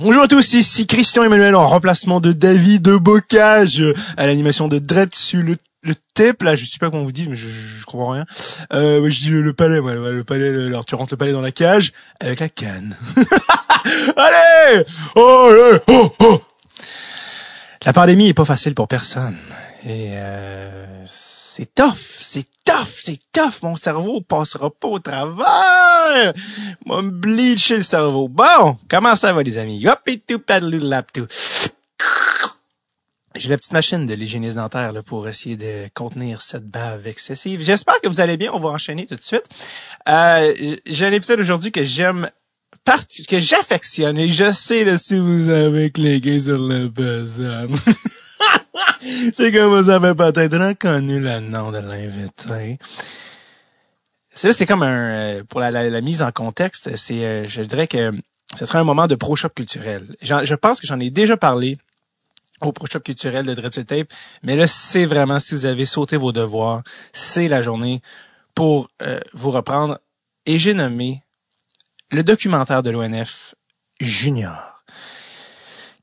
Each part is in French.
Bonjour à tous, ici Christian Emmanuel en remplacement de David de Bocage à l'animation de Dredd sur le le TEP là, je sais pas comment vous dites, mais je, je, comprends rien. Euh, je dis le, palais, moi, le palais. alors tu rentres le palais dans la cage avec la canne. Allez, oh, oh, oh, La pandémie est pas facile pour personne et euh, c'est tough, c'est tough, c'est tough. Mon cerveau passera pas au travers. Moi me bleacher le cerveau. Bon, comment ça va les amis? Hop et tout, tout. J'ai la petite machine de l'hygiéniste dentaire là, pour essayer de contenir cette bave excessive. J'espère que vous allez bien. On va enchaîner tout de suite. Euh, j'ai un épisode aujourd'hui que j'aime que j'affectionne et je sais là, si vous avez cliqué sur le buzzer. c'est comme vous avez peut-être reconnu le nom de l'invité. C'est comme un euh, pour la, la, mise en contexte, c'est euh, je dirais que ce serait un moment de pro-shop culturel. Je pense que j'en ai déjà parlé au pro-shop culturel de Dreadful Tape. Mais là, c'est vraiment, si vous avez sauté vos devoirs, c'est la journée pour euh, vous reprendre. Et j'ai nommé le documentaire de l'ONF Junior,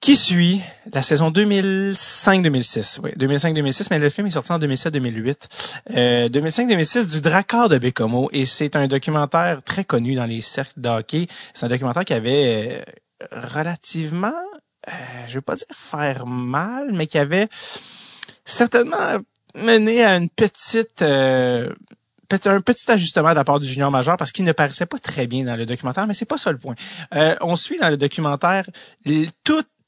qui suit la saison 2005-2006. Oui, 2005-2006, mais le film est sorti en 2007-2008. Euh, 2005-2006 du Drakkar de Bécomo, et c'est un documentaire très connu dans les cercles d'hockey. C'est un documentaire qui avait euh, relativement euh, je veux pas dire faire mal, mais qui avait certainement mené à une petite euh, un petit ajustement de la part du junior majeur parce qu'il ne paraissait pas très bien dans le documentaire, mais c'est pas ça le point. Euh, on suit dans le documentaire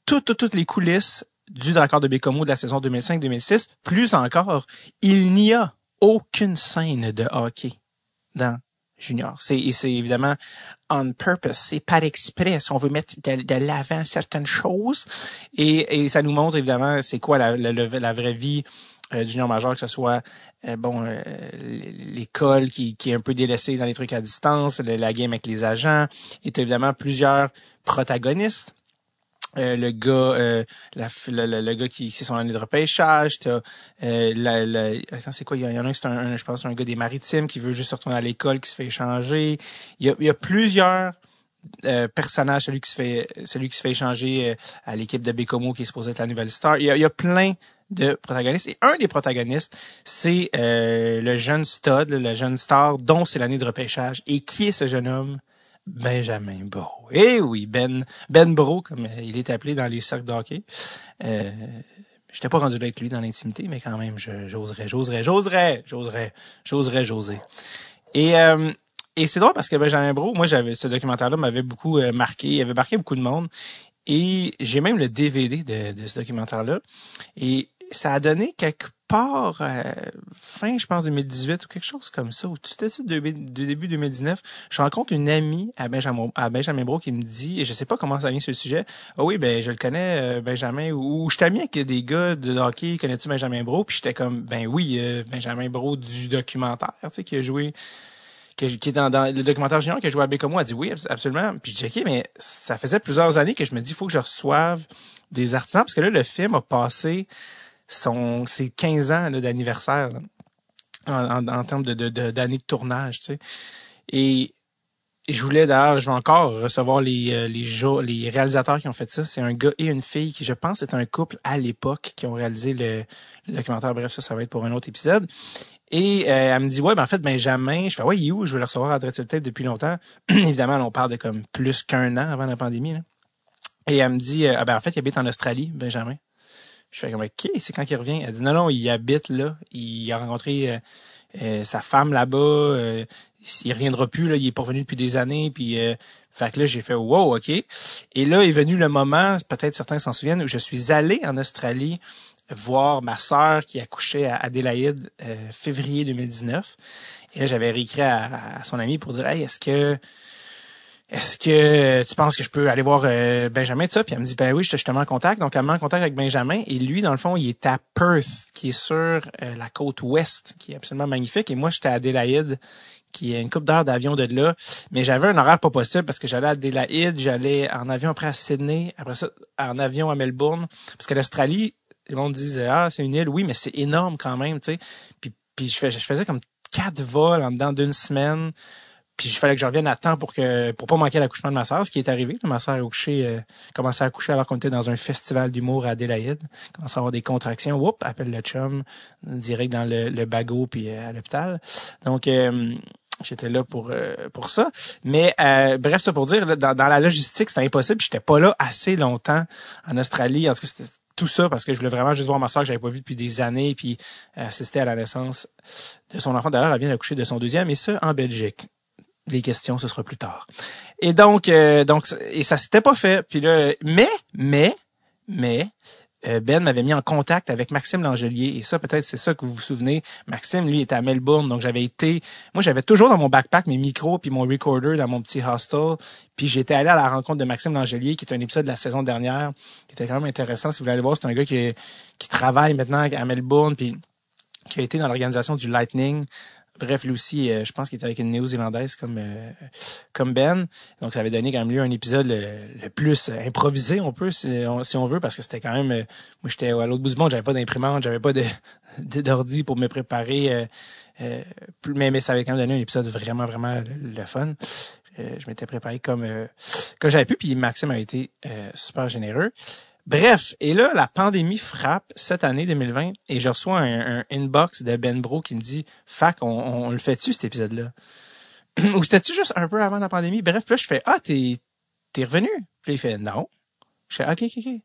toutes, toutes, les coulisses du Drakkar de Bécomo de la saison 2005-2006. Plus encore, il n'y a aucune scène de hockey dans junior. C'est, c'est évidemment on purpose, c'est par exprès. On veut mettre de, l'avant certaines choses et, et ça nous montre évidemment c'est quoi la, la, la, vraie vie euh, du junior majeur, que ce soit euh, bon euh, l'école qui, qui est un peu délaissée dans les trucs à distance, la game avec les agents, et évidemment plusieurs protagonistes euh, le gars euh, le, le, gars qui c'est son année de repêchage t'as euh, la c'est quoi? Il y, en a un c'est un, je pense un gars des maritimes qui veut juste retourner à l'école qui se fait échanger. Il y a, il y a plusieurs euh, personnages celui qui se fait celui qui se fait échanger à l'équipe de Bécomo qui est supposé être la nouvelle star. Il y a, il y a plein de protagonistes. Et un des protagonistes c'est le jeune stud le jeune star dont c'est l'année de repêchage. Et qui est ce jeune homme? Benjamin Bro. Eh oui, Ben, Ben Bro, comme il est appelé dans les cercles d'hockey. Euh, J'étais pas rendu là avec lui dans l'intimité, mais quand même, j'oserais, j'oserais, j'oserais, j'oserais, j'oserais, j'oserais. Et, euh, et c'est drôle parce que Benjamin Bro, moi, j'avais ce documentaire-là m'avait beaucoup euh, marqué, il avait marqué beaucoup de monde. Et j'ai même le DVD de, de ce documentaire-là. Et ça a donné quelque part euh, fin, je pense, 2018 ou quelque chose comme ça, ou tout à de, début 2019, je rencontre une amie à Benjamin, à Benjamin Bro qui me dit, et je sais pas comment ça vient le sujet, ah oui, ben je le connais, euh, Benjamin, ou, je t'ai mis avec des gars de hockey, connais-tu Benjamin Bro? Puis j'étais comme, ben oui, euh, Benjamin Bro du documentaire, tu sais, qui a joué qui est dans, dans, le documentaire junior qui a joué à Bécomo a dit oui, absolument. Puis j'ai dit, mais ça faisait plusieurs années que je me dis, faut que je reçoive des artisans, parce que là, le film a passé son ses 15 ans d'anniversaire en, en, termes de, de, de, d'années de tournage, tu sais. Et, je voulais d'ailleurs, je vais encore recevoir les euh, les, les réalisateurs qui ont fait ça. C'est un gars et une fille qui, je pense, est un couple à l'époque qui ont réalisé le, le documentaire. Bref, ça, ça va être pour un autre épisode. Et euh, elle me dit ouais ben en fait Benjamin, je fais ouais il est où? Je veux le recevoir à Dreadful Tape depuis longtemps. Évidemment, on parle de comme plus qu'un an avant la pandémie. Là. Et elle me dit euh, ah ben en fait il habite en Australie, Benjamin. Je fais comme, OK, c'est quand qu'il revient? Elle dit, non, non, il habite là. Il a rencontré euh, euh, sa femme là-bas. Euh, il reviendra plus, là. Il est pas revenu depuis des années. Puis, euh, fait que là, j'ai fait, wow, OK. Et là est venu le moment, peut-être certains s'en souviennent, où je suis allé en Australie voir ma sœur qui accouchait à Adélaïde février 2019. Et là, j'avais réécrit à, à, son ami pour dire, hey, est-ce que est-ce que tu penses que je peux aller voir euh, Benjamin de ça? Puis elle me dit, ben oui, je te mets en contact. Donc, elle me met en contact avec Benjamin. Et lui, dans le fond, il est à Perth, qui est sur euh, la côte ouest, qui est absolument magnifique. Et moi, j'étais à Adélaïde, qui est une coupe d'heure d'avion de là. Mais j'avais un horaire pas possible parce que j'allais à Adélaïde, j'allais en avion après à Sydney, après ça, en avion à Melbourne. Parce que l'Australie, le monde disait, ah, c'est une île. Oui, mais c'est énorme quand même, tu sais. Puis, puis je, je faisais comme quatre vols en dedans d'une semaine puis il fallait que je revienne à temps pour que pour pas manquer l'accouchement de ma sœur, ce qui est arrivé. Ma sœur a couché, euh, commençait à coucher alors qu'on était dans un festival d'humour à Adélaïde. Commençait à avoir des contractions. Whoop, appelle le chum direct dans le, le bagot puis euh, à l'hôpital. Donc euh, J'étais là pour pour ça, mais bref, ça pour dire dans, dans la logistique c'était impossible. J'étais pas là assez longtemps en Australie. En tout cas, c'était tout ça parce que je voulais vraiment juste voir ma soeur que j'avais pas vue depuis des années puis assister à la naissance de son enfant. D'ailleurs, elle vient d'accoucher de son deuxième et ça en Belgique les questions, ce sera plus tard. Et donc, euh, donc, et ça s'était pas fait. Puis là, mais, mais, mais, euh, Ben m'avait mis en contact avec Maxime Langelier et ça peut-être c'est ça que vous vous souvenez. Maxime lui était à Melbourne donc j'avais été moi j'avais toujours dans mon backpack mes micros puis mon recorder dans mon petit hostel puis j'étais allé à la rencontre de Maxime Langelier qui est un épisode de la saison dernière qui était quand même intéressant si vous voulez aller voir c'est un gars qui qui travaille maintenant à Melbourne puis qui a été dans l'organisation du Lightning Bref, lui euh, je pense qu'il était avec une néo-zélandaise comme euh, comme Ben. Donc, ça avait donné quand même lieu un épisode le, plus improvisé, on peut, si on, veut, parce que c'était quand même... Euh, moi, j'étais à l'autre bout du monde, j'avais pas d'imprimante, j'avais pas de d'ordi pour me préparer. mais, mais ça avait quand même donné un épisode vraiment, vraiment le, fun. je m'étais préparé comme comme j'avais pu, puis Maxime a été super généreux. Bref, et là, la pandémie frappe cette année 2020 et je reçois un, inbox de Ben Bro qui me dit « Fac, on, le fait-tu cet épisode-là? » Ou c'était-tu juste un peu avant la pandémie? Bref, là, je fais « Ah, t'es revenu? » Puis il fait « Non. » Je fais « OK, OK, OK. »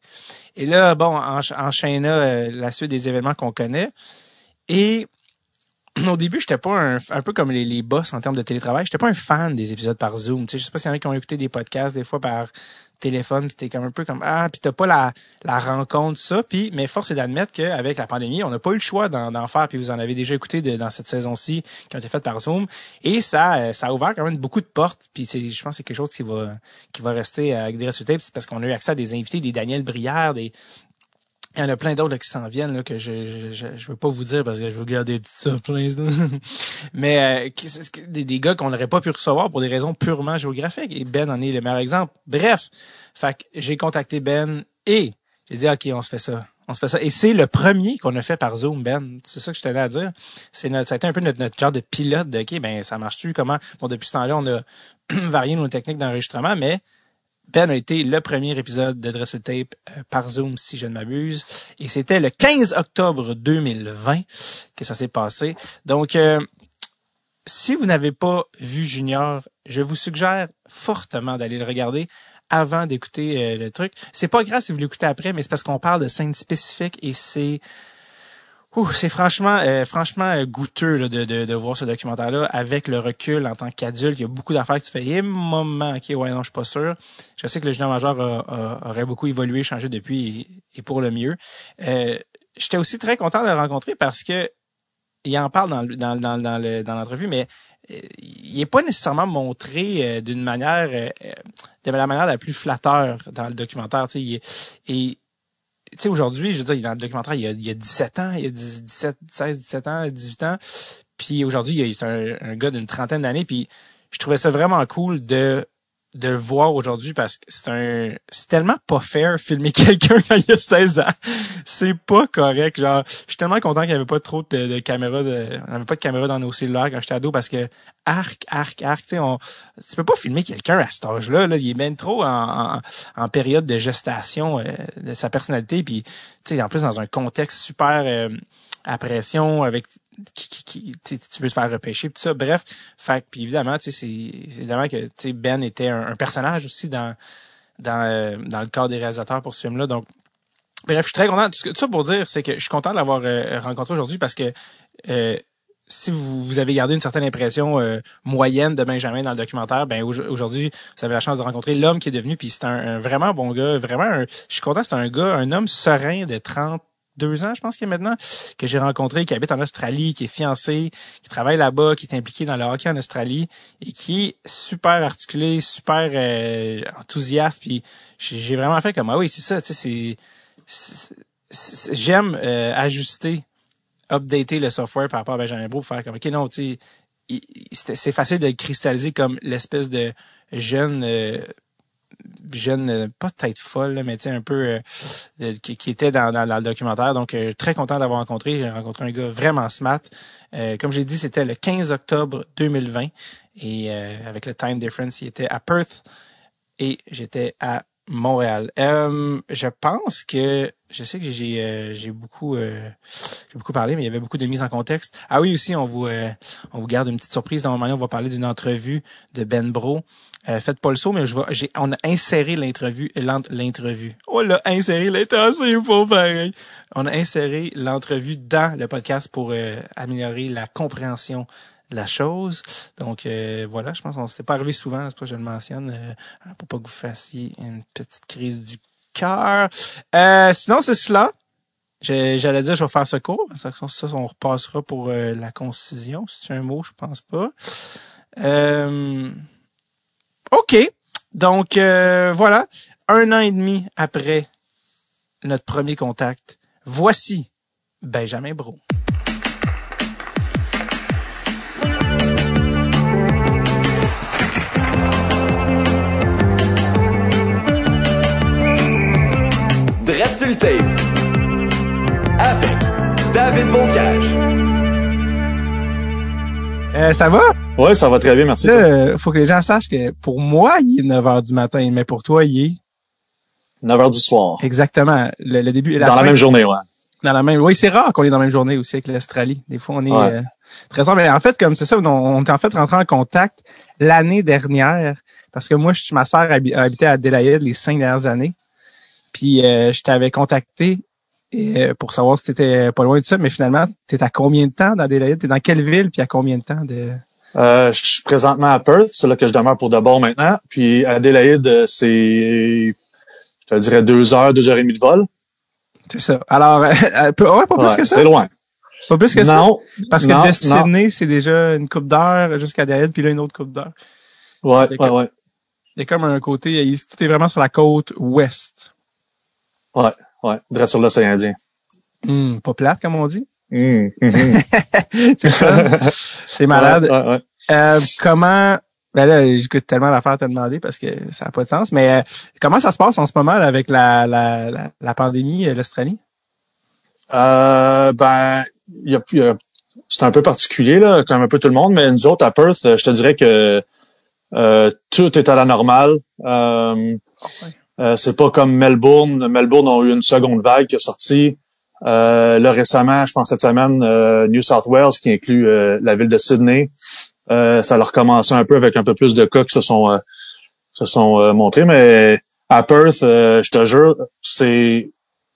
Et là, bon, euh, la suite des événements qu'on connaît. Et au début, j'étais pas un, un peu comme les, les boss en termes de télétravail. J'étais pas un fan des épisodes par Zoom. Tu sais, je sais pas s'il y en a qui ont écouté des podcasts des fois par téléphone, puis t'es comme un peu comme ah, puis t'as pas la, la rencontre ça, puis mais force est d'admettre qu'avec la pandémie, on n'a pas eu le choix d'en faire, puis vous en avez déjà écouté de, dans cette saison-ci qui ont été faites par Zoom, et ça euh, ça a ouvert quand même beaucoup de portes, puis c'est je pense que c'est quelque chose qui va qui va rester avec des résultats, parce qu'on a eu accès à des invités, des Daniel Brière, des il y en a plein d'autres qui s'en viennent là, que je, je, je, veux pas vous dire parce que je veux garder des petites surprises. Mais euh, des, des gars qu'on n'aurait pas pu recevoir pour des raisons purement géographiques. Et Ben en est le meilleur exemple. Bref, fait que j'ai contacté Ben et j'ai dit OK, on se fait ça. On se fait ça. Et c'est le premier qu'on a fait par Zoom, Ben. C'est ça que je tenais à dire. C'est notre, ça a été un peu notre, notre genre de pilote de OK, ben ça marche-tu? Comment? Bon, depuis ce temps-là, on a varié nos techniques d'enregistrement, mais ben a été le premier épisode de Dress Tape euh, par Zoom, si je ne m'abuse. Et c'était le 15 octobre 2020 que ça s'est passé. Donc, euh, si vous n'avez pas vu Junior, je vous suggère fortement d'aller le regarder avant d'écouter euh, le truc. C'est pas grave si vous l'écoutez après, mais c'est parce qu'on parle de scènes spécifiques et c'est c'est franchement, euh, franchement euh, goûteux de, de, voir ce documentaire-là avec le recul en tant qu'adulte. Il y a beaucoup d'affaires que tu fais. Et moment, ok, ouais, non, je suis pas sûr. Je sais que le junior majeur aurait beaucoup évolué, changé depuis et, pour le mieux. Euh, J'étais aussi très content de le rencontrer parce que il en parle dans, dans, dans, dans, l'entrevue, mais euh, il est pas nécessairement montré d'une manière de la manière la plus flatteur dans le documentaire. Et tu sais, aujourd'hui, je veux dire, dans le documentaire, il y a, il y a 17 ans, il y a 17, 16, 17 ans, 18 ans. Puis aujourd'hui, il y a un, un gars d'une trentaine d'années. Puis je trouvais ça vraiment cool de de le voir aujourd'hui parce que c'est un c'est tellement pas fair filmer quelqu'un quand il a 16 ans. c'est pas correct. Genre, je suis tellement content qu'il n'y avait pas trop de, caméras de on avait pas de caméra dans nos cellulaires quand j'étais ado parce que arc arc arc, tu on tu peux pas filmer quelqu'un à cet âge-là là, il est même trop en, en, période de gestation euh, de sa personnalité puis tu sais en plus dans un contexte super euh, à pression avec qui, qui, tu veux te faire repêcher tout ça. Bref fait puis évidemment tu sais c'est évidemment que tu Ben était un, personnage aussi dans dans euh, dans le corps des réalisateurs pour ce film là donc bref je suis très content. Tout ça pour dire c'est que je suis content de l'avoir euh, rencontré aujourd'hui parce que euh, si vous, vous, avez gardé une certaine impression moyenne de Benjamin dans le documentaire, ben aujourd'hui, vous avez la chance de rencontrer l'homme qui est devenu, puis c'est un, vraiment bon gars, vraiment, je suis content, c'est un gars, un homme serein de 30 deux ans, je pense qu'il y a maintenant, que j'ai rencontré, qui habite en Australie, qui est fiancé, qui travaille là-bas, qui est impliqué dans le hockey en Australie et qui est super articulé, super euh, enthousiaste. Puis j'ai vraiment fait comme ah oui, c'est ça, tu sais, c'est j'aime euh, ajuster, updater le software par rapport à Benjamin Bro pour faire comme ok non, tu sais, c'est facile de le cristalliser comme l'espèce de jeune euh, jeune, euh, pas tête folle, mais tu sais, un peu qui, qui, était dans, dans, le documentaire. Donc, très content d'avoir rencontré. J'ai rencontré un gars vraiment smart. comme j'ai dit, c'était le 15 octobre 2020. Et avec le time difference, il était à Perth et j'étais à Montréal. Euh, je pense que je sais que j'ai euh, beaucoup euh, j'ai beaucoup parlé, mais il y avait beaucoup de mise en contexte. Ah oui aussi, on vous on vous garde une petite surprise. Dans le moment, on va parler d'une entrevue de Ben Bro. Faites pas le saut, mais je vais j'ai on a inséré l'interview l'interview. Oh là, inséré l'interview pour pareil. On a inséré l'entrevue dans le podcast pour améliorer la compréhension la chose. Donc euh, voilà, je pense qu'on s'était pas arrivé souvent, c'est pas que je le mentionne, euh, pour pas que vous fassiez une petite crise du cœur. Euh, sinon, c'est cela. J'allais dire, je vais faire ce cours. Ça, on repassera pour la concision. C'est un mot, je pense pas. OK. Donc, voilà. Un an et demi après notre premier contact, voici Benjamin Bro. Avec David Bocage. Euh, ça va? Oui, ça va très bien, merci. Là, faut que les gens sachent que pour moi, il est 9 h du matin, mais pour toi, il est 9 h du soir. Exactement. Le, début la Dans la même journée, ouais. Dans la même. Oui, c'est rare qu'on est dans la même journée aussi avec l'Australie. Des fois, on est euh, très rare. Mais en fait, comme c'est ça, on, est en fait rentré en contact l'année dernière parce que moi, je, ma sœur habitait à Adélaïde les cinq dernières années. Puis euh, je t'avais contacté euh, pour savoir si tu étais pas loin de ça, mais finalement, tu es à combien de temps d'Adélaïde? Tu es dans quelle ville, puis à combien de temps de... Euh, je suis présentement à Perth, c'est là que je demeure pour d'abord maintenant. Puis Adélaïde, c'est, je te dirais, deux heures, deux heures et demie de vol. C'est ça. Alors, ouais, pas plus que ça. C'est loin. Pas plus que non, ça. Parce que de Sydney, c'est déjà une coupe d'heure jusqu'à Adélaïde, puis là, une autre coupe d'heure. Ouais, ouais, ouais. Il y a comme un côté, tout est vraiment sur la côte ouest. Ouais, ouais. Direct sur l'océan Indien. Hum, pas plate, comme on dit. Hum, c'est ça. c'est malade. Ouais, ouais, euh, comment ben là, j'écoute tellement l'affaire à te demander parce que ça n'a pas de sens. Mais euh, comment ça se passe en ce moment avec la, la, la, la pandémie, euh, l'Australie? Euh, ben, y a, y a c'est un peu particulier, là, comme un peu tout le monde, mais nous autres, à Perth, je te dirais que euh, tout est à la normale. Euh, euh, c'est pas comme Melbourne. Melbourne a eu une seconde vague qui est sortie. Euh, là, récemment, je pense cette semaine, euh, New South Wales, qui inclut euh, la ville de Sydney, ça leur commencé un peu avec un peu plus de cas qui se sont se sont montrés. Mais à Perth, je te jure, c'est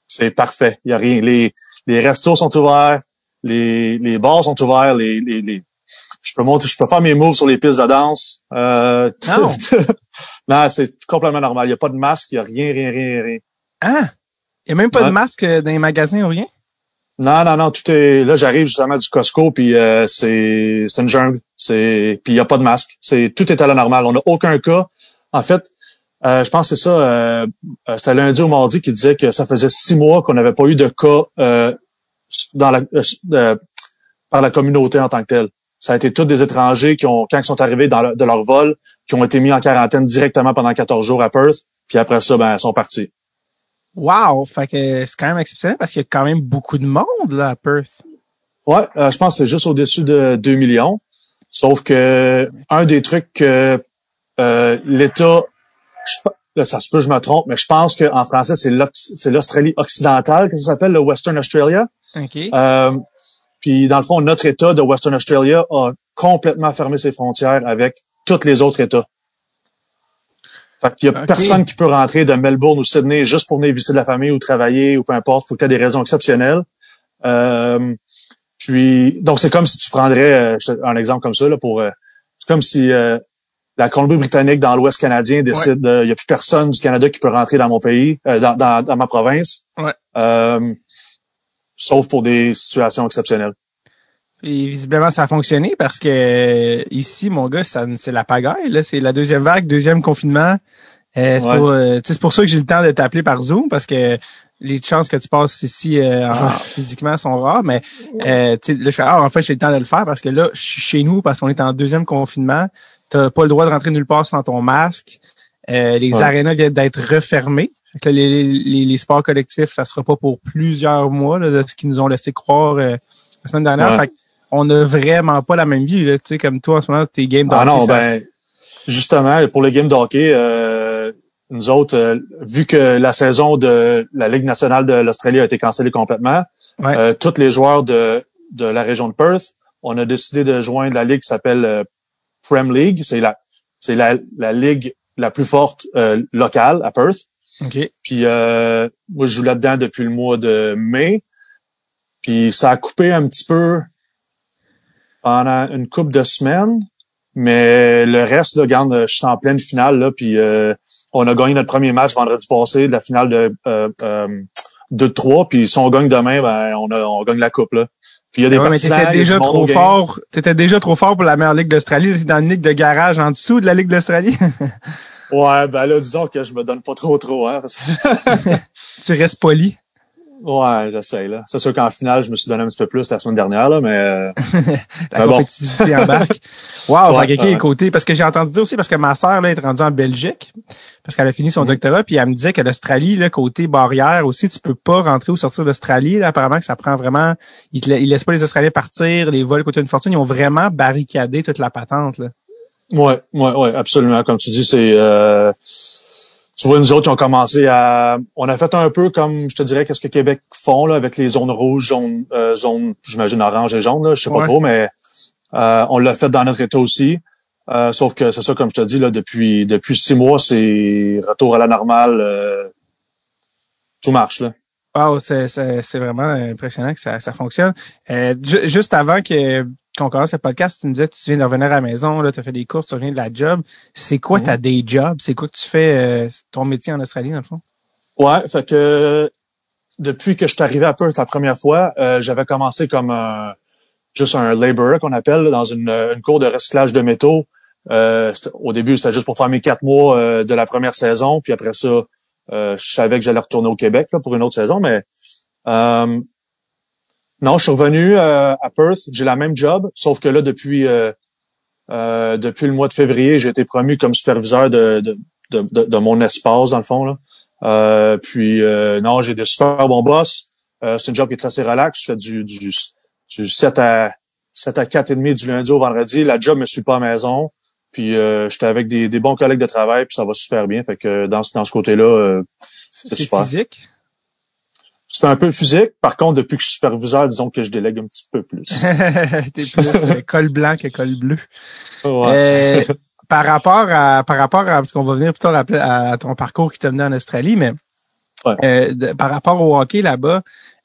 c'est parfait. Il y a rien. Les les restos sont ouverts, les les bars sont ouverts, les les, les je peux monter, je peux faire mes moves sur les pistes de danse. Euh, non. non, c'est complètement normal. Il n'y a pas de masque, il n'y a rien, rien, rien, rien. Ah! Il n'y a même pas de masque euh, dans les magasins ou rien? Non, non, non, tout est. Là, j'arrive justement du Costco, puis euh, c'est c'est une jungle. C'est puis il n'y a pas de masque. C'est tout est à la normale. On n'a aucun cas. En fait, euh, je pense que c'est ça. Euh, C'était lundi ou mardi qui disait que ça faisait six mois qu'on n'avait pas eu de cas dans la par la communauté en tant que telle. Ça a été tous des étrangers qui ont, quand ils sont arrivés dans de leur vol, qui ont été mis en quarantaine directement pendant 14 jours à Perth, puis après ça, ben, ils sont partis. Wow! Fait que c'est quand même exceptionnel parce qu'il y a quand même beaucoup de monde là à Perth. Ouais, euh, je pense que c'est juste au-dessus de 2 millions. Sauf que un des trucs que euh, l'État, ça se peut je me trompe, mais je pense qu'en français, c'est l'Australie occidentale que ça s'appelle, le Western Australia. Okay. Euh, puis, dans le fond, notre État de Western Australia a complètement fermé ses frontières avec tous les autres États. Fait qu'il y a personne qui peut rentrer de Melbourne ou Sydney juste pour venir visiter la famille ou travailler ou peu importe. Faut que tu aies des raisons exceptionnelles. Euh, puis, donc c'est comme si tu prendrais euh, un exemple comme ça là pour. Euh, c'est comme si euh, la Colombie-Britannique dans l'Ouest canadien décide, il n'y a plus personne du Canada qui peut rentrer dans mon pays, dans, dans, dans, ma province. Ouais sauf pour des situations exceptionnelles. Et visiblement, ça a fonctionné parce que ici, mon gars, c'est la pagaille. Là, c'est la deuxième vague, deuxième confinement. Euh, c'est pour, euh, pour, ça que j'ai le temps de t'appeler par Zoom parce que les chances que tu passes ici euh, ah. physiquement sont rares. Mais euh, là, je fais ah, en fait, j'ai le temps de le faire parce que là, je suis chez nous parce qu'on est en deuxième confinement. T'as pas le droit de rentrer nulle part sans ton masque. Euh, les Ouais. arénas viennent d'être refermés. Que les, les, les sports collectifs, ça sera pas pour plusieurs mois, là, de ce qu'ils nous ont laissé croire euh, la semaine dernière. Ouais. Fait on n'a vraiment pas la même vie. Là, tu sais, comme toi, en ce moment, tes games de Ah non, ça- ben justement, pour les games de hockey, euh, nous autres, euh, vu que la saison de la Ligue nationale de l'Australie a été cancellée complètement, Ouais. euh, tous les joueurs de, de la région de Perth, on a décidé de joindre la ligue qui s'appelle euh, Prem League. C'est la c'est la, la ligue la plus forte euh, locale à Perth. OK. Puis euh, moi, je joue là-dedans depuis le mois de mai. Puis ça a coupé un petit peu pendant une couple de semaines. Mais le reste, là, regarde, je suis en pleine finale, là, puis euh, on a gagné notre premier match vendredi passé de la finale de euh, euh, 2-3, puis si on gagne demain, ben on, a, on gagne la coupe. Là. Puis il y a des Ouais, mais t'étais déjà trop fort. T'étais déjà trop fort pour la meilleure ligue d'Australie. T'es dans une ligue de garage en dessous de la ligue d'Australie. Ouais, ben là, disons que je me donne pas trop trop, hein. tu restes poli. ouais, j'essaie, là. C'est sûr qu'en finale, je me suis donné un petit peu plus la semaine dernière, là, mais euh, La Mais bon. compétitivité embarque. Wow, Ouais, fait que, ok, ouais. côté, parce que j'ai entendu dire aussi, parce que ma sœur, là, est rendue en Belgique, parce qu'elle a fini son Mhm. doctorat, puis elle me disait que l'Australie, là, côté barrière aussi, tu peux pas rentrer ou sortir d'Australie, là. Apparemment que ça prend vraiment, ils, te la- ils laissent pas les Australiens partir, les vols coûtent une fortune, ils ont vraiment barricadé toute la patente, là. Ouais, ouais, ouais, absolument. Comme tu dis, c'est euh, tu vois, nous autres, ils ont commencé à. On a fait un peu comme je te dirais qu'est-ce que Québec font là, avec les zones rouges, zones, euh, zones, j'imagine orange et jaune, là, je sais pas Ouais. trop, mais euh, on l'a fait dans notre état aussi. Euh, sauf que c'est ça, comme je te dis, là, depuis depuis six mois, c'est retour à la normale. euh, tout marche, là. Wow, c'est, c'est, c'est vraiment impressionnant que ça, ça fonctionne. Euh, ju- juste avant que qu'on commence le podcast, tu me disais que tu viens de revenir à la maison, là, tu as fait des courses, tu reviens de la job. C'est quoi Mhm. ta day job? C'est quoi que tu fais, euh, ton métier en Australie, dans le fond? Ouais, fait que depuis que je suis arrivé à Perth la première fois, euh, j'avais commencé comme un, juste un laborer qu'on appelle là, dans une, une cour de recyclage de métaux. Euh, au début, c'était juste pour faire mes quatre mois euh, de la première saison, puis après ça, euh, je savais que j'allais retourner au Québec là, pour une autre saison, mais euh, non, je suis revenu euh, à Perth, j'ai la même job, sauf que là, depuis euh, euh, depuis le mois de février, j'ai été promu comme superviseur de, de, de, de- mon espace, dans le fond. Là. Euh, puis euh, non, j'ai des super bons boss. Euh, c'est une job qui est assez relax. Je fais du, du, du 7 à 7 à 4 et demi du lundi au vendredi. La job me suit pas à la maison. Puis euh, j'étais avec des, des bons collègues de travail, puis ça va super bien. Fait que dans, ce- dans ce côté-là, euh, c'est super. physique? C'est un peu physique. Par contre, depuis que je suis superviseur, disons que je délègue un petit peu plus. T'es plus euh, col blanc que col bleu. Ouais. Euh, par rapport à par rapport à parce qu'on va venir plus tard à, à ton parcours qui t'a mené en Australie, mais Ouais. euh, de- par rapport au hockey là-bas,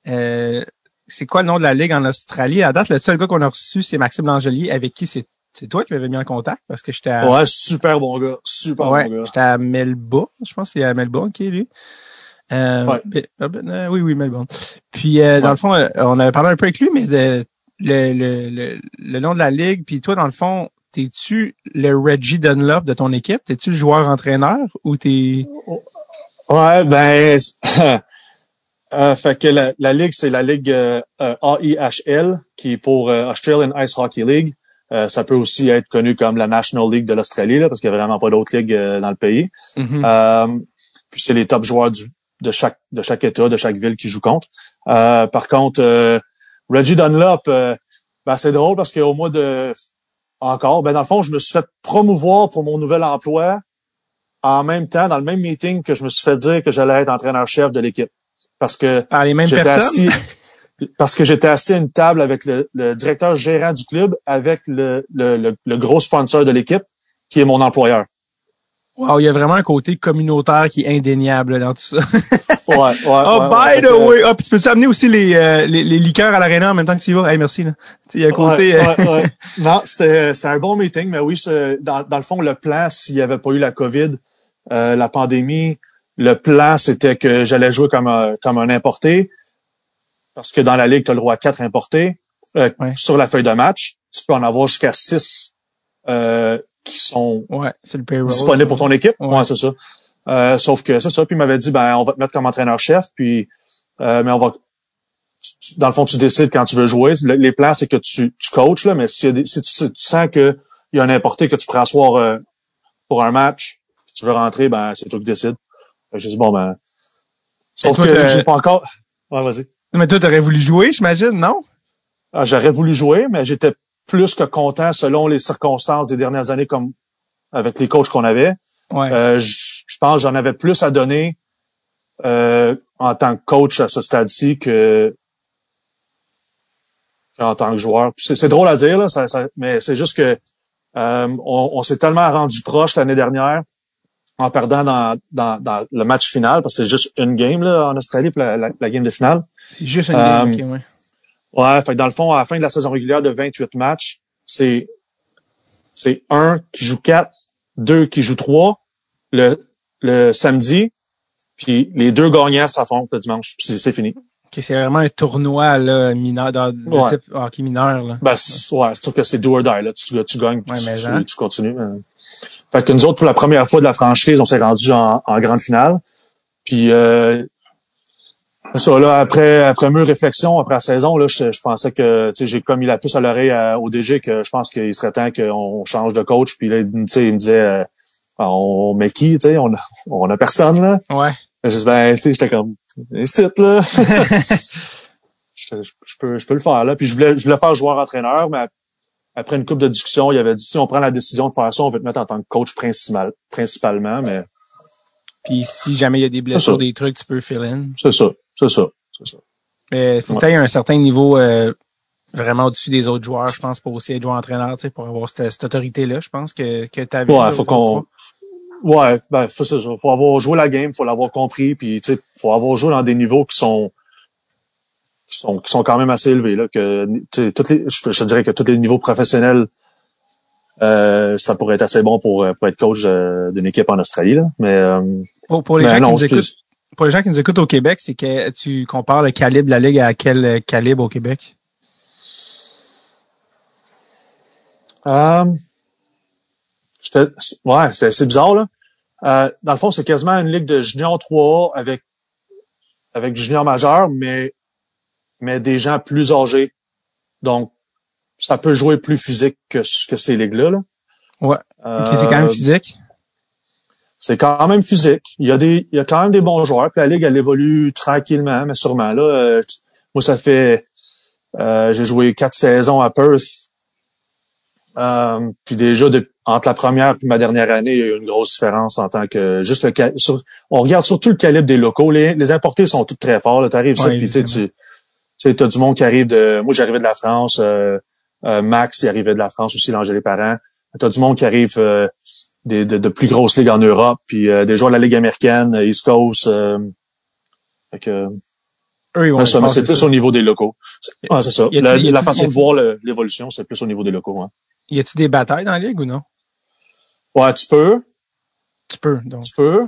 euh, c'est quoi le nom de la ligue en Australie? À date, le seul gars qu'on a reçu, c'est Maxime Langelier, avec qui c'est c'est toi qui m'avais mis en contact parce que j'étais à, ouais, super bon gars. Super ouais, bon gars. j'étais à Melbourne, je pense que c'est à Melbourne qui est lui. Euh, Ouais. mais- euh, oui, oui, Melbourne. Puis euh, dans le fond, euh, on avait parlé un peu avec lui, mais de- le, le, le, le nom de la ligue, puis toi, dans le fond, t'es-tu le Reggie Dunlop de ton équipe? T'es-tu le joueur-entraîneur ou t'es. Ouais, ben, euh, fait que la, la ligue, c'est la ligue AIHL, qui est pour Australian Ice Hockey League. Euh, ça peut aussi être connu comme la National League de l'Australie, là, parce qu'il n'y a vraiment pas d'autres ligues dans le pays. Mhm. Euh, puis c'est les top joueurs du, de chaque de chaque État, de chaque ville qui joue contre. Euh, par contre, euh, Reggie Dunlop, euh, ben, c'est drôle parce qu'au mois de encore, ben dans le fond, je me suis fait promouvoir pour mon nouvel emploi en même temps, dans le même meeting que je me suis fait dire que j'allais être entraîneur-chef de l'équipe. Parce que Par les mêmes j'étais personnes? assis parce que j'étais assis à une table avec le, le directeur gérant du club, avec le, le, le, le gros sponsor de l'équipe, qui est mon employeur. Wow, il y a vraiment un côté communautaire qui est indéniable là, dans tout ça. Ouais, ouais. Oh, ouais, by the way! Ah, puis tu peux amener aussi les, euh, les, les liqueurs à l'aréna en même temps que tu y vas? Hey, merci. Là. Il y a un côté. Ouais, euh, ouais, ouais. Non, c'était c'était un bon meeting, mais oui, dans, dans le fond, le plan, s'il n'y avait pas eu la COVID, euh, la pandémie, le plan, c'était que j'allais jouer comme un, comme un importé, parce que dans la ligue, tu as le droit à quatre importés. Euh. Sur la feuille de match, tu peux en avoir jusqu'à six euh, qui sont ouais, le disponibles pour ton équipe. Ouais. Ouais, c'est ça. Euh, sauf que c'est ça. Puis il m'avait dit, ben, on va te mettre comme entraîneur-chef, puis euh, mais on va. tu- Dans le fond, tu décides quand tu veux jouer. Le- les plans, c'est que tu, tu coaches, là, mais si, si tu, tu sens que il y a un importé que tu pourrais asseoir euh, pour un match, Si tu veux rentrer, ben c'est toi qui décides. J'ai dit bon ben. Sauf toi, que j'ai pas encore. Ouais, vas-y. Mais toi, t'aurais voulu jouer, j'imagine, non? Ah, J'aurais voulu jouer, mais j'étais plus que content selon les circonstances des dernières années, comme avec les coachs qu'on avait. Ouais. Euh, je pense que j'en avais plus à donner euh, en tant que coach à ce stade-ci que qu'en tant que joueur. C'est drôle à dire, là, ça- ça- mais c'est juste que euh, on, on s'est tellement rendu proche l'année dernière en perdant dans, dans, dans le match final, parce que c'est juste une game là, en Australie pour la, la- la game de finale. C'est juste une game, euh, ok, ouais. Ouais, fait que dans le fond, à la fin de la saison régulière de 28 matchs, c'est c'est un qui joue quatre, deux qui joue trois le, le samedi, puis les deux gagnants s'affrontent le dimanche. puis C'est fini. Ok, c'est vraiment un tournoi là, mineur, de, de Ouais. type hockey mineur. Là. Ben, c'est- ouais, c'est sûr que c'est do or die, là. Tu, tu gagnes, puis Ouais, tu, mais tu- hein? tu continues. mais- Fait que nous autres, pour la première fois de la franchise, on s'est rendu en, en grande finale. Puis euh, ça, là, après, après mûre réflexion, après la saison, là, je, je pensais que tu sais, j'ai comme mis la puce à l'oreille à- au DG que je pense qu'il serait temps qu'on change de coach. Puis là, il, tu sais, il me disait euh, on met qui, tu sais, on a, on a personne là. Ouais. Je dis, ben, tu sais, j'étais comme, site, là. je, je- je peux, je peux le faire, là. Puis je voulais, je voulais faire joueur-entraîneur, mais après une couple de discussions, il avait dit, si on prend la décision de faire ça, on veut te mettre en tant que coach principal, principalement, mais Puis si jamais il y a des blessures, des trucs, tu peux fill in. c'est ça, c'est ça. Mais faut Ouais. que tu aies un certain niveau euh, vraiment au-dessus des autres joueurs, je pense, pour aussi être joueur-entraîneur, tu sais, pour avoir cette, cette autorité-là, je pense, que, que tu avais. Ouais, faut qu'on, ouais, ben, faut, ça. Faut avoir joué la game, faut l'avoir compris, puis, tu sais, faut avoir joué dans des niveaux qui sont, qui sont, qui sont quand même assez élevés, là, que, toutes les, je, je dirais que tous les niveaux professionnels, euh, ça pourrait être assez bon pour, euh, pour être coach euh, d'une équipe en Australie, là. Mais, euh, Pour, pour les gens non, qui nous excuse. écoutent, pour les gens qui nous écoutent au Québec, c'est que tu compares le calibre de la ligue à quel calibre au Québec? Euh, ouais, c'est bizarre là. Euh, dans le fond, c'est quasiment une ligue de junior 3 avec avec junior majeur, mais mais des gens plus âgés. Donc, ça peut jouer plus physique que ce- que ces ligues-là. Là. Ouais. Ok, c'est quand même Euh, physique. C'est quand même physique. Il y a des, il y a quand même des bons joueurs. Puis la ligue, elle évolue tranquillement, mais sûrement. Là, euh, moi, ça fait, euh, j'ai joué quatre saisons à Perth. Euh, puis déjà, de- entre la première et ma dernière année, il y a eu une grosse différence en tant que juste le. sur- on regarde surtout le calibre des locaux. Les, les importés sont tous très forts. Tu arrives Ouais, puis tu as du monde qui arrive de. Moi, j'arrivais de la France. euh, euh, Max, il arrivait de la France aussi, l'Angélé Parent. T'as du monde qui arrive euh, des, de, de plus grosses ligues en Europe, puis euh, des joueurs de la Ligue américaine, euh, East Coast. Euh, fait que, passer c'est plus ça. au niveau des locaux. Ouais, c'est ça. A-t-il- La, a-t-il- la façon de a-t-il- voir l'évolution, c'est plus au niveau des locaux. Hein. Y a-tu des batailles dans la ligue ou non? Ouais, tu peux, Tu peux, donc. tu peux.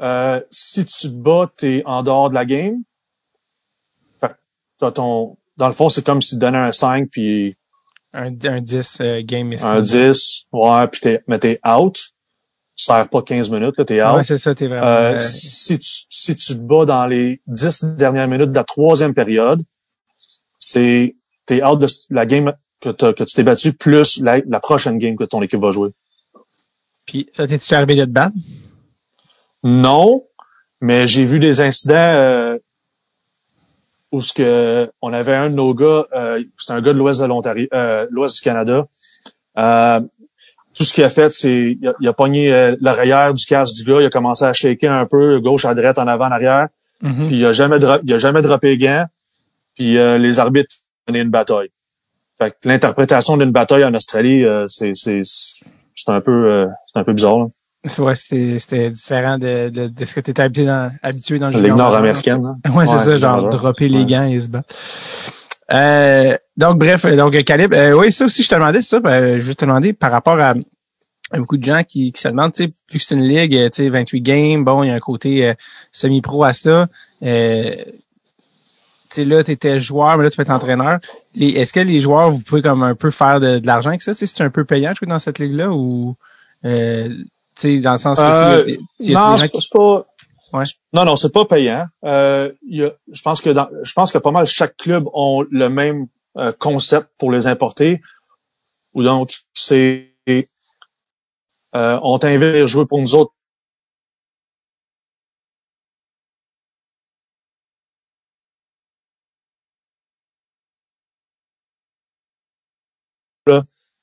Euh, si tu te bats, t'es en dehors de la game. Fait ton, dans le fond, c'est comme si tu donnais un 5 puis Un, un 10 euh, game un 10, ouais, puis t'es, mais t'es out. Tu sers pas 15 minutes, là, t'es out. Ouais, c'est ça, t'es vraiment. Euh, euh, si, tu, si tu te bats dans les 10 dernières minutes de la troisième période, c'est t'es out de la game que, que tu t'es battu plus la, la prochaine game que ton équipe va jouer. Puis, ça t'es-tu arrivé de te battre? Non, mais j'ai vu des incidents euh, où ce que on avait un de nos gars, euh, c'est un gars de l'ouest de l'Ontario, euh, l'ouest du Canada. Euh, tout ce qu'il a fait, c'est il a, il a pogné euh, l'oreillère du casque du gars, il a commencé à shaker un peu, gauche à droite, en avant, en arrière. Mhm. Puis il a jamais il a jamais droppé gants. Puis euh, les arbitres ont donné une bataille. Fait que l'interprétation d'une bataille en Australie, euh, c'est c'est c'est un peu euh, c'est un peu bizarre. Là. Ouais, c'était différent de, de, de ce que tu étais habitué dans, habitué dans le junior Ligue nord-américaine. hein? Ouais, c'est ça, genre dropper les gants et se battre. Euh, donc, bref, euh, donc Calibre, euh, oui, ça aussi, je te demandais ça. ben, je vais te demander par rapport à, à beaucoup de gens qui, qui se demandent, tu sais, vu que c'est une ligue, euh, tu sais, 28 games, bon, il y a un côté euh, semi-pro à ça. Euh, tu sais, là, tu étais joueur, mais là, tu être entraîneur. Est-ce que les joueurs, vous pouvez comme un peu faire de, de l'argent avec ça? Tu sais, c'est un peu payant de jouer dans cette ligue-là ou, euh, tu sais, dans le sens que... Euh, non, Non, non, c'est pas payant. Euh, y a, je pense que dans, je pense que pas mal chaque club ont le même euh, concept pour les importer. Ou donc c'est euh, on t'invite à jouer pour nous autres.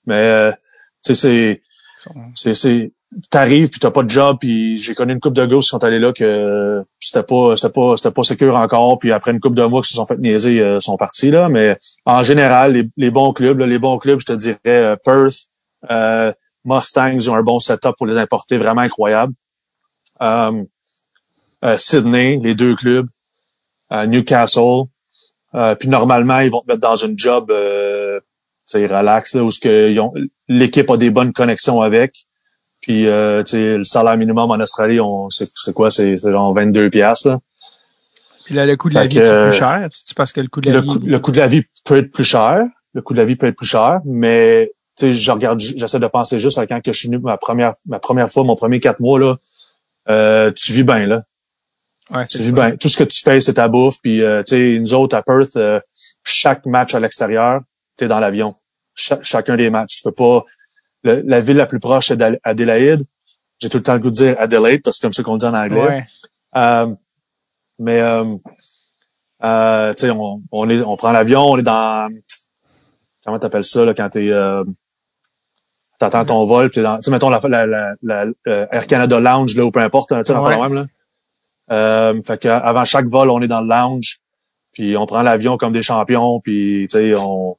Mais euh, c'est c'est t'arrives puis t'as pas de job puis j'ai connu une coupe de gars qui sont allés là que c'était pas c'était pas c'était pas sécure encore puis après une coupe de mois qui se sont fait niaiser euh, sont partis là. Mais en général les, les bons clubs là, les bons clubs je te dirais euh, Perth euh, Mustangs ont un bon setup pour les importer vraiment incroyable. Euh, euh, Sydney les deux clubs Newcastle puis normalement ils vont te mettre dans une job c'est relax là où ce que l'équipe a des bonnes connexions avec puis, euh, tu sais, le salaire minimum en Australie, on c'est, quoi? C'est, genre 22 piastres. Puis là, le coût de la vie est plus cher? C'est parce que le coût de la le vie... Coût, le coût de la vie peut être plus cher. Le coût de la vie peut être plus cher, mais tu sais, je regarde, j'essaie de penser juste à quand que je suis venu ma première, ma première fois, mon premier quatre mois, là, euh, tu vis bien, là. Ouais, tu vis bien. Tout ce que tu fais, c'est ta bouffe. Puis, euh, tu sais, nous autres, à Perth, euh, chaque match à l'extérieur, tu es dans l'avion. chacun des matchs. Tu peux pas la ville la plus proche, c'est Adélaïde. J'ai tout le temps le goût de dire Adelaide, parce que c'est comme ça qu'on dit en anglais. Euh, mais euh, euh, tu sais, on, on, est, on prend l'avion, on est dans comment t'appelles ça là quand t'es euh, t'attends ton vol, tu dans, tu mettons la, la, la, euh, Air Canada Lounge là ou peu importe, tu sais, ouais. même là. Euh, fait qu'avant chaque vol, on est dans le lounge, puis on prend l'avion comme des champions, puis tu sais, on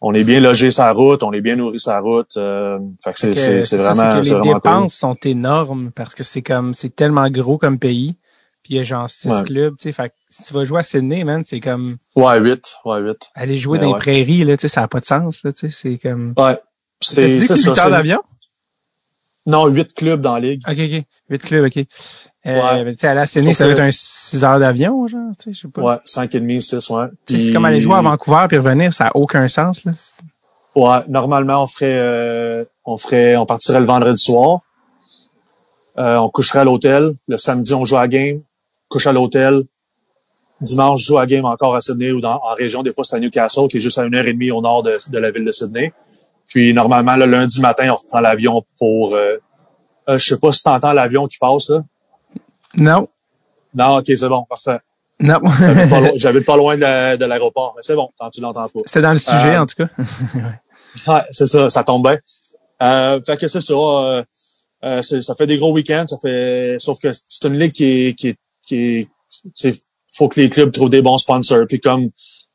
on est bien logé sa route, on est bien nourri sa route. Euh, fait que c'est, c'est, vraiment, que les dépenses sont énormes parce que c'est comme c'est tellement gros comme pays. Puis il y a genre six clubs, tu sais. Fait que si tu vas jouer à Sydney, man, c'est comme. Ouais, huit, ouais, huit. Aller jouer dans les prairies, là, tu sais, ça n'a pas de sens, là, tu sais. C'est comme. Ouais. C'est, c'est ça. heures d'avion? Non, huit clubs dans la ligue. OK, OK. Huit clubs, OK. Euh, à Sydney, ça va être un 6 heures d'avion, genre, tu sais, je sais pas. Ouais, cinq et demi, six, ouais. C'est comme aller jouer à Vancouver puis revenir, ça a aucun sens, là. Ouais, normalement, on ferait, euh, on ferait, on partirait le vendredi soir. Euh, on coucherait à l'hôtel. Le samedi, on joue à la game. Couche à l'hôtel. Dimanche, joue à la game encore à Sydney ou dans, en région. Des fois, c'est à Newcastle, qui est juste à une heure et demie au nord de, de la ville de Sydney. Puis, normalement, le lundi matin, on reprend l'avion pour, euh, euh, je sais pas si t'entends l'avion qui passe, là. Non. Non, ok, c'est bon, parfait. Non. J'habite pas, loin de l'aéroport, mais c'est bon, tant tu l'entends pas. C'était dans le sujet, euh, en tout cas. ouais, c'est ça, ça tombe bien. Euh, fait que c'est ça. Euh, euh ça fait des gros week-ends, ça fait. Sauf que c'est une ligue qui est, qui est, qui est, faut que les clubs trouvent des bons sponsors. Puis comme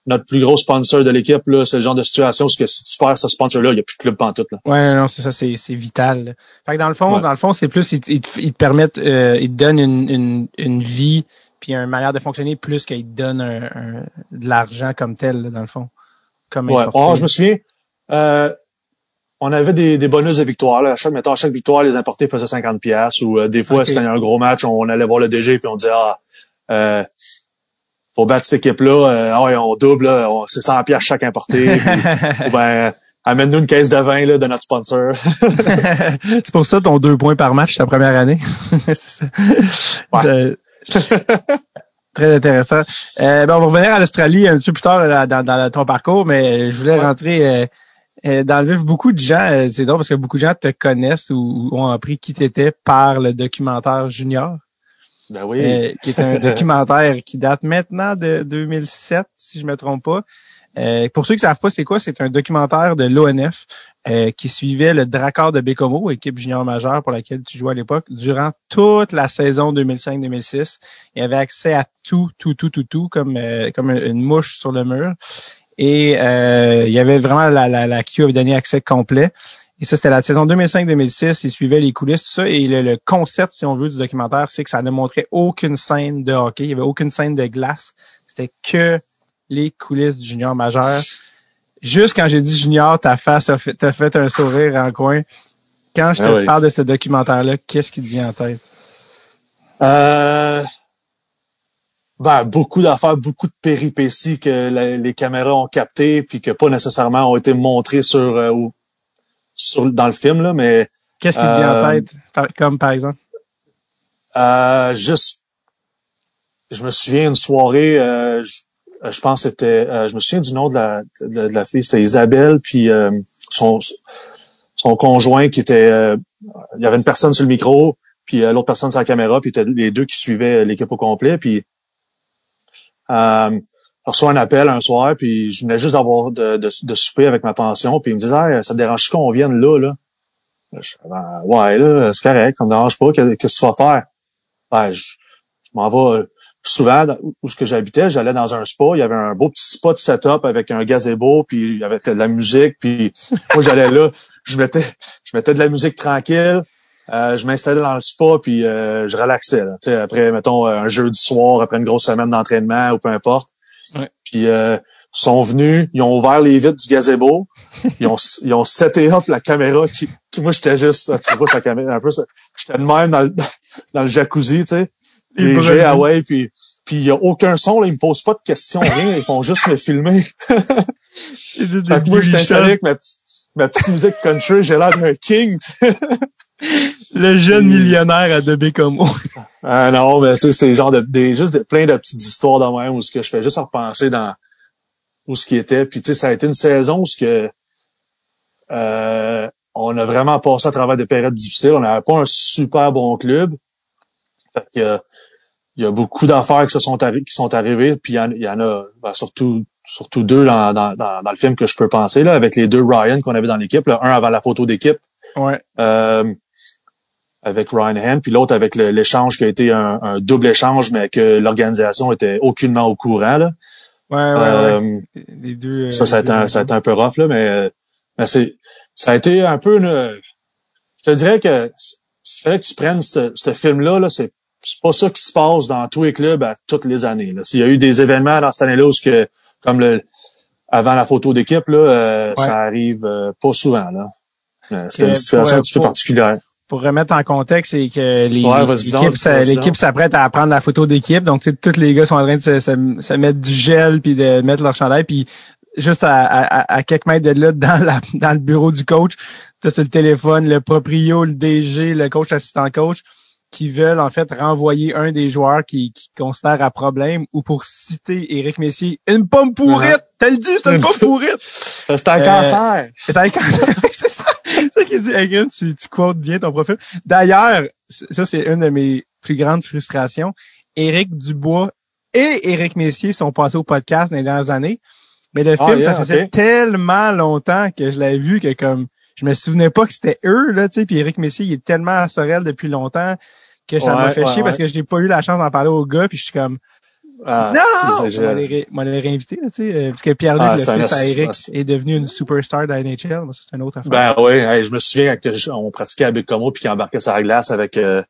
notre plus gros sponsor de l'équipe, là, c'est le genre de situation où que si tu perds ce sponsor-là, il n'y a plus de club pantoute. Là. Ouais, non, c'est ça, c'est, c'est vital. Fait que dans le fond, dans le fond, c'est plus, ils, ils, te permettent, euh, ils te donnent une, une, une vie puis une manière de fonctionner plus qu'ils te donnent un, de l'argent comme tel, là, dans le fond. Comme ouais. Oh, je me souviens, euh, on avait des, des bonus de victoire. Là. À chaque, mettons, à chaque victoire, les importés faisaient 50 pièces ou euh, des fois, c'était un gros match, on allait voir le DG puis on disait, ah, euh, faut battre cette équipe-là, euh, ah ouais, on double, là, c'est 100 pièces chaque importé. ou ben, amène-nous une caisse de vin là, de notre sponsor. c'est pour ça ton deux points par match ta première année. c'est ça. Ouais. Très intéressant. Euh, ben, on va revenir à l'Australie un petit peu plus tard dans, dans, ton parcours, mais je voulais rentrer euh, euh, dans le vif. Beaucoup de gens, c'est drôle parce que beaucoup de gens te connaissent ou, ont appris qui tu étais par le documentaire Junior. Ben oui. Euh, qui est un documentaire qui date maintenant de 2007, si je me trompe pas. Euh, pour ceux qui savent pas c'est quoi, c'est un documentaire de l'ONF euh, qui suivait le Drakkar de Bécomo, équipe junior majeure pour laquelle tu jouais à l'époque, durant toute la saison 2005-2006. Il y avait accès à tout, tout, tout, tout, tout, comme comme une mouche sur le mur. Et il y avait vraiment la, la, la Q avait donné accès complet. Et ça, c'était la saison 2005-2006. Il suivait les coulisses, tout ça. Et le, concept, si on veut, du documentaire, c'est que ça ne montrait aucune scène de hockey. Il n'y avait aucune scène de glace. C'était que les coulisses du junior majeur. Juste quand j'ai dit junior, ta face a fait, t'as fait un sourire en coin. Quand je te ah parle de ce documentaire-là, qu'est-ce qui te vient en tête? Euh, ben, beaucoup d'affaires, beaucoup de péripéties que les caméras ont captées puis que pas nécessairement ont été montrées sur euh, dans le film, là, mais. Qu'est-ce qui te vient en euh, tête, comme par exemple? Euh, juste, je me souviens une soirée, euh, je, pense que c'était, je me souviens du nom de la, de, la fille, c'était Isabelle, puis son, son conjoint qui était, il y avait une personne sur le micro, puis l'autre personne sur la caméra, puis les deux qui suivaient l'équipe au complet, puis euh, reçois un appel un soir, puis je venais juste d'avoir de, de, de, souper avec ma pension, puis il me disait hey, ça te dérange qu'on vienne là, là? Je, ben, ouais, là, c'est correct, ça me dérange pas, qu'est-ce que tu vas faire? Ben, je, je m'en vais souvent où ce que j'habitais, j'allais dans un spa, il y avait un beau petit spot setup avec un gazebo, puis il y avait de la musique, puis moi j'allais là, je mettais je mettais de la musique tranquille, euh, je m'installais dans le spa puis euh, je relaxais là, après mettons un jeudi soir après une grosse semaine d'entraînement ou peu importe. Ouais. Puis euh, sont venus, ils ont ouvert les vitres du gazebo, ils ont ils ont seté up la caméra qui, moi j'étais juste tu vois sa caméra un peu j'étais de même dans le dans le jacuzzi, tu sais. Les jets, ah ouais, puis puis il y a aucun son là, ils me posent pas de questions rien, ils font juste me filmer. moi j'étais installé avec ma ma petite musique country, j'ai l'air d'un king. Le jeune millionnaire à de comme ah non, mais tu sais, c'est genre de, des, juste de, plein de petites histoires dans même où ce que je fais juste repenser dans où ce qui était. Puis tu sais, ça a été une saison où ce que euh, on a vraiment passé à travers des périodes difficiles. On n'avait pas un super bon club. Fait que, il y a beaucoup d'affaires qui se sont qui sont arrivées. Puis il y en, a ben, surtout surtout deux dans, dans, dans, le film que je peux penser là, avec les deux Ryan qu'on avait dans l'équipe. Un avant la photo d'équipe. Ouais. Euh, avec Ryan Hand, puis l'autre avec l'échange qui a été un, double échange, mais que l'organisation était aucunement au courant. Là. Ouais, ouais, euh, Les deux, euh, ça, ça a, été un, ça a été un peu rough, là, mais, mais c'est, ça a été un peu une... Je te dirais que s'il fallait que tu prennes ce, ce film-là, -là, c'est c'est pas ça qui se passe dans tous les clubs à toutes les années. S'il y a eu des événements dans cette année-là où que, comme le avant la photo d'équipe, là, euh, ça arrive pas souvent. là. C'était une situation un petit peu particulière pour remettre en contexte, c'est que les l'équipe s'apprête à prendre la photo d'équipe. Donc, tous les gars sont en train de se, se, mettre du gel puis de mettre leur chandail. Puis juste à, à, à, quelques mètres de là, dans, la, dans le bureau du coach, tu sur le téléphone le proprio, le DG, le coach assistant coach qui veulent en fait renvoyer un des joueurs qui, qui considèrent à problème ou pour citer Éric Messier, une pomme pourrite! T'as le dit, c'est une pomme pourrite! c'est un cancer! C'est un cancer, ça! Qu'il dit, tu, tu quotes bien ton profil. D'ailleurs, ça c'est une de mes plus grandes frustrations. Éric Dubois et Éric Messier sont passés au podcast dans les dernières années. Mais le ah, film, ça faisait tellement longtemps que je l'avais vu que comme je me souvenais pas que c'était eux, là, tu sais, puis Éric Messier, il est tellement à Sorel depuis longtemps que ça m'a fait chier parce que je n'ai pas eu la chance d'en parler au gars, puis je suis comme ah, non! Je m'allais réinviter, tu sais, euh, parce que Pierre-Luc, ah, le fils à Eric, est devenu une superstar de la NHL. c'est une autre affaire. Ben oui, je me souviens qu'on pratiquait à Como puis qu'il embarquait sur la glace avec euh,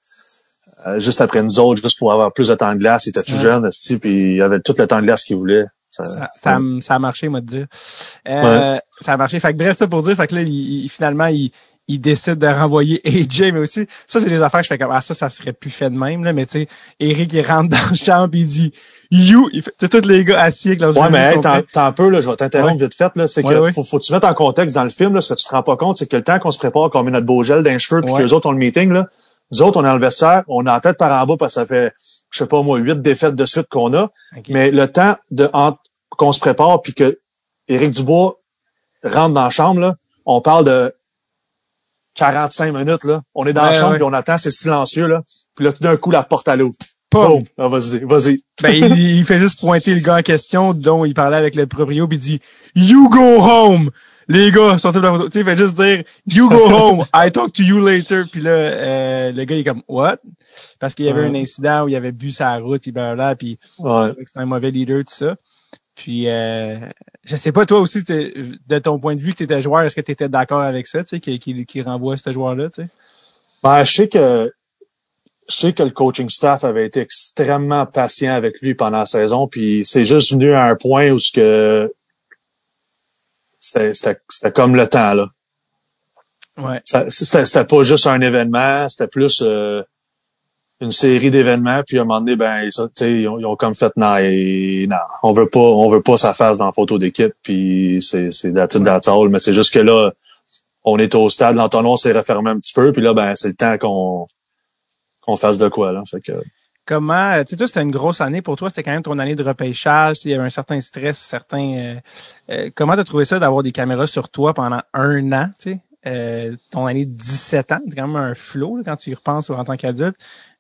euh, juste après nous autres, juste pour avoir plus de temps de glace. Il était tout jeune, puis il avait tout le temps de glace qu'il voulait. Ça, ça, ça, a marché, moi, de dire. Euh, Ça a marché. Fait que bref, ça pour dire, fait que là, il, finalement, il, il décide de renvoyer AJ, mais aussi, ça, c'est des affaires que je fais comme, ah, ça, ça serait plus fait de même, là, mais tu sais, Eric, il rentre dans le champ il dit, you, il fait, tous les gars assis avec leurs Ouais, mais hey, t'as un peu, là, je vais t'interrompre vite fait, là, c'est que, Faut, faut que tu mettes en contexte dans le film, là, ce que tu te rends pas compte, c'est que le temps qu'on se prépare, qu'on met notre beau gel dans les cheveux, puis que les autres ont le meeting, là, nous autres, on est dans le vestiaire, on a la tête par en bas parce que ça fait, je sais pas moi, huit défaites de suite qu'on a. Mais le temps de qu'on se prépare puis que Éric Dubois rentre dans la chambre, là, on parle de 45 minutes, là. On est dans la chambre, puis on attend, c'est silencieux, là. Puis là, tout d'un coup, la porte à l'eau. Boum! Ah, vas-y, vas-y. Ben, il, fait juste pointer le gars en question, dont il parlait avec le proprio, puis il dit « You go home! » Les gars, sortez de la photo. Tu sais, il fait juste dire « You go home! I talk to you later! » Puis là, euh, le gars, il est comme « What? » Parce qu'il y avait un incident où il avait bu sa route, puis blablabla, puis ouais. c'était un mauvais leader, tout ça. Puis, euh, je sais pas, toi aussi, de ton point de vue que tu étais joueur, est-ce que tu étais d'accord avec ça, tu sais, qui, qui, qui renvoie ce joueur-là, tu sais? Ben, je sais que je sais que le coaching staff avait été extrêmement patient avec lui pendant la saison, puis c'est juste venu à un point où ce que c'était comme le temps, là. Ouais. C'était pas juste un événement, c'était plus euh, une série d'événements, puis à un moment donné, ben, ils, ont, ils ont comme fait non, non, on veut pas, on veut pas sa face dans la photo d'équipe, puis c'est c'est that's mais c'est juste que là, on est au stade, l'entonnoir s'est refermé un petit peu, puis là, ben, c'est le temps qu'on qu'on fasse de quoi là. Fait que comment, tu sais, toi, c'était une grosse année pour toi, c'était quand même ton année de repêchage, il y avait un certain stress, certain. Euh, euh, comment t'as trouvé ça d'avoir des caméras sur toi pendant un an, tu sais, euh, ton année de 17 ans, c'est quand même un flow quand tu y repenses en tant qu'adulte.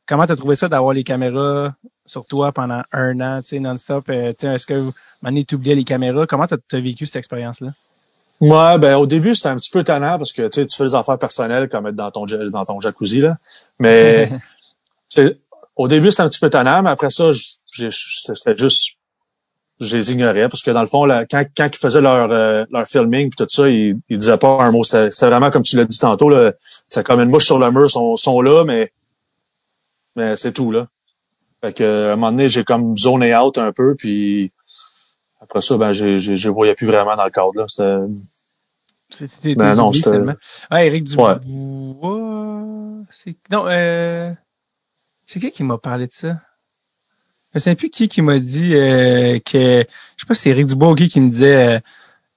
Comment t'as trouvé ça d'avoir les caméras sur toi pendant un an, tu sais, non-stop? Euh, tu sais, Est-ce que Mané t'oubliais les caméras? Comment t'as as vécu cette expérience-là? Ouais, ben au début c'était un petit peu tannant parce que tu tu fais des affaires personnelles comme être dans ton dans ton jacuzzi là. Mais tu au début c'était un petit peu tannant, mais après ça, c'était juste je les ignorais parce que dans le fond là, quand quand ils faisaient leur euh, leur filming puis tout ça, ils, ils disaient pas un mot. C'était c'était vraiment comme tu l'as dit tantôt là, c'est comme une mouche sur le mur, sont sont là, mais mais c'est tout là. Fait que à un moment donné, j'ai comme zoné out un peu puis après ça, ben, j'ai, j'ai, je voyais plus vraiment dans le cadre, là. C'était, Ben non, c'était-. Ouais, Éric Dubois. Ouais. C'est, non, euh, c'est qui qui m'a parlé de ça? Je sais plus qui qui m'a dit euh, que, je sais pas si c'est Éric Dubois ou qui qui me disait, euh,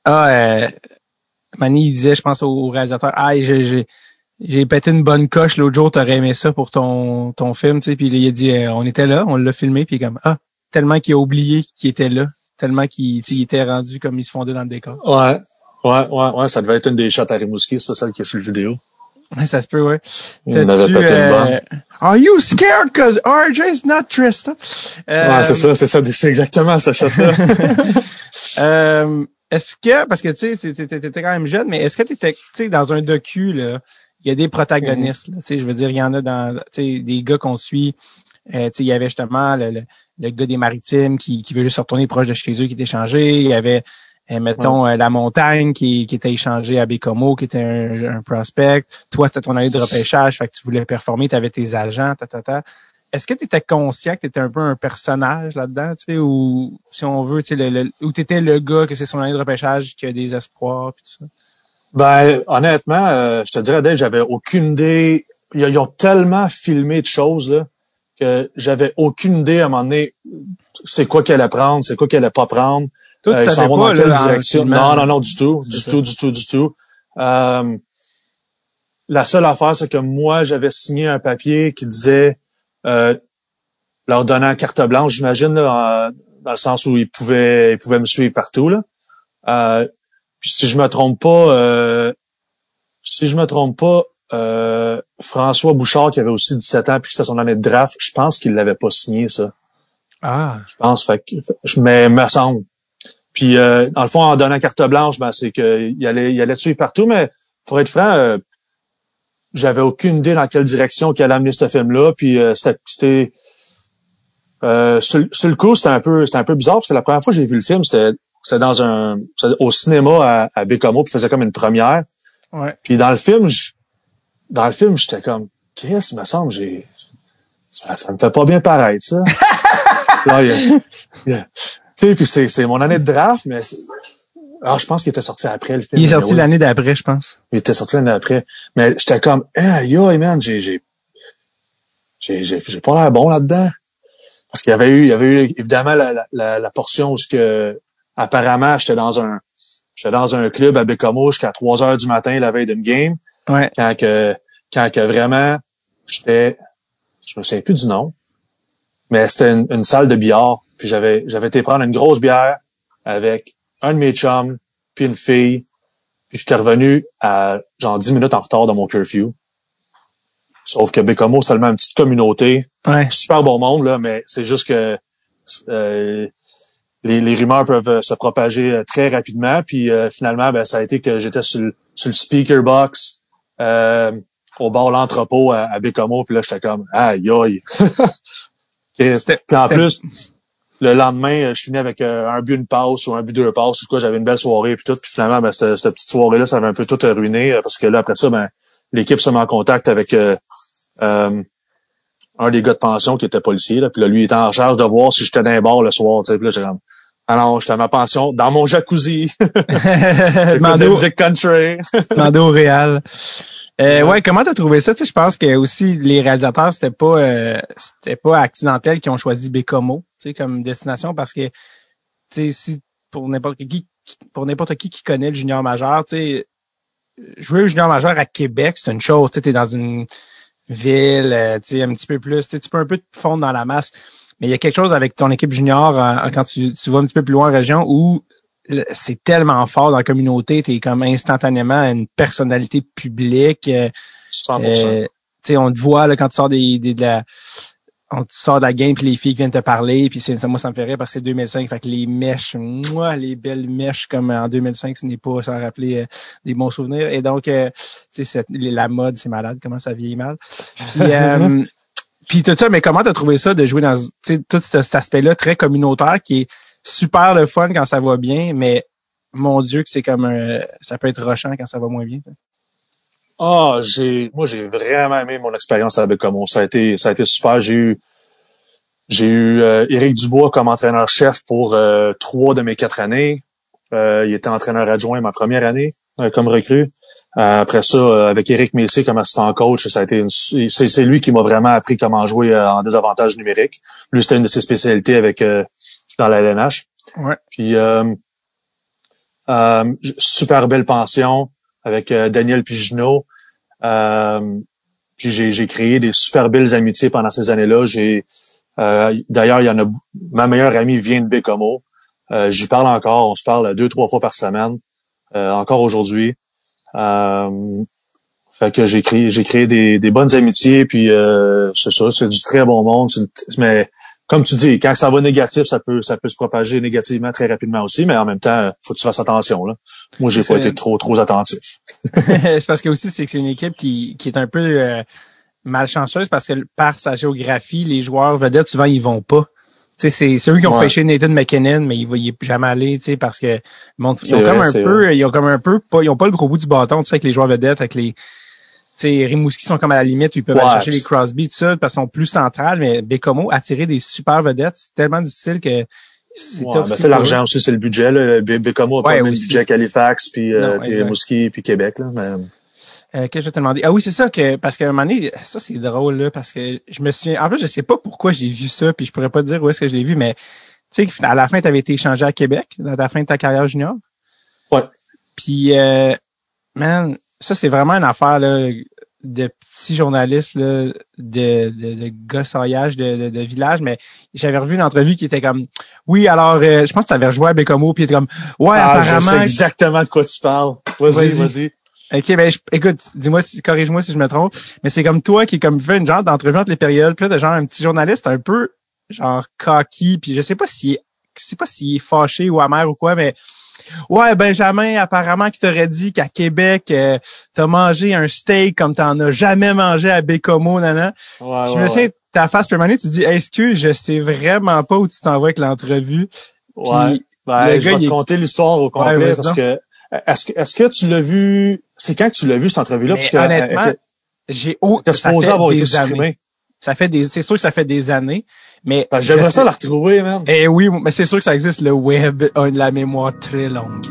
ah, euh, Manny, il disait, je pense au réalisateur, ah, j'ai, j'ai, j'ai pété une bonne coche l'autre jour, t'aurais aimé ça pour ton, ton film, tu sais, puis il a dit, euh, on était là, on l'a filmé, puis comme, ah, tellement qu'il a oublié qu'il était là, tellement qu'il il était rendu comme il se fondait dans le décor. ouais. Ouais, ouais, ouais, ça devait être une des shots à Rimouski, ça, celle qui est sur le vidéo. Ouais, ça se peut, ouais. En avait une euh, bonne. Are you scared cause RJ's not up? Euh, Ouais, c'est ça, c'est ça, c'est exactement ce shot-là. euh, est-ce que, parce que tu sais, t'étais quand même jeune, mais est-ce que t'étais, tu sais, dans un docu, là, il y a des protagonistes, là, tu sais, je veux dire, il y en a dans, tu sais, des gars qu'on suit, euh, tu sais, il y avait justement le, le, le gars des maritimes qui, qui veut juste se retourner proche de chez eux, qui était échangé, il y avait, euh, mettons, euh, la montagne qui, qui était échangée à Bécomo, qui était un, un prospect. Toi, c'était ton année de repêchage, fait que tu voulais performer, tu avais tes agents, ta, ta, ta. Est-ce que tu étais conscient que tu étais un peu un personnage là-dedans, tu sais, ou si on veut, tu sais, le, le, ou tu étais le gars que c'est son année de repêchage qui a des espoirs puis tout ça? Ben, honnêtement, euh, je te dirais, Dave, j'avais aucune idée. Ils, ils ont tellement filmé de choses, là, que j'avais aucune idée à un moment donné, c'est quoi qu'elle allait prendre, c'est quoi qu'elle allait pas prendre. Toi, tu Euh, ils savais pas, dans quelle là, en direction. Non, non, non, du tout. Du tout, du tout, du tout. Euh, la seule affaire, c'est que moi, j'avais signé un papier qui disait euh, leur donnant carte blanche, j'imagine, dans le sens où ils pouvaient, ils pouvaient me suivre partout. Là. Euh, puis si je me trompe pas, euh, si je me trompe pas, euh, François Bouchard, qui avait aussi 17 ans, puis que c'était son année de draft, je pense qu'il l'avait pas signé, ça Ah, je pense. Fait que, je mais me semble. Puis euh, dans le fond, en donnant carte blanche, ben c'est qu'il allait, il allait te suivre partout, mais pour être franc, euh, j'avais aucune idée dans quelle direction qu'il allait amener ce film-là. Puis euh, c'était, euh, sur, le- sur le coup, c'était un peu, c'était un peu bizarre parce que la première fois que j'ai vu le film, c'était, c'était dans un, c'était au cinéma à, à Bécomo, puis faisait comme une première. ouais. Puis dans le film, je- dans le film, j'étais comme, Chris, me semble, j'ai, ça, ça me fait pas bien paraître, ça. Là, il y a- il y a- tu sais, puis c'est, c'est mon année de draft, mais alors je pense qu'il était sorti après le film. Il est sorti oui, l'année d'après, je pense. Il était sorti l'année après. Mais j'étais comme, hey, yo, man, j'ai, j'ai, j'ai, j'ai, j'ai pas l'air bon là-dedans. Parce qu'il y avait eu, il y avait eu évidemment la, la, la, la portion où ce que, apparemment, j'étais dans un, j'étais dans un club à Bécomo jusqu'à 3 heures du matin la veille d'une game Ouais. quand que quand que vraiment j'étais je me souviens plus du nom mais c'était une, une salle de billard puis j'avais j'avais été prendre une grosse bière avec un de mes chums puis une fille puis j'étais revenu à genre 10 minutes en retard de mon curfew sauf que Bécomo c'est seulement une petite communauté Ouais. super bon monde là mais c'est juste que euh, les, les rumeurs peuvent euh, se propager euh, très rapidement. Puis euh, finalement ben ça a été que j'étais sur, le- sur le speaker box euh, au bord de l'entrepôt à, à Bécomo. Puis là j'étais comme aïe aïe. Puis en plus le lendemain euh, je finis avec un but une passe ou un but deux passes. Ou quoi j'avais une belle soirée puis tout. Puis finalement ben, cette, cette petite soirée là ça avait un peu tout ruiné parce que là après ça ben l'équipe se met en contact avec euh, euh, un des gars de pension qui était policier là puis là lui il était en charge de voir si j'étais dans les bars le soir tu sais puis là comme ah non j'étais à ma pension dans mon jacuzzi Demandez au, country demandez au Réal. Euh, ouais, comment t'as trouvé ça? Tu sais, je pense que aussi les réalisateurs, c'était pas euh, c'était pas accidentel qui ont choisi Bécomo, tu sais, comme destination parce que tu sais, si pour n'importe qui pour n'importe qui qui connaît le junior majeur, tu sais, jouer au junior majeur à Québec, c'est une chose. Tu sais, t'es dans une ville, euh, tu sais, un petit peu plus, tu tu peux un peu te fondre dans la masse. Mais il y a quelque chose avec ton équipe junior euh, quand tu, tu vas un petit peu plus loin en région où c'est tellement fort dans la communauté, t'es comme instantanément une personnalité publique. euh, 100%. euh, tu sais, on te voit là, quand tu sors des, des- de la on sort de la game puis les filles viennent te parler puis c'est ça moi ça me fait rire parce que c'est 2005 fait que les mèches moi les belles mèches comme en 2005 ce n'est pas sans rappeler euh, des bons souvenirs. Et donc euh, tu sais la mode c'est malade comment ça vieillit mal. Puis euh, puis tout ça mais comment t'as trouvé ça de jouer dans tout cet, aspect-là très communautaire qui est super le fun quand ça va bien mais mon dieu que c'est comme ça peut être rochant quand ça va moins bien ah, j'ai, moi, j'ai vraiment aimé mon expérience à Bécomo. Ça a été, ça a été super. J'ai eu, j'ai eu euh, Éric Dubois comme entraîneur-chef pour euh, trois de mes quatre années. Euh, il était entraîneur adjoint ma première année comme recrue. après ça, avec Éric Messier comme assistant coach, ça a été c'est, c'est lui qui m'a vraiment appris comment jouer en désavantage numérique. Lui, c'était une de ses spécialités avec dans la LNH. Ouais. Puis super belle pension avec Daniel Piginot. Euh, puis j'ai créé des super belles amitiés pendant ces années-là. J'ai euh, d'ailleurs, il y en a ma meilleure amie vient de Bécomo. Euh, J'y parle encore, on se parle deux, trois fois par semaine, euh, encore aujourd'hui. Euh, fait que j'ai créé, j'ai créé des, des, bonnes amitiés, puis euh, c'est ça, c'est du très bon monde. Mais comme tu dis, quand ça va négatif, ça peut ça peut se propager négativement très rapidement aussi, mais en même temps, faut que tu fasses attention. Là. Moi, j'ai pas été trop trop attentif. c'est parce que aussi c'est que c'est une équipe qui, qui est un peu euh, malchanceuse parce que par sa géographie, les joueurs vedettes souvent ils vont pas. C'est, c'est eux qui ont pêché Nathan McKinnon, mais il va y jamais aller, tu sais, parce que ils ont comme un peu, ils ont comme un peu pas, ils ont pas le gros bout du bâton, tu sais, avec les joueurs vedettes, avec les, sais, Rimouski sont comme à la limite où ils peuvent aller chercher les Crosby, tout ça, parce qu'ils sont plus centrales, mais Bécomo, attirer des super vedettes, c'est tellement difficile que c'est ouais, ben, l'argent aussi, c'est le budget. Là. Bécomo a pas le budget qu'Halifax, puis, euh, puis Rimouski, puis Québec. Là, mais... Euh, qu'est-ce que je vais te demander? Ah oui, c'est ça que parce qu'à un moment donné, ça c'est drôle là, parce que je me souviens. En plus, je sais pas pourquoi j'ai vu ça, puis je pourrais pas te dire où est-ce que je l'ai vu, mais tu sais, à la fin, tu avais été échangé à Québec, à la fin de ta carrière junior. Ouais. Puis euh, man, ça c'est vraiment une affaire là de petits journalistes là, de, de, de gossaillage de, de, village, mais j'avais revu une entrevue qui était comme Oui, alors euh, je pense que tu avais rejoint à Bécomo, puis il était comme Ouais, ah, apparemment. Je sais exactement de quoi tu parles. Vas-y, vas-y. OK, ben écoute, dis-moi, corrige-moi si je me trompe, mais c'est comme toi qui comme fait une genre d'entrevue entre les périodes, puis là, de genre un petit journaliste un peu genre cocky, puis je sais pas est, je sais pas s'il est fâché ou amer ou quoi, mais Ouais, Benjamin, apparemment qui t'aurait dit qu'à Québec, euh, t'as mangé un steak comme t'en as jamais mangé à Bécomo, nana. Ouais, je me souviens, ta face permanente, tu dis, est-ce que je sais vraiment pas où tu t'en vas avec l'entrevue? Ouais. Ben, je vais te conter l'histoire au complet parce que est-ce que est-ce que tu l'as vu c'est quand que tu l'as vu cette entrevue là parce que honnêtement j'ai t'es supposé avoir été supprimé ça fait des, c'est sûr que ça fait des années, mais. Ben, j'aimerais ça la retrouver, man. Eh oui, mais c'est sûr que ça existe. Le web a la mémoire très longue.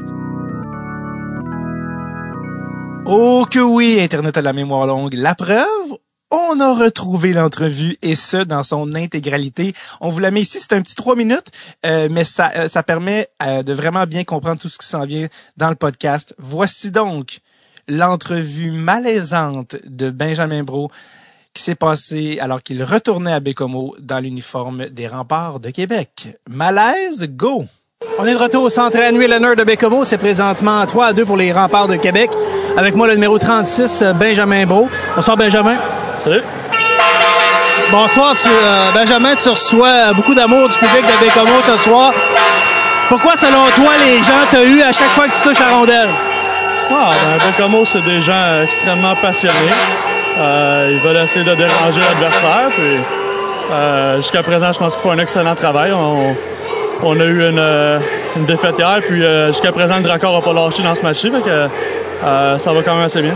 Oh que oui, Internet a la mémoire longue. La preuve, on a retrouvé l'entrevue et ce dans son intégralité. On vous la met ici, c'est un petit trois minutes, euh, mais ça, euh, ça permet euh, de vraiment bien comprendre tout ce qui s'en vient dans le podcast. Voici donc l'entrevue malaisante de Benjamin Bro qui s'est passé alors qu'il retournait à Bécomo dans l'uniforme des remparts de Québec. Malaise, go! On est de retour au centre annuel l'honneur de Bécomo. C'est présentement 3 à 2 pour les remparts de Québec. Avec moi, le numéro 36, Benjamin Beau. Bonsoir, Benjamin. Salut. Bonsoir, euh, Benjamin. Tu reçois beaucoup d'amour du public de Bécomo ce soir. Pourquoi, selon toi, les gens t'ont eu à chaque fois que tu touches la rondelle? Ah, ben, Bécomo, c'est des gens extrêmement passionnés. Euh, ils veulent essayer de déranger l'adversaire. Puis euh, jusqu'à présent, je pense qu'ils font un excellent travail. On, a eu une, euh, une, défaite hier, puis jusqu'à présent, le Dracor n'a pas lâché dans ce match-ci. ça va quand même assez bien.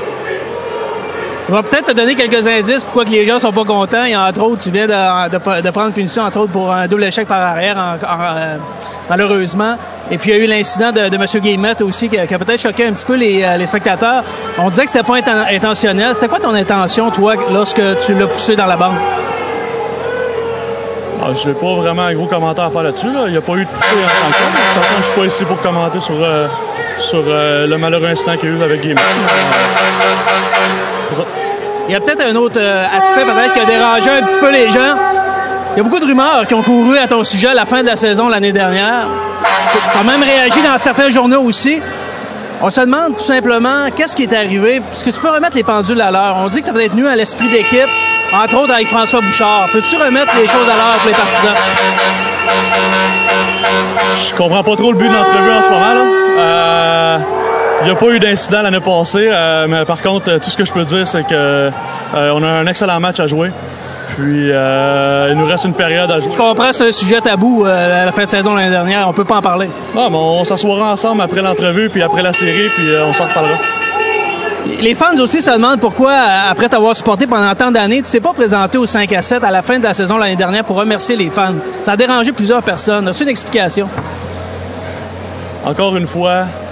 On va peut-être te donner quelques indices pourquoi que les gens sont pas contents. Et entre autres, tu viens de, de, de prendre punition, entre autres, pour un double échec par arrière, malheureusement. Et puis, il y a eu l'incident de, M. Guillemette aussi qui a, peut-être choqué un petit peu les, les, spectateurs. On disait que c'était pas intentionnel. C'était quoi ton intention, toi, lorsque tu l'as poussé dans la bande? Ah, je n'ai pas vraiment un gros commentaire à faire là-dessus. Il n'y a pas eu de poussée en tant je suis pas ici pour commenter sur, euh, sur euh, le malheureux incident qu'il y a eu avec Guillemette. Il y a peut-être un autre euh, aspect peut-être qui a dérangé un petit peu les gens. Il y a beaucoup de rumeurs qui ont couru à ton sujet à la fin de la saison l'année dernière. Tu as même réagi dans certains journaux aussi. On se demande tout simplement qu'est-ce qui est arrivé. Est-ce que tu peux remettre les pendules à l'heure? On dit que tu as peut-être tenu à l'esprit d'équipe. entre autres avec François Bouchard. Peux-tu remettre les choses à l'heure pour les partisans? Je comprends pas trop le but de l'entrevue en ce moment. Euh, il n'y a pas eu d'incident l'année passée, euh, mais par contre, euh, tout ce que je peux dire, c'est que euh, on a un excellent match à jouer. Puis euh, il nous reste une période à jouer. Je comprends, c'est un sujet tabou euh, à la fin de saison l'année dernière. On peut pas en parler. Ah, mais on s'assoira ensemble après l'entrevue, puis après la série, puis euh, on s'en reparlera. Les fans aussi se demandent pourquoi, euh, après t'avoir supporté pendant tant d'années, tu t'es pas présenté au 5 à 7 à la fin de la saison l'année dernière pour remercier les fans. Ça a dérangé plusieurs personnes. As-tu une explication? Encore une fois, euh, euh,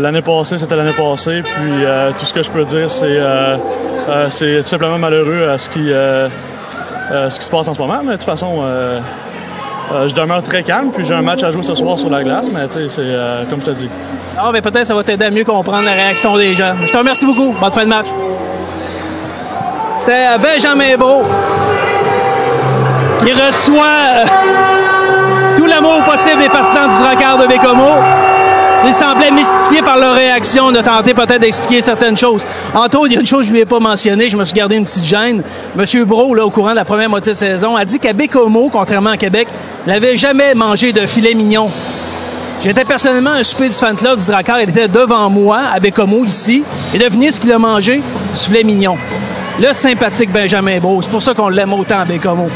l'année passée, c'était l'année passée, puis euh, tout ce que je peux dire, c'est euh, euh, tout simplement malheureux à ce qui, euh, euh, ce qui se passe en ce moment, mais de toute façon, euh, euh, je demeure très calme, puis j'ai un match à jouer ce soir sur la glace, mais tu sais, c'est euh, comme je te dis. Ah, mais peut-être ça va t'aider à mieux comprendre la réaction des gens. Je te remercie beaucoup. Bonne fin de match. C'est euh, Benjamin Bro qui reçoit euh, tout l'amour possible des partisans du Dracard de Bécomo. Ils semblaient mystifiés par leur réaction. On a tenté peut-être d'expliquer certaines choses. Entre autres, il y a une chose que je ne lui ai pas mentionnée. Je me suis gardé une petite gêne. Monsieur Bro, là, au courant de la première moitié de saison, a dit qu'à Bécomo, contrairement à Québec, n'avait jamais mangé de filet mignon. J'étais personnellement un souper du fan club du Drakkar. Il était devant moi, à Bécomo, ici. Et devinez ce qu'il a mangé? Du filet mignon. Le sympathique Benjamin Bro. C'est pour ça qu'on l'aime autant à Bécomo.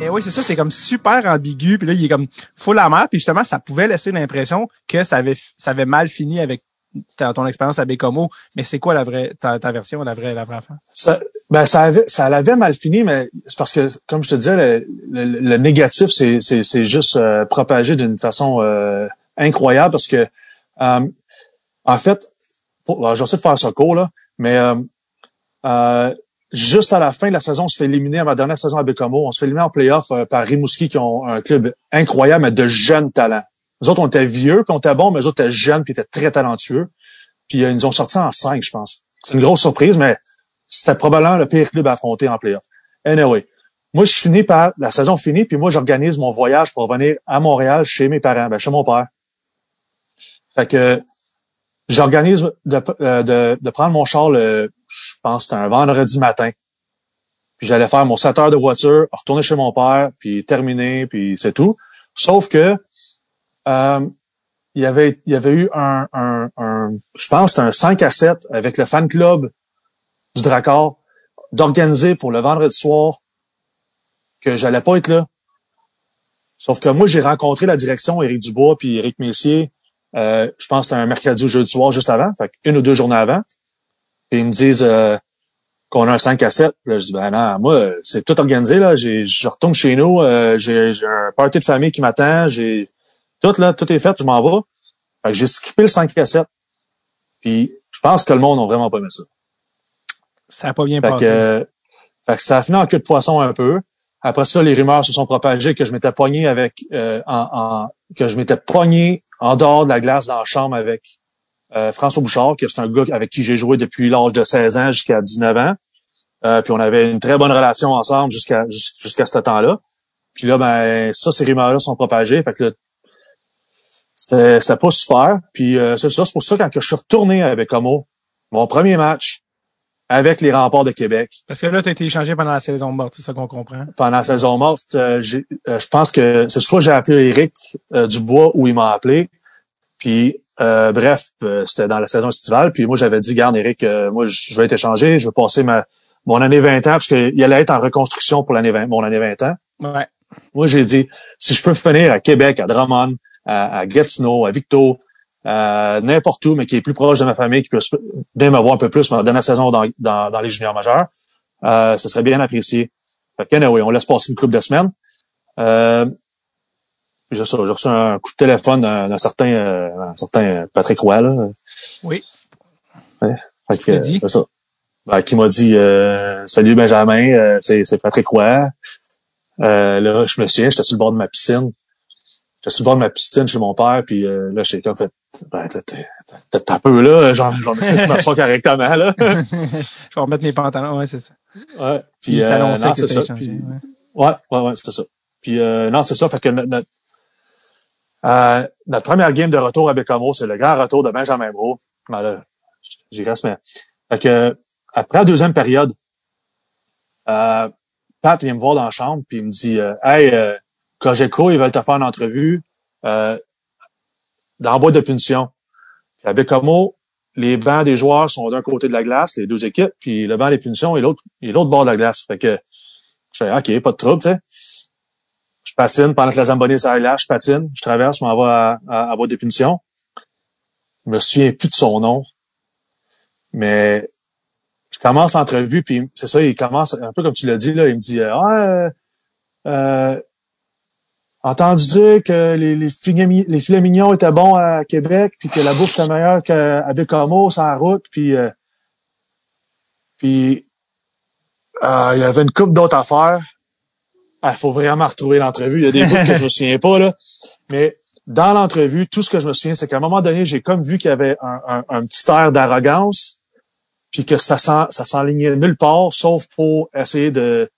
Et oui, c'est ça, c'est comme super ambigu, puis là, il est comme full amer, puis justement, ça pouvait laisser l'impression que ça avait, ça avait mal fini avec ton expérience à Bécomo, mais c'est quoi la vraie, ta, ta version, la vraie, la vraie affaire? Ça, ben, ça avait, ça l'avait mal fini, mais c'est parce que, comme je te disais, le, le- le négatif, c'est, c'est, c'est juste euh, propagé d'une façon euh, incroyable parce que, euh, en fait, j'essaie de faire ça court, là, mais euh, euh, juste à la fin de la saison, on se fait éliminer à ma dernière saison à Bécomo. On se fait éliminer en playoff euh, par Rimouski, qui ont un club incroyable, mais de jeunes talents. Les autres, on était vieux, puis on était bons, mais les autres étaient jeunes, puis étaient très talentueux. Puis euh, ils nous ont sortis en cinq, je pense. C'est une grosse surprise, mais c'était probablement le pire club à affronter en playoff. Anyway, moi, je finis par la saison finie, puis moi, j'organise mon voyage pour revenir à Montréal chez mes parents, ben, chez mon père. Fait que j'organise de, euh, de prendre mon char le, je pense que c'était un vendredi matin. Puis j'allais faire mon 7 heures de voiture, retourner chez mon père, puis terminer, puis c'est tout. Sauf que euh, il y avait il y avait eu un, un, un je pense c'était un 5 à 7 avec le fan club du Drakkar d'organiser pour le vendredi soir que j'allais pas être là. Sauf que moi, j'ai rencontré la direction, Éric Dubois puis Éric Messier, euh, je pense que c'était un mercredi ou jeudi soir juste avant, fait une ou deux journées avant. Puis ils me disent euh, qu'on a un 5 à 7. Puis Là, je dis, ben non, moi, c'est tout organisé. là. J'ai, je retourne chez nous, euh, j'ai, j'ai un party de famille qui m'attend, j'ai tout là, tout est fait, je m'en vais. Fait que j'ai skippé le 5 à 7. Puis je pense que le monde n'a vraiment pas aimé ça. Ça a pas bien Fait passé. que, euh, fait que ça a fini en queue de poisson un peu. Après ça, les rumeurs se sont propagées que je m'étais pogné avec euh, en, en- que je m'étais pogné en dehors de la glace dans la chambre avec euh, François Bouchard, qui c'est un gars avec qui j'ai joué depuis l'âge de 16 ans jusqu'à 19 ans. Euh, puis on avait une très bonne relation ensemble jusqu'à jus- jusqu'à ce temps-là. Puis là, ben ça, ces rumeurs-là sont propagées. Fait que là, c'était pas super. Puis euh, c'est ça, c'est pour ça quand que je suis retourné avec Homo, mon premier match avec les remparts de Québec, Parce que là, tu as été échangé pendant la saison morte, c'est ça qu'on comprend. pendant la saison morte, euh, euh, je pense que c'est soit j'ai appelé Eric euh, Dubois ou il m'a appelé. Puis euh, bref, euh, c'était dans la saison estivale. Puis moi j'avais dit, garde Eric, euh, moi je vais être échangé, je vais passer ma mon année 20 ans parce qu'il allait être en reconstruction pour l'année 20, mon année 20 ans. Ouais. Moi j'ai dit, si je peux finir à Québec, à Drummond, à, à Gatineau, à Victo, euh, n'importe où, mais qui est plus proche de ma famille, qui peut bien me voir un peu plus ma dernière saison dans, dans, dans les juniors majeurs, euh, ce serait bien apprécié. Fait que, anyway, on laisse passer une couple de semaines. J'ai reçu un coup de téléphone d'un d'un certain, euh, un certain Patrick Roy, là. Oui. Fait qu'il a dit? ça. Ben, qui m'a dit euh, Salut Benjamin, euh, c'est, c'est Patrick Roy. Euh, là, je me souviens, j'étais sur le bord de ma piscine. J'étais sur le bord de ma piscine chez mon père, puis euh, là, j'étais comme fait ben, t'as un peu là, ai fait m'asseoir correctement, là. Je vais remettre mes pantalons, ouais, c'est ça. Ouais. Puis Puis, euh, non, que c'est ça. échangé, Puis- ouais. Ouais, ouais, ouais, c'est ça. Puis euh, non, c'est ça. Fait que notre, notre, euh, notre première game de retour à Bécamo, c'est le grand retour de Benjamin Bro. Ben j'y reste, mais. Fait que, après la deuxième période, euh, Pat vient me voir dans la chambre, puis il me dit euh, Hey, euh, ils veulent te faire une entrevue euh, dans le boîte de punition. Puis avec Como, les bancs des joueurs sont d'un côté de la glace, les deux équipes, puis le banc des punitions est l'autre est l'autre bord de la glace. Fait que je fais OK, pas de trouble, tu sais. Patine pendant que la Zamboni ça là, je patine, je traverse, je m'en vais à, à, à punition. Je me souviens plus de son nom. Mais je commence l'entrevue, puis c'est ça, il commence un peu comme tu l'as dit, là, il me dit Ah euh, euh, entendu dire que les, les filets mignons étaient bons à Québec, puis que la bouffe était meilleure qu'à Bécamo, sur la route, puis euh, puis euh, il y avait une coupe d'autres affaires. Il faut vraiment retrouver l'entrevue. Il y a des bouts que je me souviens pas, là. Mais dans l'entrevue, tout ce que je me souviens, c'est qu'à un moment donné, j'ai comme vu qu'il y avait un, un, un petit air d'arrogance, puis que ça ça s'enlignait nulle part, sauf pour essayer de,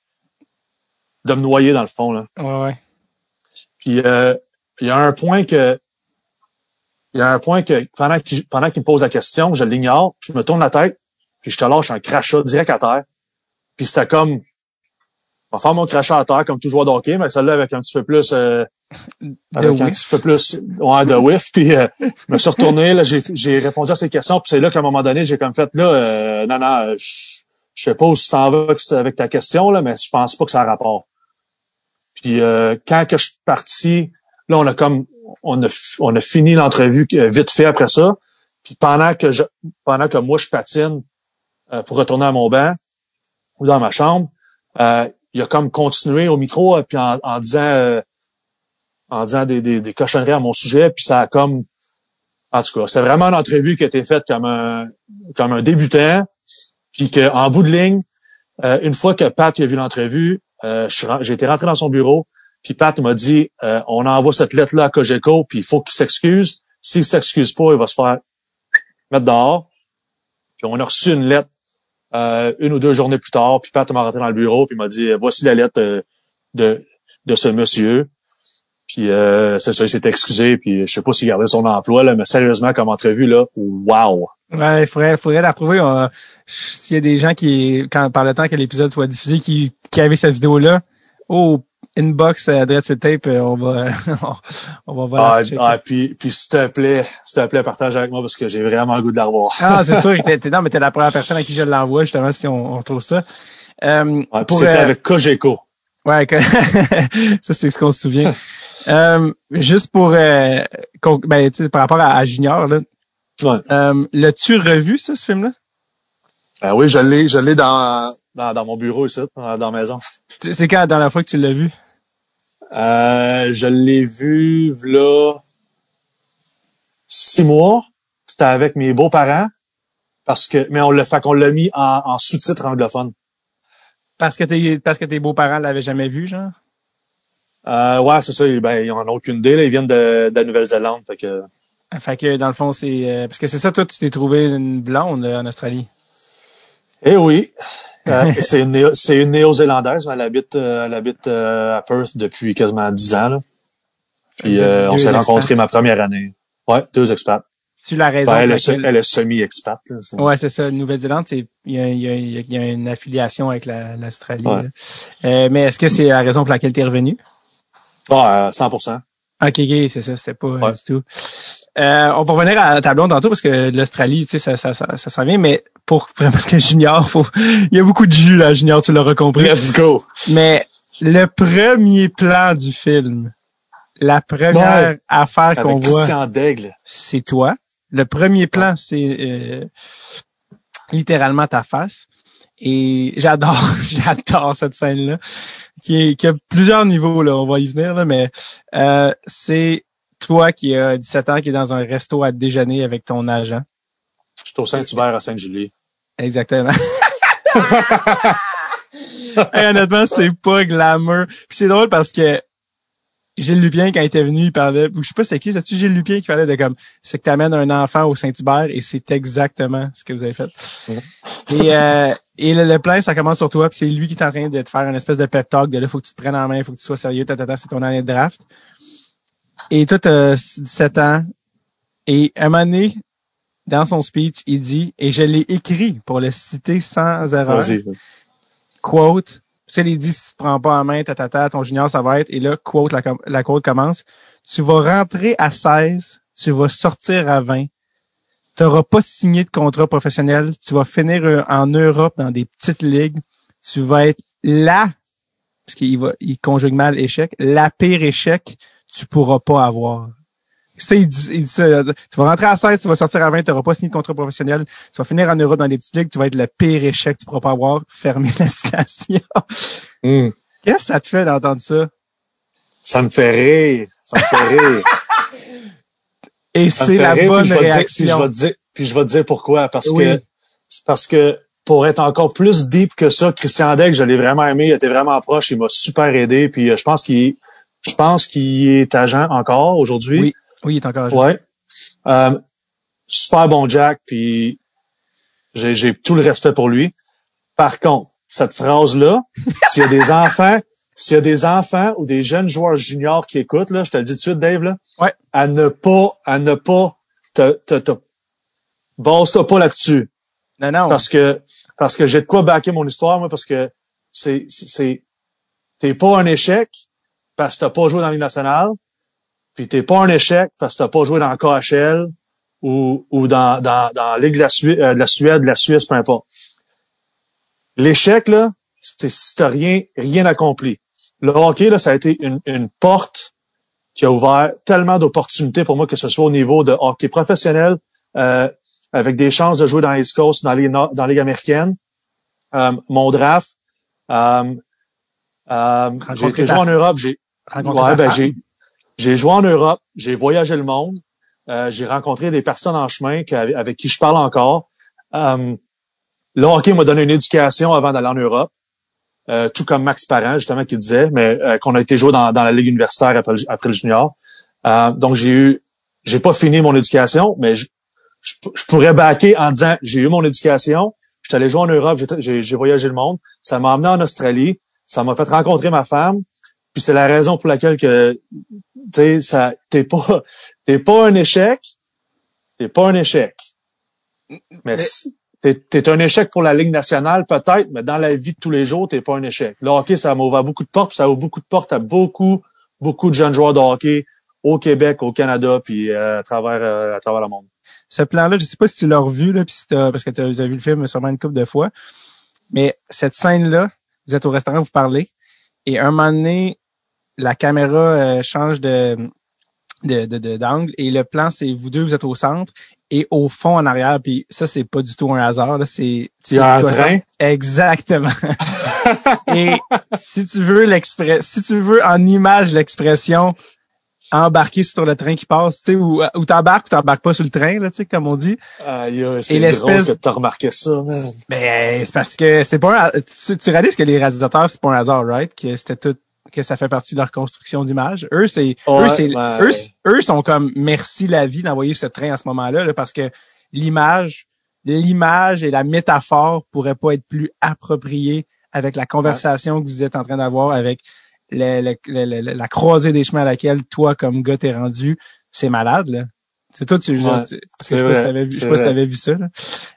de me noyer dans le fond. Là. Ouais, ouais. Puis euh, il y a un point que il y a un point que pendant qu'il pendant qu'il me pose la question, je l'ignore, je me tourne la tête, puis je te lâche un crachat direct à terre. Puis c'était comme va faire mon crachat à terre comme tout joueur de hockey, mais celle-là avec un petit peu plus euh, avec un petit peu plus ouais, de whiff. Puis euh, je me suis retourné, là, j'ai, j'ai répondu à ces questions, puis c'est là qu'à un moment donné, j'ai comme fait là, euh, non, non, je, je sais pas où tu t'en vas avec- ta question, là, mais je pense pas que ça a rapport. Puis euh, quand que je suis parti, là, on a comme on a, on a fini l'entrevue euh, vite fait après ça. Puis pendant que je pendant que moi je patine euh, pour retourner à mon banc ou dans ma chambre, euh, il a comme continué au micro euh, puis en, en disant euh, en disant des, des, des cochonneries à mon sujet, puis ça a comme en tout cas, c'est vraiment une entrevue qui a été faite comme un comme un débutant, puis que en bout de ligne, euh, une fois que Pat a vu l'entrevue, euh, j'ai été rentré dans son bureau, puis Pat m'a dit euh, on envoie cette lettre là à Cogeco, puis il faut qu'il s'excuse. S'il s'excuse pas, il va se faire mettre dehors. Puis on a reçu une lettre euh, une ou deux journées plus tard, puis Pat m'a rentré dans le bureau, puis m'a dit voici la lettre euh, de de ce monsieur. Puis euh, c'est ça, il s'est excusé, puis je sais pas s'il gardait son emploi, là, mais sérieusement, comme entrevue, là, wow! Ouais, il faudrait, faudrait la retrouver. On- S'il y a des gens qui, quand, par le temps que l'épisode soit diffusé, qui, qui avaient cette vidéo-là, au inbox, euh, adresse sur le tape, euh, on va, on va voir. Ah, ah, puis, puis s'il te plaît, s'il te plaît, partage avec moi parce que j'ai vraiment le goût de la revoir. Ah, c'est sûr, t'es, t'es- non, mais t'es la première personne à qui je l'envoie, justement, si on, on retrouve ça. Euh, Ouais, puis pour, c'était euh, avec Cogeco. Ouais, que- ça c'est ce qu'on se souvient. Euh, juste pour euh, ben, par rapport à, à Junior, là, Ouais. euh, l'as-tu revu ça, ce film-là? Ah oui, je l'ai, je l'ai dans, dans, dans mon bureau ici, dans, dans la maison. C'est c'est quand la dernière fois que tu l'as vu? Euh, je l'ai vu là six mois. C'était avec mes beaux-parents. Parce que, mais on l'a fait qu'on l'a mis en, en sous-titre anglophone. Parce que tes parce que tes beaux-parents l'avaient jamais vu, genre? Euh, ouais, c'est ça. Ben, ils en ont aucune idée. Là. Ils viennent de, de la Nouvelle-Zélande. Fait que, Fait que dans le fond, c'est. euh, parce que c'est ça, toi, tu t'es trouvé une blonde là, en Australie. Eh oui. Euh, c'est une, Néo- une néo-zélandaise, mais elle habite, euh, elle habite euh, à Perth depuis quasiment dix ans. Là. Puis euh, on s'est rencontrés ma première année. Ouais, deux expats. Tu la raison. Ben, elle, est, se- laquelle- elle est semi-expat. Ouais, c'est ça. Nouvelle-Zélande, il y y, y a une affiliation avec la- l'Australie. Ouais. Euh, mais est-ce que c'est la raison pour laquelle tu es revenu? Ah, euh, 100%. Ok, ok, c'est ça, c'était pas Ouais. du tout. Euh, on va revenir à ta blonde tantôt parce que l'Australie, tu sais, ça, ça, ça, ça s'en vient, mais pour vraiment parce que Junior, faut, il y a beaucoup de jus là, Junior, tu l'auras compris. Let's go. Mais le premier plan du film, la première affaire qu'on voit, c'est toi. Le premier plan, c'est euh, littéralement ta face. Et j'adore, j'adore cette scène-là, qui, est, qui a plusieurs niveaux, là, on va y venir, là, mais euh, c'est toi qui a 17 ans, qui est dans un resto à déjeuner avec ton agent. Je suis au Saint-Hubert à Sainte-Julie. Exactement. Hey, honnêtement, c'est pas glamour. Puis c'est drôle parce que Gilles Lupien, quand il était venu, il parlait, ou je sais pas c'est qui, c'est-tu Gilles Lupien qui parlait de comme, c'est que t'amènes un enfant au Saint-Hubert et c'est exactement ce que vous avez fait. et, euh, et le, le plan, ça commence sur toi, puis c'est lui qui est en train de te faire une espèce de pep talk de là, faut que tu te prennes en main, faut que tu sois sérieux, tata, c'est ton année de draft. Et toi, t'as 17 ans, et à un moment donné, dans son speech, il dit, et je l'ai écrit pour le citer sans erreur, Vas-y. quote, tu sais, il dit, si tu te prends pas en main, ta, ta, ta, ton junior, ça va être, et là, quote, la, la quote commence, tu vas rentrer à 16, tu vas sortir à 20, tu n'auras pas signé de contrat professionnel, tu vas finir euh, en Europe dans des petites ligues, tu vas être là, parce qu'il va, il conjugue mal échec, la pire échec, tu pourras pas avoir. Il dit, il dit tu vas rentrer à 16, tu vas sortir à 20, tu n'auras pas signé de contrat professionnel, tu vas finir en Europe dans des petites ligues, tu vas être le pire échec que tu pourras pas avoir, fermer la station. Hum. Qu'est-ce que ça te fait d'entendre ça? Ça me fait rire. Ça me fait rire. Et c'est la rire, bonne puis dire- puis je réaction. vais dire, puis je vais te dire pourquoi. Parce Oui. que, parce que pour être encore plus deep que ça, Christian Deck, je l'ai vraiment aimé, il était vraiment proche, il m'a super aidé, puis euh, je pense qu'il, je pense qu'il est agent encore aujourd'hui. Oui. Oui, il est encore jeune. Ouais. Euh, super bon Jack, puis j'ai, tout le respect pour lui. Par contre, cette phrase-là, s'il y a des enfants, s'il y a des enfants ou des jeunes joueurs juniors qui écoutent, là, je te le dis tout de suite, Dave, là, Ouais. à ne pas, à ne pas te, te, te, base-toi pas là-dessus. Non, non. Parce que, parce que j'ai de quoi backer mon histoire, moi, parce que c'est, c'est- c'est, t'es pas un échec parce que t'as pas joué dans la Ligue nationale, puis t'es pas un échec parce que t'as pas joué dans le KHL ou, ou dans, dans, dans la Ligue de la, Suède, de la Suède, de la Suisse, peu importe. L'échec, là, c'est si t'as rien, rien accompli. Le hockey, là, ça a été une, une porte qui a ouvert tellement d'opportunités pour moi, que ce soit au niveau de hockey professionnel, euh, avec des chances de jouer dans l'East Coast, dans les dans la Ligue américaine. Euh, mon draft, euh, euh, j'ai été joué en Europe, j'ai ouais, ben, j'ai j'ai joué en Europe, j'ai voyagé le monde, euh, j'ai rencontré des personnes en chemin avec, qui je parle encore. Euh, le hockey m'a donné une éducation avant d'aller en Europe, euh, tout comme Max Parent, justement, qui disait, mais euh, qu'on a été joué dans, la Ligue universitaire après, le- junior. Euh, donc, j'ai eu, j'ai pas fini mon éducation, mais je, je, pourrais backer en disant, j'ai eu mon éducation, je suis allé jouer en Europe, j'ai voyagé le monde, ça m'a emmené en Australie, ça m'a fait rencontrer ma femme, puis c'est la raison pour laquelle que, tu sais, ça, t'es pas, t'es pas un échec, t'es pas un échec. Mais, Mais- t'es, t'es un échec pour la Ligue nationale, peut-être, mais dans la vie de tous les jours, t'es pas un échec. Le hockey, ça m'a ouvert beaucoup de portes, puis ça ouvre beaucoup de portes à beaucoup, beaucoup de jeunes joueurs de hockey au Québec, au Canada, puis euh, à travers, euh, à travers le monde. ce plan-là, je sais pas si tu l'as revu, là, puis si t'as- parce que tu as vu le film sûrement une couple de fois, mais cette scène-là, vous êtes au restaurant, vous parlez, et un moment donné, la caméra euh, change de de, de, de- d'angle et le plan, c'est vous deux, vous êtes au centre et au fond en arrière, puis ça, c'est pas du tout un hasard, là, c'est... tu Il y a un train? Exactement. et si tu veux l'express, si tu veux en image l'expression embarquer sur le train qui passe, tu sais, ou, ou t'embarques ou t'embarques pas sur le train, là, tu sais, comme on dit. Aïe, aïe, c'est Et l'espèce- que t'as remarqué ça, man. Ben, c'est parce que c'est pas un, tu, tu réalises que les réalisateurs, c'est pas un hasard, right? Que c'était tout, que ça fait partie de leur construction d'image. Eux, c'est, Ouais, eux, c'est, eux, eux sont comme merci la vie d'envoyer ce train à ce moment-là, là, parce que l'image, l'image et la métaphore pourraient pas être plus appropriées avec la conversation que vous êtes en train d'avoir avec le- le- le- le- la croisée des chemins à laquelle toi, comme gars, t'es rendu. C'est malade, là. C'est toi, tu, Ouais, tu- sais pas si t'avais vu, je sais c'est pas si t'avais vu ça, là.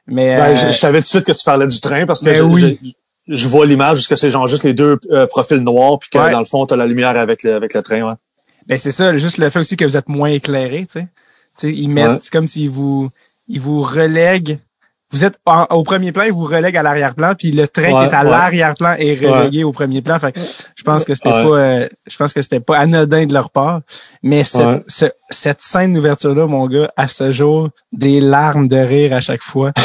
Mais, Ben, euh, je, je savais tout de suite que tu parlais du train parce que Ben oui. Je, vois l'image parce que c'est genre juste les deux euh, profils noirs puis que Ouais. dans le fond t'as la lumière avec le, avec le train. Ouais. Ben c'est ça, juste le fait aussi que vous êtes moins éclairé, tu sais. Tu sais, ils mettent, Ouais. comme s'ils vous, ils vous relèguent. Vous êtes en- au premier plan, ils vous relèguent à l'arrière-plan, puis le train Ouais, qui est à ouais. l'arrière-plan est relégué au premier plan. Fait que je pense que c'était pas, euh, je pense que c'était pas anodin de leur part. Mais cette, ce- cette scène d'ouverture-là, mon gars, à ce jour, des larmes de rire à chaque fois.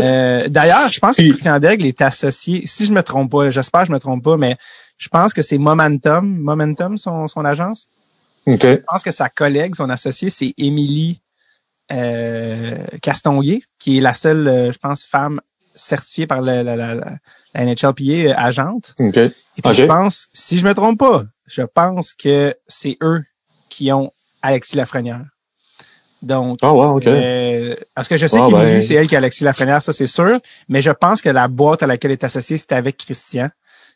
Euh, D'ailleurs, je pense que Christian Daigle est associé, si je me trompe pas, j'espère que je me trompe pas, mais je pense que c'est Momentum, Momentum, son, son agence? OK. je pense que sa collègue, son associée, c'est Émilie euh, Castonguay, qui est la seule, euh, je pense, femme certifiée par la, la, la, la NHLPA euh, agente. OK. Et puis je pense, si je me trompe pas, je pense que c'est eux qui ont Alexis Lafrenière. Donc, Ah ouais, OK. euh, parce que je sais Ah, qu'Émilie, ben. c'est elle qui a Alexis Lafrenière, ça c'est sûr, mais je pense que la boîte à laquelle elle est associée, c'est avec Christian,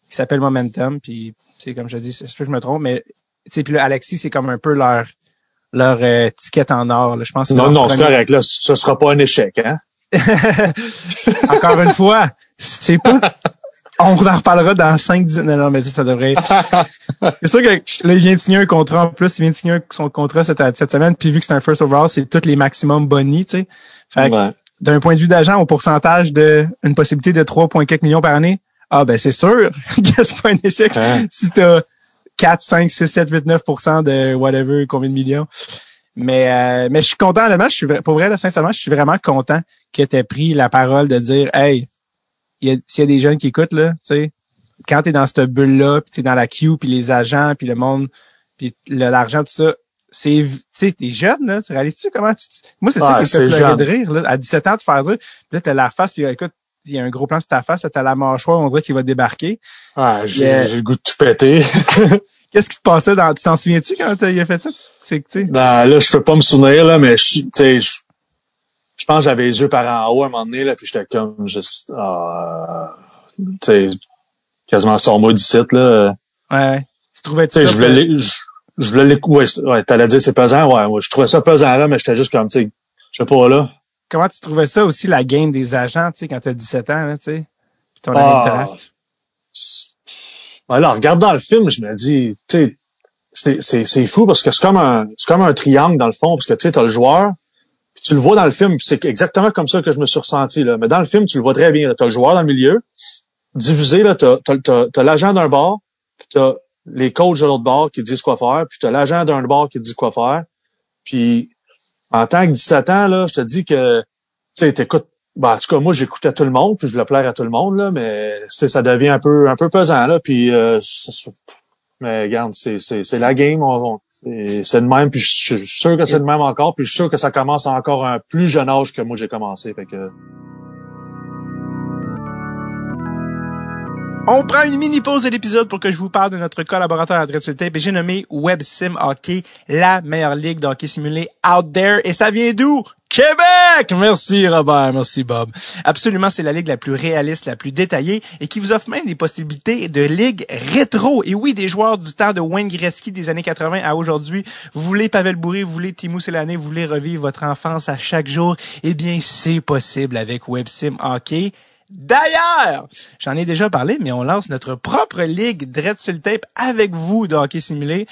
qui s'appelle Momentum, puis c'est comme je dis, je sais que je me trompe, mais puis là, Alexis, c'est comme un peu leur leur euh, ticket en or. Là. Je pense que Non, non, c'est correct. Là, ce sera pas un échec, hein? Encore une fois, c'est pas. On en reparlera dans 5-10... Non, non, mais ça devrait... c'est sûr que là, il vient de signer un contrat en plus. Il vient de signer son contrat cette, cette semaine. Puis vu que c'est un first overall, c'est tous les maximum bonnies, tu sais. Fait que, Ouais. d'un point de vue d'agent, au pourcentage de une possibilité de 3,4 millions par année, ah ben c'est sûr que c'est pas un échec Hein? si t'as 4, 5, 6, 7, 8, 9% de whatever, combien de millions. Mais euh, mais je suis content, honnêtement, je suis pour vrai, là, sincèrement, je suis vraiment content que tu aies pris la parole de dire Hey, s'il y a des jeunes qui écoutent, là, tu sais, quand tu es dans cette bulle-là, puis tu es dans la queue, puis les agents, puis le monde, puis l'argent, tout ça, c'est tu sais, t'es jeune, là, tu réalises-tu comment tu. Moi, c'est ça Ouais, qui me fait pleurer de rire, là, à 17 ans, de faire dire, puis là, t'as la face, puis écoute, il y a un gros plan sur ta face, t'as la mâchoire, on dirait qu'il va débarquer. Ouais, j'ai le goût de tout péter. Qu'est-ce qui te passait dans. Tu t'en souviens-tu quand il a fait ça? C'est que. Ben, là, je peux pas me souvenir, là, mais je, tu sais, je, je pense que j'avais les yeux par en haut à un moment donné, là, puis j'étais comme juste, ah, tu sais, quasiment sur moi d'ici, là. Ouais. Tu trouvais Tu sais, ça? je voulais, l'é- je, je voulais l'écouter. Ouais, ouais, t'allais dire c'est pesant, ouais, ouais, je trouvais ça pesant, là, mais j'étais juste comme, tu sais, je sais pas, là. Comment tu trouvais ça aussi, la game des agents, tu sais, quand t'as 17 ans, là, tu sais? Puis Ton Ah. draft. Voilà, en regardant le film, je me dis, tu sais, c'est, c'est, c'est fou parce que c'est comme un, c'est comme un triangle dans le fond, parce que tu sais, t'as le joueur, puis tu le vois dans le film, puis c'est exactement comme ça que je me suis ressenti, là. Mais dans le film, tu le vois très bien, là. T'as le joueur dans le milieu, divisé, là, t'as, t'as, t'as, t'as l'agent d'un bord, puis t'as les coachs de l'autre bord qui disent quoi faire, puis t'as l'agent d'un bord qui dit quoi faire. Puis, en tant que 17 ans, là, je te dis que, tu sais, t'écoutes ben, en tout cas, moi, j'écoutais tout le monde, puis je voulais plaire à tout le monde, là, mais ça devient un peu, un peu pesant, là, puis euh, mais regarde, c'est, c'est, c'est la game, on, on- c'est, de même, puis je suis sûr que c'est de même encore, puis je suis sûr que ça commence à encore un plus jeune âge que moi j'ai commencé, fait que... On prend une mini pause de l'épisode pour que je vous parle de notre collaborateur à Dread Tape et j'ai nommé WebSim Hockey, la meilleure ligue de hockey simulé out there. Et ça vient d'où? Québec! Merci Robert, merci Bob. Absolument, c'est la ligue la plus réaliste, la plus détaillée et qui vous offre même des possibilités de ligue rétro. Et oui, des joueurs du temps de Wayne Gretzky des années 80 à aujourd'hui. Vous voulez Pavel Bourré, vous voulez Timo Selané, vous voulez revivre votre enfance à chaque jour? Eh bien, c'est possible avec WebSim Hockey. D'ailleurs, j'en ai déjà parlé, mais on lance notre propre ligue Dread tape avec vous de hockey simulé.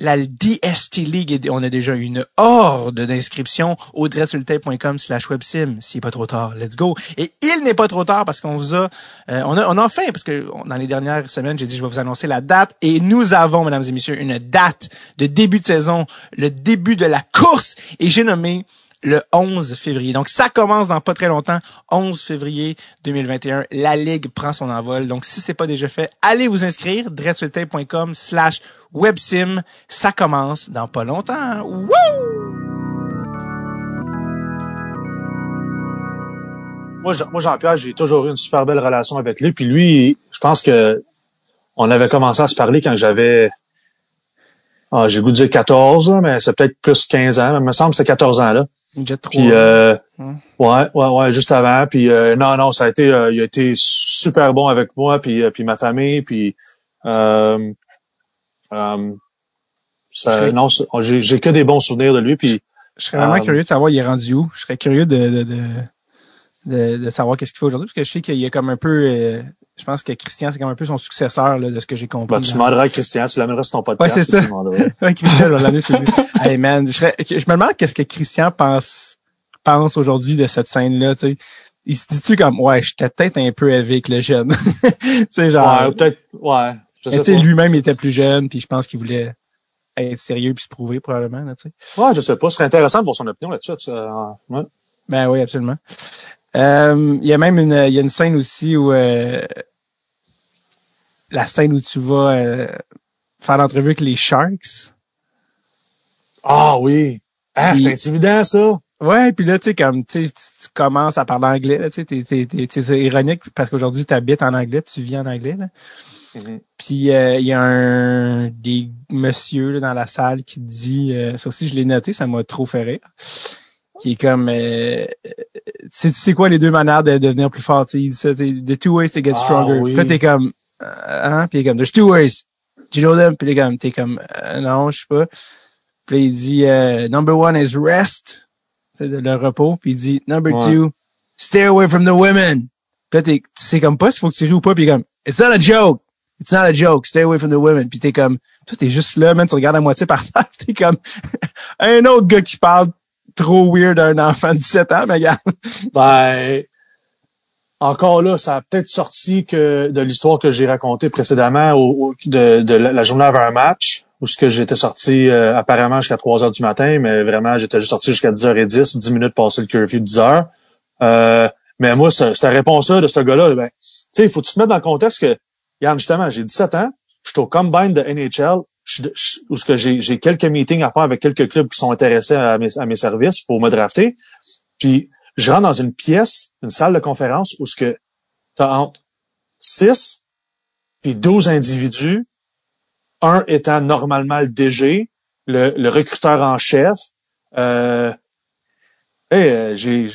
La DST League, on a déjà une horde d'inscriptions au dreadsultape.com slash websim. S'il n'est pas trop tard, let's go. Et il n'est pas trop tard parce qu'on vous a, euh, on a, on a enfin, parce que dans les dernières semaines, j'ai dit je vais vous annoncer la date et nous avons, mesdames et messieurs, une date de début de saison, le début de la course et j'ai nommé le 11 février. Donc, ça commence dans pas très longtemps. 11 février 2021. La Ligue prend son envol. Donc, si c'est pas déjà fait, allez vous inscrire. dreadsultape.com slash websim. Ça commence dans pas longtemps. Wouh! Moi, Jean- moi, Jean-Pierre, j'ai toujours eu une super belle relation avec lui, puis lui, je pense que on avait commencé à se parler quand j'avais, ah, j'ai le goût de dire 14, là, mais c'est peut-être plus 15 ans, il me semble que c'était 14 ans, là. Jet 3. Puis euh, Hmm. ouais, ouais, ouais, juste avant. Puis euh, non, non, ça a été, euh, il a été super bon avec moi, puis euh, puis ma famille, puis euh, euh, ça, non, j'ai j'ai que des bons souvenirs de lui. Puis je serais vraiment euh, curieux de savoir il est rendu où? Je serais curieux de, de, de, de, de savoir qu'est-ce qu'il fait aujourd'hui, parce que je sais qu'il y a comme un peu, euh, je pense que Christian, c'est comme un peu son successeur, là, de ce que j'ai compris. bah, tu demanderas à Christian, tu l'amèneras sur ton podcast. Ouais, c'est ça. Ouais, Christian, je vais l'amener sur lui. Hey man, je, serais- je me demande qu'est-ce que Christian pense pense aujourd'hui de cette scène-là, tu sais. Il se dit-tu comme ouais, j'étais peut-être un peu avec le jeune. tu sais, genre. Ouais, peut-être, ouais, je mais sais tu sais, lui-même il était plus jeune, puis je pense qu'il voulait être sérieux puis se prouver probablement, tu sais. Ouais, je sais pas, ce serait intéressant pour son opinion là-dessus. tu sais, euh, ouais. Ben oui, absolument. Euh, Il y a même une, il y a une scène aussi où euh, la scène où tu vas euh, faire l'entrevue avec les Sharks. Ah oui. Ah, c'est intimidant ça. Ouais, puis là, tu sais, comme tu commences à parler anglais, là, tu sais, c'est ironique parce qu'aujourd'hui, tu habites en anglais, tu vis en anglais, là. Mhm. Puis euh, il y a un des monsieur là, dans la salle qui dit, euh, ça aussi je l'ai noté, ça m'a trop fait rire, qui est comme, euh, euh, tu sais, quoi les deux manières de devenir plus fort, tu sais, the two ways to get Ah, stronger. oui. Puis là t'es comme, euh, hein, puis il est comme, there's two ways, do you know them? Puis il est comme, t'es comme, euh, non, je sais pas. Puis là, il dit euh, number one is rest, c'est le repos. Puis il dit number Ouais. two, stay away from the women. Puis là, t'es- tu sais comme pas s'il faut que tu ris ou pas. Puis il est comme it's not a joke, it's not a joke, stay away from the women. Puis t'es comme toi t'es juste là, man, tu regardes à moitié par terre. T'es comme un autre gars qui parle trop weird à un enfant de 17 ans, mais regarde. Ben, encore là, ça a peut-être sorti que de l'histoire que j'ai racontée précédemment au, au- de, de la, journée avant un match, où ce que j'étais sorti euh, apparemment jusqu'à 3 heures du matin, mais vraiment, j'étais sorti jusqu'à 10h10, 10 minutes passé le curfew de 10 heures. Euh, mais moi, cette, réponse-là de ce gars-là, ben, tu sais, il faut que tu te mettre dans le contexte que, Yann, justement, j'ai 17 ans, je suis au combine de NHL, je, ce que j'ai quelques meetings à faire avec quelques clubs qui sont intéressés à mes, à mes services pour me drafter. Puis je rentre dans une pièce, une salle de conférence où ce que t'as entre 6 puis 12 individus, un étant normalement le DG, le, le recruteur en chef. Euh, hey, euh, j'ai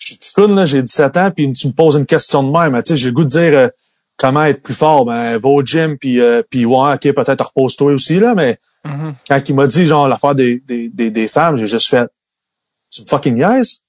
je suis là, j'ai 17 ans, puis tu me poses une question de même. Tu sais, j'ai le goût de dire euh, comment être plus fort? Ben, va au gym, puis euh, puis ouais, ok, peut-être repose-toi aussi, là, mais quand il m'a dit genre l'affaire des, des, des, des femmes, j'ai juste fait Tu me fucking niaises?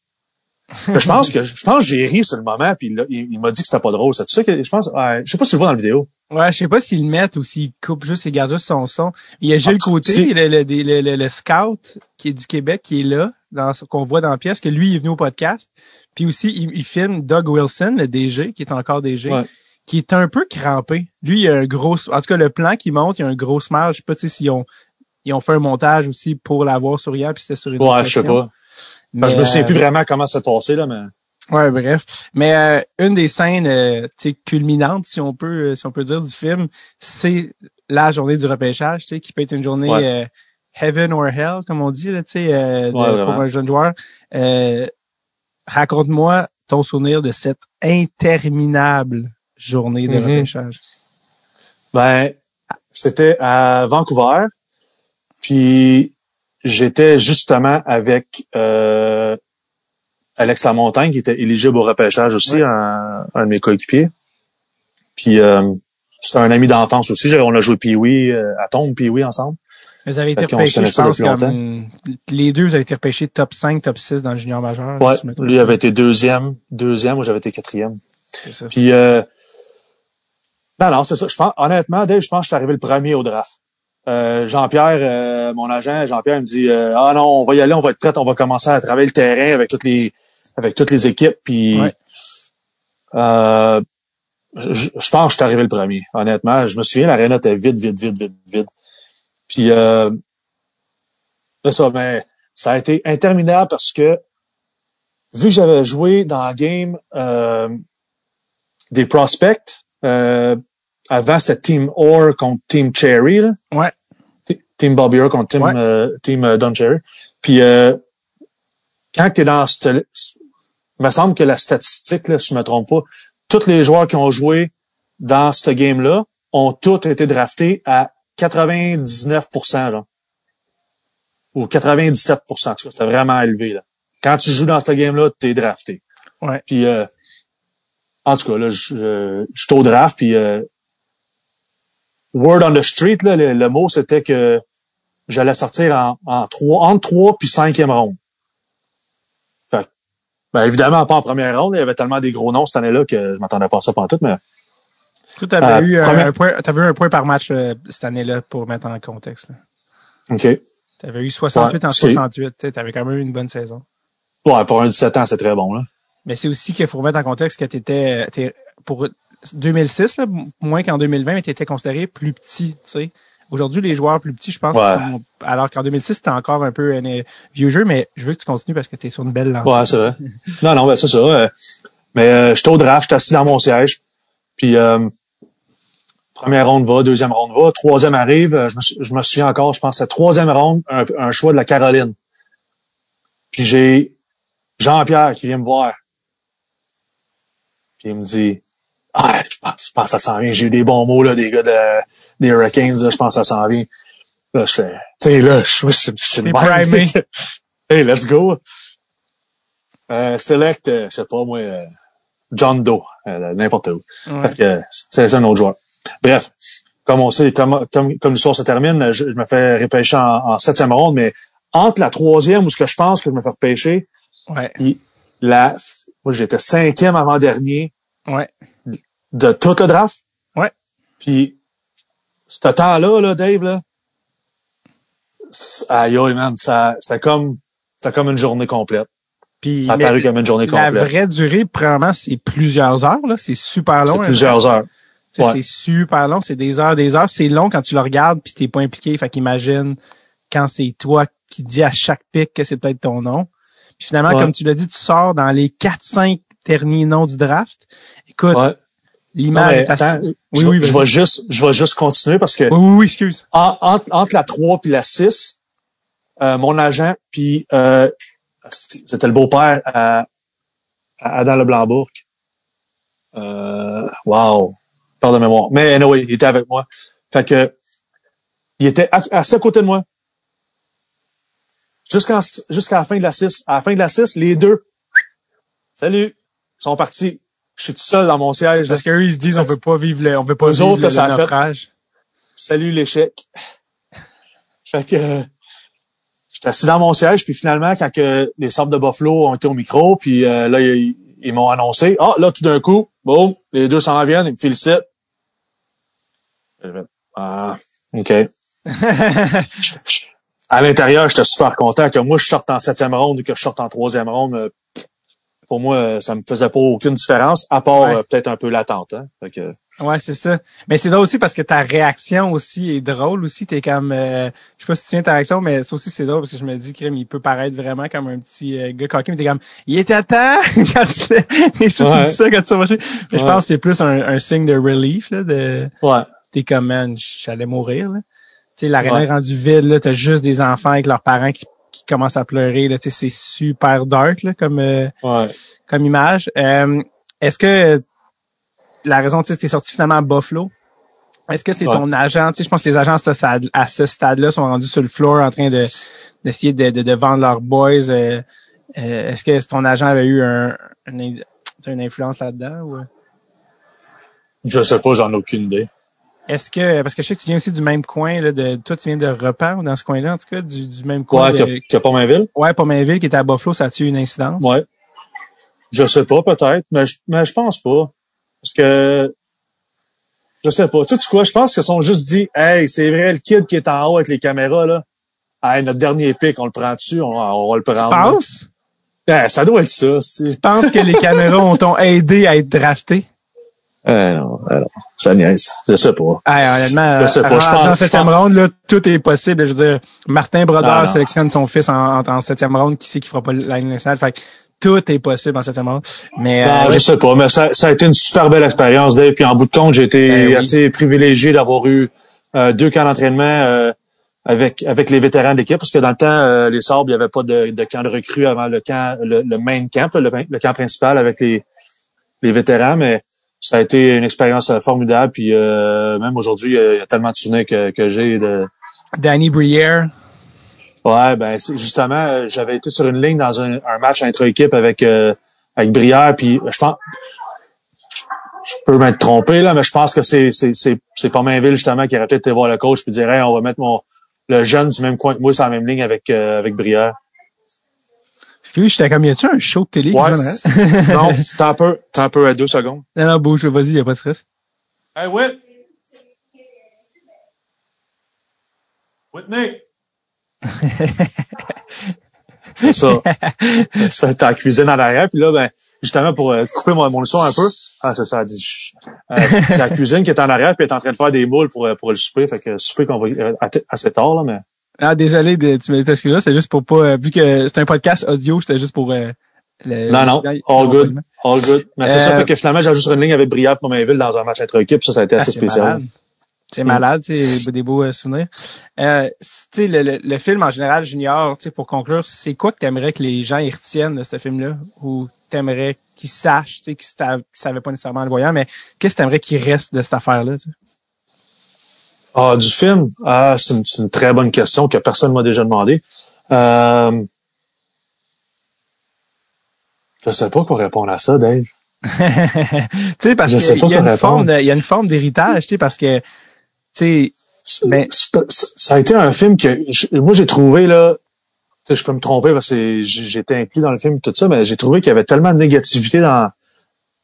Mais je pense que je pense que j'ai ri sur le moment, puis là, il, il m'a dit que c'était pas drôle. C'est ça que je pense? ouais, je sais pas si tu le vois dans la vidéo. Ouais, je sais pas s'ils le mettent ou s'ils coupent juste et gardent juste son son. Il y a Gilles Ah, Côté, le, le, le, le- le scout qui est du Québec, qui est là, dans qu'on voit dans la pièce, que lui il est venu au podcast. Puis aussi, il, il filme Doug Wilson, le DG, qui est encore DG, Ouais. Qui est un peu crampé. Lui, il a un gros... En tout cas, le plan qu'il monte, il y a un gros smile. Je sais pas tu sais, s'ils ont, ils ont fait un montage aussi pour l'avoir souriant, puis c'était sur une Ouais, je sais pas. Je me souviens euh, plus vraiment comment ça s'est passé, là, mais. Ouais, bref. Mais euh, une des scènes euh, tu sais, culminantes, si on peut, euh, si on peut dire, du film, c'est la journée du repêchage, tu sais, qui peut être une journée Ouais. euh, heaven or hell, comme on dit, là, tu sais, euh, de- Ouais, vraiment. pour un jeune joueur. Euh, Raconte-moi ton souvenir de cette interminable journée de Mhm. repêchage. Ben, c'était à Vancouver. Puis j'étais justement avec euh, Alex Lamontagne, qui était éligible au repêchage aussi, un, un de mes coéquipiers. Puis euh, c'était un ami d'enfance aussi. On a joué Pee-Wee euh, à Tombe Pee-Wee ensemble. Vous avez été repêchés, je pense, comme les deux, vous avez été repêchés top 5, top 6 dans le junior majeur. Ouais, lui avait été deuxième, deuxième, moi j'avais été quatrième. Puis euh, non, non, c'est ça. Je pense, honnêtement, Dave, je pense que je suis arrivé le premier au draft. Euh, Jean-Pierre, euh, mon agent, Jean-Pierre me dit euh, Ah non, on va y aller, on va être prêt, on va commencer à travailler le terrain avec toutes les avec toutes les équipes. Puis Ouais. euh, je, je pense que je suis arrivé le premier, honnêtement. Je me souviens, l'aréna était vide, vide, vide, vide, vide. Puis euh, ça, mais ça a été interminable parce que vu que j'avais joué dans la game euh, des prospects, euh, avant c'était Team Orr contre Team Cherry, là. Ouais. Team Bobby Orr contre Team, Ouais. euh, team euh, Don Cherry. Puis euh, quand tu es dans cette... Il me semble que la statistique, là, si je me trompe pas, tous les joueurs qui ont joué dans ce game-là ont tous été draftés à 99%, là. Ou 97%. En tout cas, c'était vraiment élevé, là. Quand tu joues dans ce game-là, t'es drafté. Ouais. Puis, euh, en tout cas, là, je, je, je suis au draft, puis euh, word on the street, là, le, le mot, c'était que j'allais sortir en, en trois, entre trois puis cinquième ronde. Fait ben, évidemment, pas en première ronde. Il y avait tellement des gros noms cette année-là que je m'attendais pas à ça pendant tout, mais Tu avais Euh, eu première- un point, t'avais eu un point par match euh, cette année-là pour mettre en contexte. là. OK. T'avais eu 68 Ouais, en c'est- 68. Tu avais quand même eu une bonne saison. Ouais, pour un 17 ans, c'est très bon, là. Mais c'est aussi qu'il faut remettre en contexte que tu étais pour 2006, là, moins qu'en 2020, mais tu étais considéré plus petit. tu sais. Aujourd'hui, les joueurs plus petits, je pense, Ouais. sont- alors qu'en 2006, c'était encore un peu un euh, vieux jeu, mais je veux que tu continues parce que tu es sur une belle lancée. Ouais, c'est vrai. non, non, ben, c'est ça. euh, mais euh, j'étais au draft, j'étais assis dans mon siège. Puis euh, première ronde va, deuxième ronde va, troisième arrive. Je me, je me souviens encore, je pense la troisième ronde, un, un choix de la Caroline. Puis j'ai Jean-Pierre qui vient me voir. Puis il me dit Ah, je pense, je pense que ça s'en vient. J'ai eu des bons mots là, des gars de, des Hurricanes, là, je pense que ça s'en vient. Là, je fais, tu sais, là, je suis même. primé. hey, let's go. Euh, select, euh, je sais pas moi, euh, John Doe, euh, n'importe où. Ouais. C'est un autre joueur. Bref, comme on sait, comme, comme, comme l'histoire se termine, je, je me fais repêcher en, en septième ronde, mais entre la troisième où ce que je pense que je me fais repêcher, Ouais. puis la, moi j'étais cinquième avant dernier Ouais. De tout le draft. Ouais. Puis ce temps-là, là, Dave, là, aïe, man, ça, c'était comme, c'était comme une journée complète. Puis, Ça a paru comme une journée la complète. vraie durée, premièrement, c'est plusieurs heures, là. C'est super long. C'est hein. plusieurs heures. Ouais. C'est super long, c'est des heures, des heures. C'est long quand tu le regardes puis t'es pas impliqué. Fait qu'imagine quand c'est toi qui dis à chaque pic que c'est peut-être ton nom. Puis finalement, Ouais. comme tu l'as dit, tu sors dans les 4-5 derniers noms du draft. Écoute, Ouais. L'image est assez... Oui, je, oui, vais- je vais juste, je vais juste continuer parce que Oui, oui, oui, excuse. en- entre, entre la 3 puis la 6, euh, mon agent puis euh, c'était le beau-père à, à Adam Leblanc-Bourg. Euh, wow. Peur de mémoire. Mais anyway, il était avec moi. Fait que il était assis à côté de moi. Jusqu'en jusqu'à la fin de la 6. À la fin de la 6, les deux. Salut. Ils sont partis. Je suis tout seul dans mon siège. Parce qu'eux, ils se disent, on veut pas vivre le, on veut pas Eux vivre autres, le, ça fait- naufrage. salut l'échec. Fait que euh, j'étais assis dans mon siège, puis finalement, quand que les sables de Buffalo ont été au micro, puis euh, là, ils, ils m'ont annoncé. Ah, là, tout d'un coup, boum, les deux s'en viennent, ils me félicitent. Ah, OK. à l'intérieur, j'étais super content que moi, je sorte en septième ronde ou que je sorte en troisième ronde. Pour moi, euh, ça me faisait pas aucune différence, à part Ouais. euh, peut-être un peu l'attente. Hein? Fait que, Ouais, c'est ça. Mais c'est drôle aussi parce que ta réaction aussi est drôle aussi. T'es comme, euh, je sais pas si tu tiens ta réaction, mais ça aussi c'est drôle parce que je me dis, Krim, il peut paraître vraiment comme un petit euh, gars coquin, mais t'es comme, il est à temps quand tu fais, Ouais. ça quand tu vas marcher. Mais je pense que c'est plus un, un signe de relief, là, de, ouais. t'es comme, man, j'allais mourir, là. Tu sais, Ouais. est rendue vide, là, t'as juste des enfants avec leurs parents qui, qui commencent à pleurer, là, c'est super dark, là, comme, euh, Ouais. comme image. Euh, est-ce que la raison, tu t'es sorti finalement à Buffalo? Est-ce que c'est Ouais. ton agent? Je pense que les agents à ce stade-là sont rendus sur le floor en train de d'essayer de, de, de vendre leurs boys. euh, euh, est-ce que ton agent avait eu un, un une influence là-dedans? Ou... Je sais pas, j'en ai aucune idée. Est-ce que, parce que je sais que tu viens aussi du même coin, là, de, toi, tu viens de Repent, ou dans ce coin-là, en tout cas, du, du même coin. Ouais, de- que, que Pomainville? ouais, Pomainville, qui était à Buffalo, ça a-tu eu une incidence? Ouais. Je sais pas, peut-être, mais je, mais je pense pas. Parce que, je sais pas. Tu sais quoi, je pense qu'ils sont juste dit, hey, c'est vrai, le kid qui est en haut avec les caméras, là. Hey, notre dernier pic, on le prend dessus, on, on va le Tu prendre. là. penses? Eh, ça doit être ça. Tu penses que les caméras ont aidé à être drafté? Eh non, eh non, ça niaise. Je sais pas. Ah, honnêtement, Je sais pas, je en- pense- en je septième ronde, là, tout est possible. Je veux dire, Martin Brodeur Ah, sélectionne son fils en, septième ronde. Qui sait qui fera pas la ligne nationale? Fait que tout est possible en septième ronde. Mais, Non, euh, je sais pas, mais ça, ça a été une super belle expérience, Dave. Puis en bout de compte, j'ai été Ben oui. assez privilégié d'avoir eu euh, deux camps d'entraînement euh, avec avec les vétérans de l'équipe, parce que dans le temps, euh, les Sabres, il n'y avait pas de, de camp de recrues avant le camp, le, le main camp, le, le camp principal avec les, les vétérans, mais ça a été une expérience euh, formidable. Puis euh, même aujourd'hui, il y a tellement de souvenirs que, que j'ai de. Danny Brière. Ouais, ben c'est justement, euh, j'avais été sur une ligne dans un, un match intra-équipe avec euh, avec Brière, puis je pense je peux m'être trompé là, mais je pense que c'est c'est c'est c'est pas Mainville justement qui aurait peut-être été voir le coach puis dire hey, on va mettre mon le jeune du même coin que moi sur la même ligne avec euh, avec Brière. Parce que lui, j'étais comme, y a-tu un show de télé? Ouais. non, t'as un peu, t'as un peu à deux secondes. non, non, bouge, vas-y, y a pas de stress. Hey Whit. Whitney. C'est ça. ça t'as la cuisine en arrière, puis là, ben, justement, pour euh, couper mon, mon son un peu, ah, c'est ça, elle dit, chut. Euh, c'est la cuisine qui est en arrière, puis elle est en train de faire des moules pour, euh, pour le souper, fait que souper qu'on va euh, assez tard, là, mais. Ah, désolé, de, tu m'excuses, c'est juste pour pas, euh, vu que c'est un podcast audio, c'était juste pour, euh, le- Non, non, all good. All good. Mais c'est ça, Euh, fait que finalement, j'ai juste une ligne avec Briard pour Mainville dans un match intra-équipe, ça, ça a été Ah, assez spécial. malade. C'est malade, c'est des beaux euh, souvenirs. Euh, tu le, le, le film en général, Junior, tu sais, pour conclure, c'est quoi que t'aimerais que les gens y retiennent de ce film-là? Ou t'aimerais qu'ils sachent, tu sais, qu'ils qu'ils savaient pas nécessairement en le voyant, mais qu'est-ce que t'aimerais qu'il reste de cette affaire-là? tu sais? Ah, du film? Ah, c'est une, une très bonne question que personne m'a déjà demandé. Euh, je sais pas quoi répondre à ça, Dave. tu sais, parce qu'il y y a une forme d'héritage, tu sais, parce que sais, ben, ça a été un film que moi j'ai trouvé là sais, je peux me tromper parce que j'étais inclus dans le film tout ça, mais j'ai trouvé qu'il y avait tellement de négativité dans,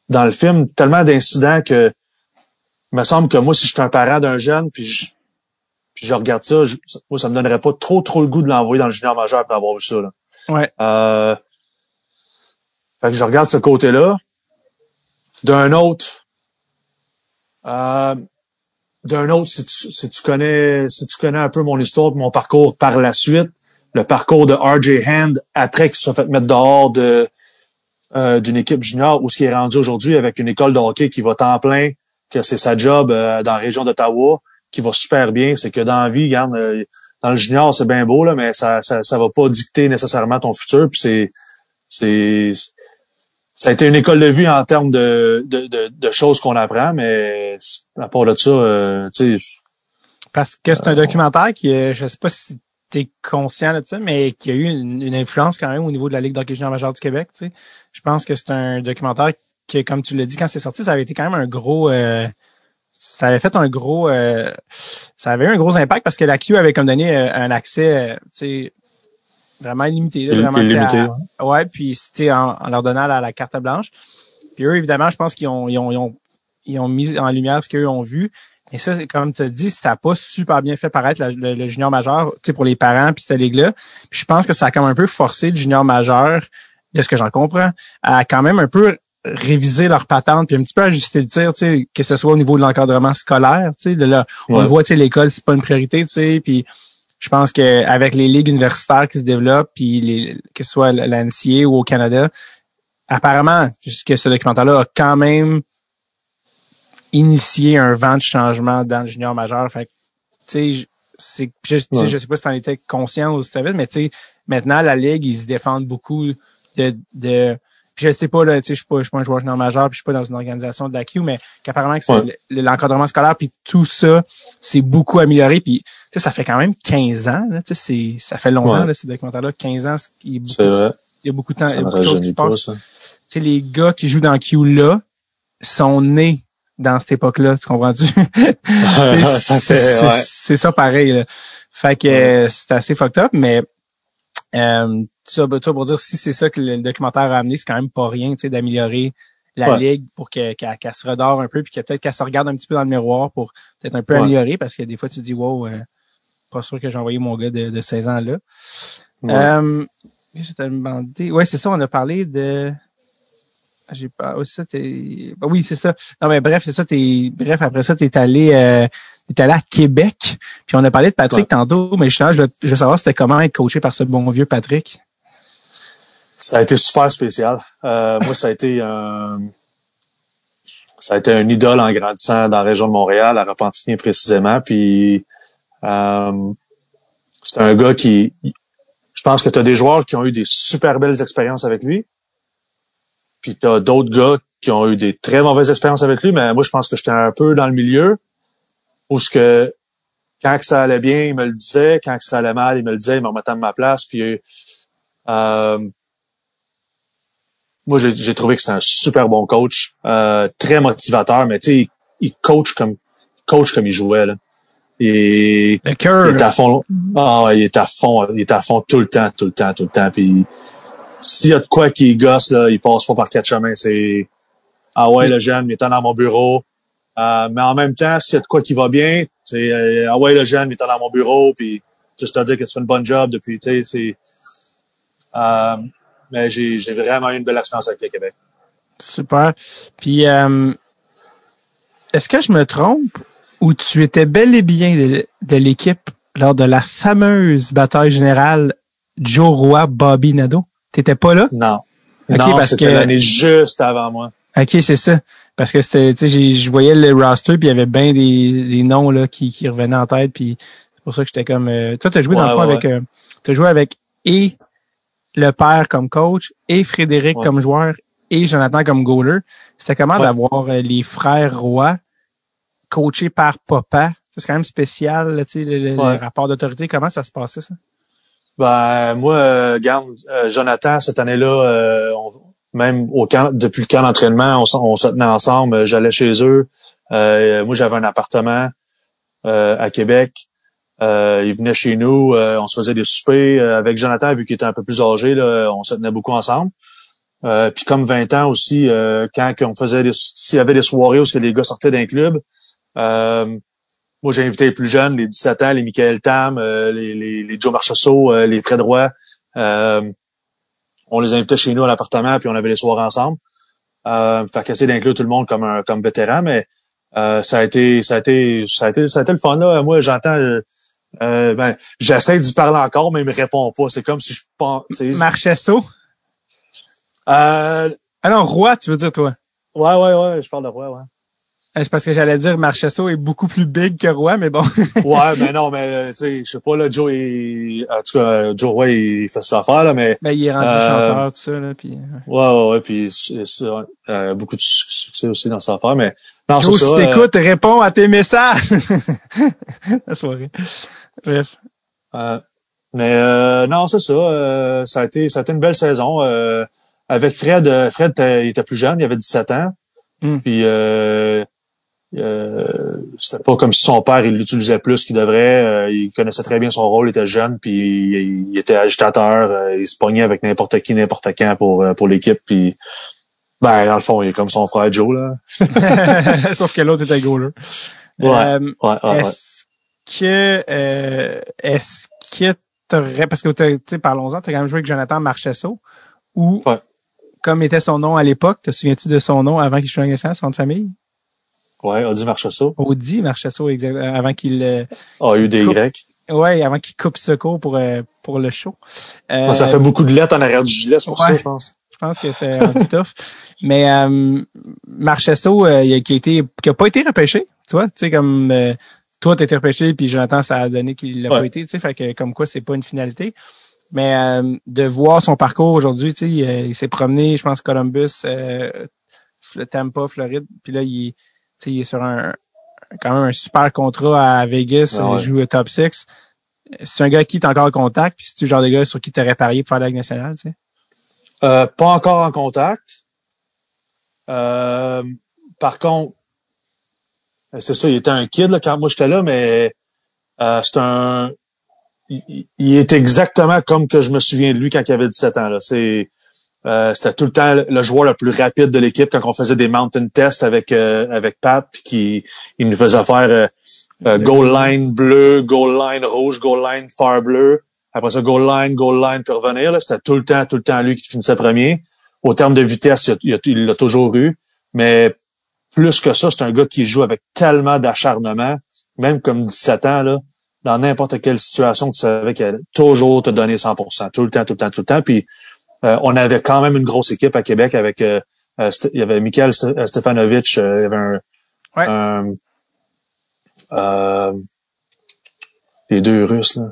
dans le film, tellement d'incidents que me semble que moi, si je suis un parent d'un jeune, puis je, puis je regarde ça, moi, ça me donnerait pas trop, trop le goût de l'envoyer dans le junior majeur pour avoir vu ça. Là. Ouais. Euh, fait que je regarde ce côté-là. D'un autre, euh, d'un autre, si tu, si tu connais, si tu connais un peu mon histoire, mon parcours par la suite, le parcours de RJ Hand après qu'il soit fait mettre dehors de euh, d'une équipe junior où ce qui est rendu aujourd'hui avec une école de hockey qui va temps plein, que c'est sa job euh, dans la région d'Ottawa, qui va super bien. C'est que dans la vie, regarde, euh, dans le junior, c'est bien beau, là, mais ça, ça, ça va pas dicter nécessairement ton futur. Puis c'est. c'est ça a été une école de vie en termes de, de, de, de choses qu'on apprend, mais à part de ça, tu sais. Parce que c'est un documentaire qui, je sais pas si t'es conscient de ça, mais qui a eu une, influence quand même au niveau de la Ligue d'hockey junior majeur du Québec. Tu sais. Je pense que c'est un documentaire qui, comme tu l'as dit, quand c'est sorti, ça avait été quand même un gros... Euh, ça avait fait un gros... Euh, ça avait eu un gros impact parce que la Q avait comme donné euh, un accès, tu sais, vraiment limité. vraiment, limité ouais. puis c'était en, leur donnant la, carte blanche. Puis eux, évidemment, je pense qu'ils ont, ils ont, ils ont, ils ont mis en lumière ce qu'eux ont vu. Et ça, comme tu as dit, ça n'a pas super bien fait paraître le, junior majeur, tu sais, pour les parents puis cette ligue-là. Puis je pense que ça a comme un peu forcé le junior majeur, de ce que j'en comprends, à quand même un peu réviser leur patente puis un petit peu ajuster le tir, tu sais, que ce soit au niveau de l'encadrement scolaire, tu sais, là, on le voit, tu sais, l'école c'est pas une priorité, tu sais, puis je pense qu'avec les ligues universitaires qui se développent, puis les, que ce soit l'ANCA ou au Canada, apparemment, que ce documentaire-là a quand même initier un vent de changement dans le junior majeur. Fait tu sais, c'est, je, je sais pas si tu en étais conscient ou si tu savais, mais tu sais, maintenant, la Ligue, ils se défendent beaucoup de, de je sais pas, là, tu sais, je suis pas, je suis pas un joueur junior majeur, puis je suis pas dans une organisation de la Q, mais qu'apparemment que c'est l'encadrement scolaire, puis tout ça, c'est beaucoup amélioré, puis tu sais, ça fait quand même 15 ans, là, tu sais, ça fait longtemps, là, ces documentaires-là, 15 ans, il y a beaucoup, vrai. il y a beaucoup de temps, il y a beaucoup de choses qui se passent. Tu sais, les gars qui jouent dans Q là sont nés dans cette époque-là, tu comprends-tu? c'est ça pareil. Là. Fait que c'est assez fucked up, mais euh, ça, pour dire si c'est ça que le documentaire a amené, c'est quand même pas rien, tu sais, d'améliorer la ligue pour qu'elle se redore un peu, puis que peut-être qu'elle se regarde un petit peu dans le miroir pour peut-être un peu améliorer, parce que des fois tu dis wow, euh, pas sûr que j'ai envoyé mon gars de, de 16 ans là. Ouais. Euh, ouais, c'est ça, on a parlé de ah, j'ai pas. Oh, ça, t'es. Ben oui, c'est ça. Non, mais bref, c'est ça. T'es. Bref, après ça, t'es allé. Euh, t'es allé à Québec. Puis on a parlé de Patrick tantôt, mais je, je, veux, je veux savoir c'était comment être coaché par ce bon vieux Patrick. Ça a été super spécial. Euh, moi, ça a été un. Ça a été un idole en grandissant dans la région de Montréal, à Repentigny précisément. Puis euh, c'est un gars qui. Je pense que tu as des joueurs qui ont eu des super belles expériences avec lui. Puis t'as d'autres gars qui ont eu des très mauvaises expériences avec lui, mais moi, je pense que j'étais un peu dans le milieu où ce que quand ça allait bien, il me le disait, quand ça allait mal, il me le disait, il me remettait à ma place. Puis euh, moi, j'ai trouvé que c'était un super bon coach, euh, très motivateur, mais tu sais, il, coach comme coach comme il jouait là. Et le cœur. Il est à fond. Ah, il est à fond, il est à fond tout le temps, tout le temps, tout le temps. Puis s'il y a de quoi qui gosse, là, il passe pas par quatre chemins. C'est Ah ouais, le jeune, il est dans mon bureau. Euh, mais en même temps, s'il y a de quoi qui va bien, c'est euh, Ah ouais, le jeune, il est dans mon bureau, puis juste à dire que tu fais une bonne job depuis, tu sais, c'est. Euh, mais j'ai, j'ai vraiment eu une belle expérience avec le Québec. Super. Puis euh, est-ce que je me trompe ou tu étais bel et bien de, de l'équipe lors de la fameuse bataille générale Joe Roy Bobby Nadeau? T'étais pas là? Non. non, c'était l'année juste avant moi. OK, c'est ça. Parce que c'était, tu sais, je voyais le roster puis il y avait bien des, des noms là qui, qui revenaient en tête puis c'est pour ça que j'étais comme euh, toi t'as joué dans le fond avec euh, t'as joué avec et le père comme coach et Frédéric comme joueur et Jonathan comme goaler. C'était comment d'avoir euh, les frères rois coachés par papa? C'est quand même spécial, tu sais, le, le rapport d'autorité. Comment ça se passait, ça? Ben moi, euh, garde, euh, Jonathan, cette année-là, euh, même au camp, depuis le camp d'entraînement, on, on, se tenait ensemble. J'allais chez eux. moi, j'avais un appartement. à Québec. Il venait chez nous, on se faisait des soupers avec Jonathan, vu qu'il était un peu plus âgé, là, on se tenait beaucoup ensemble. puis comme 20 ans aussi, quand on faisait des, s'il y avait des soirées où les gars sortaient d'un club, moi j'ai invité les plus jeunes, les 17 ans, les Michael Tam, les, les, les, Joe Marchessault, les Fred Roy. on les invitait chez nous à l'appartement, puis on avait les soirées ensemble. Euh, fait qu'essayer d'inclure tout le monde comme un comme vétéran, mais euh, ça a été ça a été ça a été ça a été le fun là. Moi j'entends euh, ben, j'essaie d'y parler encore, mais il me répond pas. C'est comme si je pense. Marchesso? Euh, ah non, Roi, tu veux dire toi? Ouais, ouais, ouais, je parle de Roi, ouais. Euh, c'est parce que j'allais dire Marchesso est beaucoup plus big que Roy, mais bon. ouais, mais non, mais euh, tu sais, je sais pas là, Joe est, en tout cas, Joe Roy il fait sa affaire là, mais. Ben il est rendu euh, chanteur tout ça là, puis. Ouais, ouais, ouais, puis c'est euh, beaucoup de succès aussi dans sa affaire, mais. Non, Joe, si t'écoutes, euh... réponds à tes messages. La soirée. Bref. mais non, c'est ça. ça a été, ça a été une belle saison. avec Fred, Fred il était plus jeune, il avait 17 ans. Mm. Puis euh, euh, c'était pas comme si son père il l'utilisait plus qu'il devrait. Euh, il connaissait très bien son rôle, il était jeune, puis il, était agitateur, euh, il se pognait avec n'importe qui, n'importe quand pour pour l'équipe. Puis ben dans le fond, il est comme son frère Joe là. Sauf que l'autre était goaler. Ouais, ouais, ouais, est-ce que est-ce que t'aurais parce que tu sais parlons-en, t'as quand même joué avec Jonathan Marchesso ou comme était son nom à l'époque, te souviens-tu de son nom avant qu'il soit son nom de famille? Ouais, Audi Marchessault. Audi Marchessault, exactement, avant qu'il... Euh, a eu des Y. Ouais, avant qu'il coupe secours pour, euh, pour le show. Euh, ça fait beaucoup de lettres en arrière du gilet, c'est pour ça, je pense. Je pense que c'était un petit tough. Mais euh, Marchesso, euh, qui a été qui a pas été repêché, tu vois, tu sais comme euh, toi t'as été repêché puis j'entends ça a donné qu'il l'a pas été, tu sais, fait que comme quoi c'est pas une finalité. Mais de voir son parcours aujourd'hui, tu sais, il, s'est promené, je pense Columbus, Tampa, Floride, puis là il il est sur un quand même un super contrat à Vegas, ah il joue au top 6. C'est un gars qui est encore en contact, puis c'est le genre de gars sur qui tu aurais parié pour faire la Ligue nationale, tu sais? Euh, pas encore en contact. Euh, par contre, c'est ça, il était un kid là, quand moi j'étais là, mais euh, c'est un. Il, il, est exactement comme que je me souviens de lui quand il avait 17 ans. Là. C'est euh, c'était tout le temps le joueur le plus rapide de l'équipe quand on faisait des mountain tests avec euh, avec Pat, puis qui il nous faisait faire euh, goal line bleu, goal line rouge, goal line far bleu. Après ça, goal line, goal line, puis revenir. C'était tout le temps, tout le temps lui qui finissait premier. Au terme de vitesse, il l'a toujours eu. Mais plus que ça, c'est un gars qui joue avec tellement d'acharnement, même comme 17 ans, là, dans n'importe quelle situation, tu savais qu'il allait toujours te donner 100%, tout le temps, tout le temps, tout le temps. Puis euh, on avait quand même une grosse équipe à Québec avec euh, euh, il y avait Mikhail Stefanovic, il y avait un, les deux Russes là.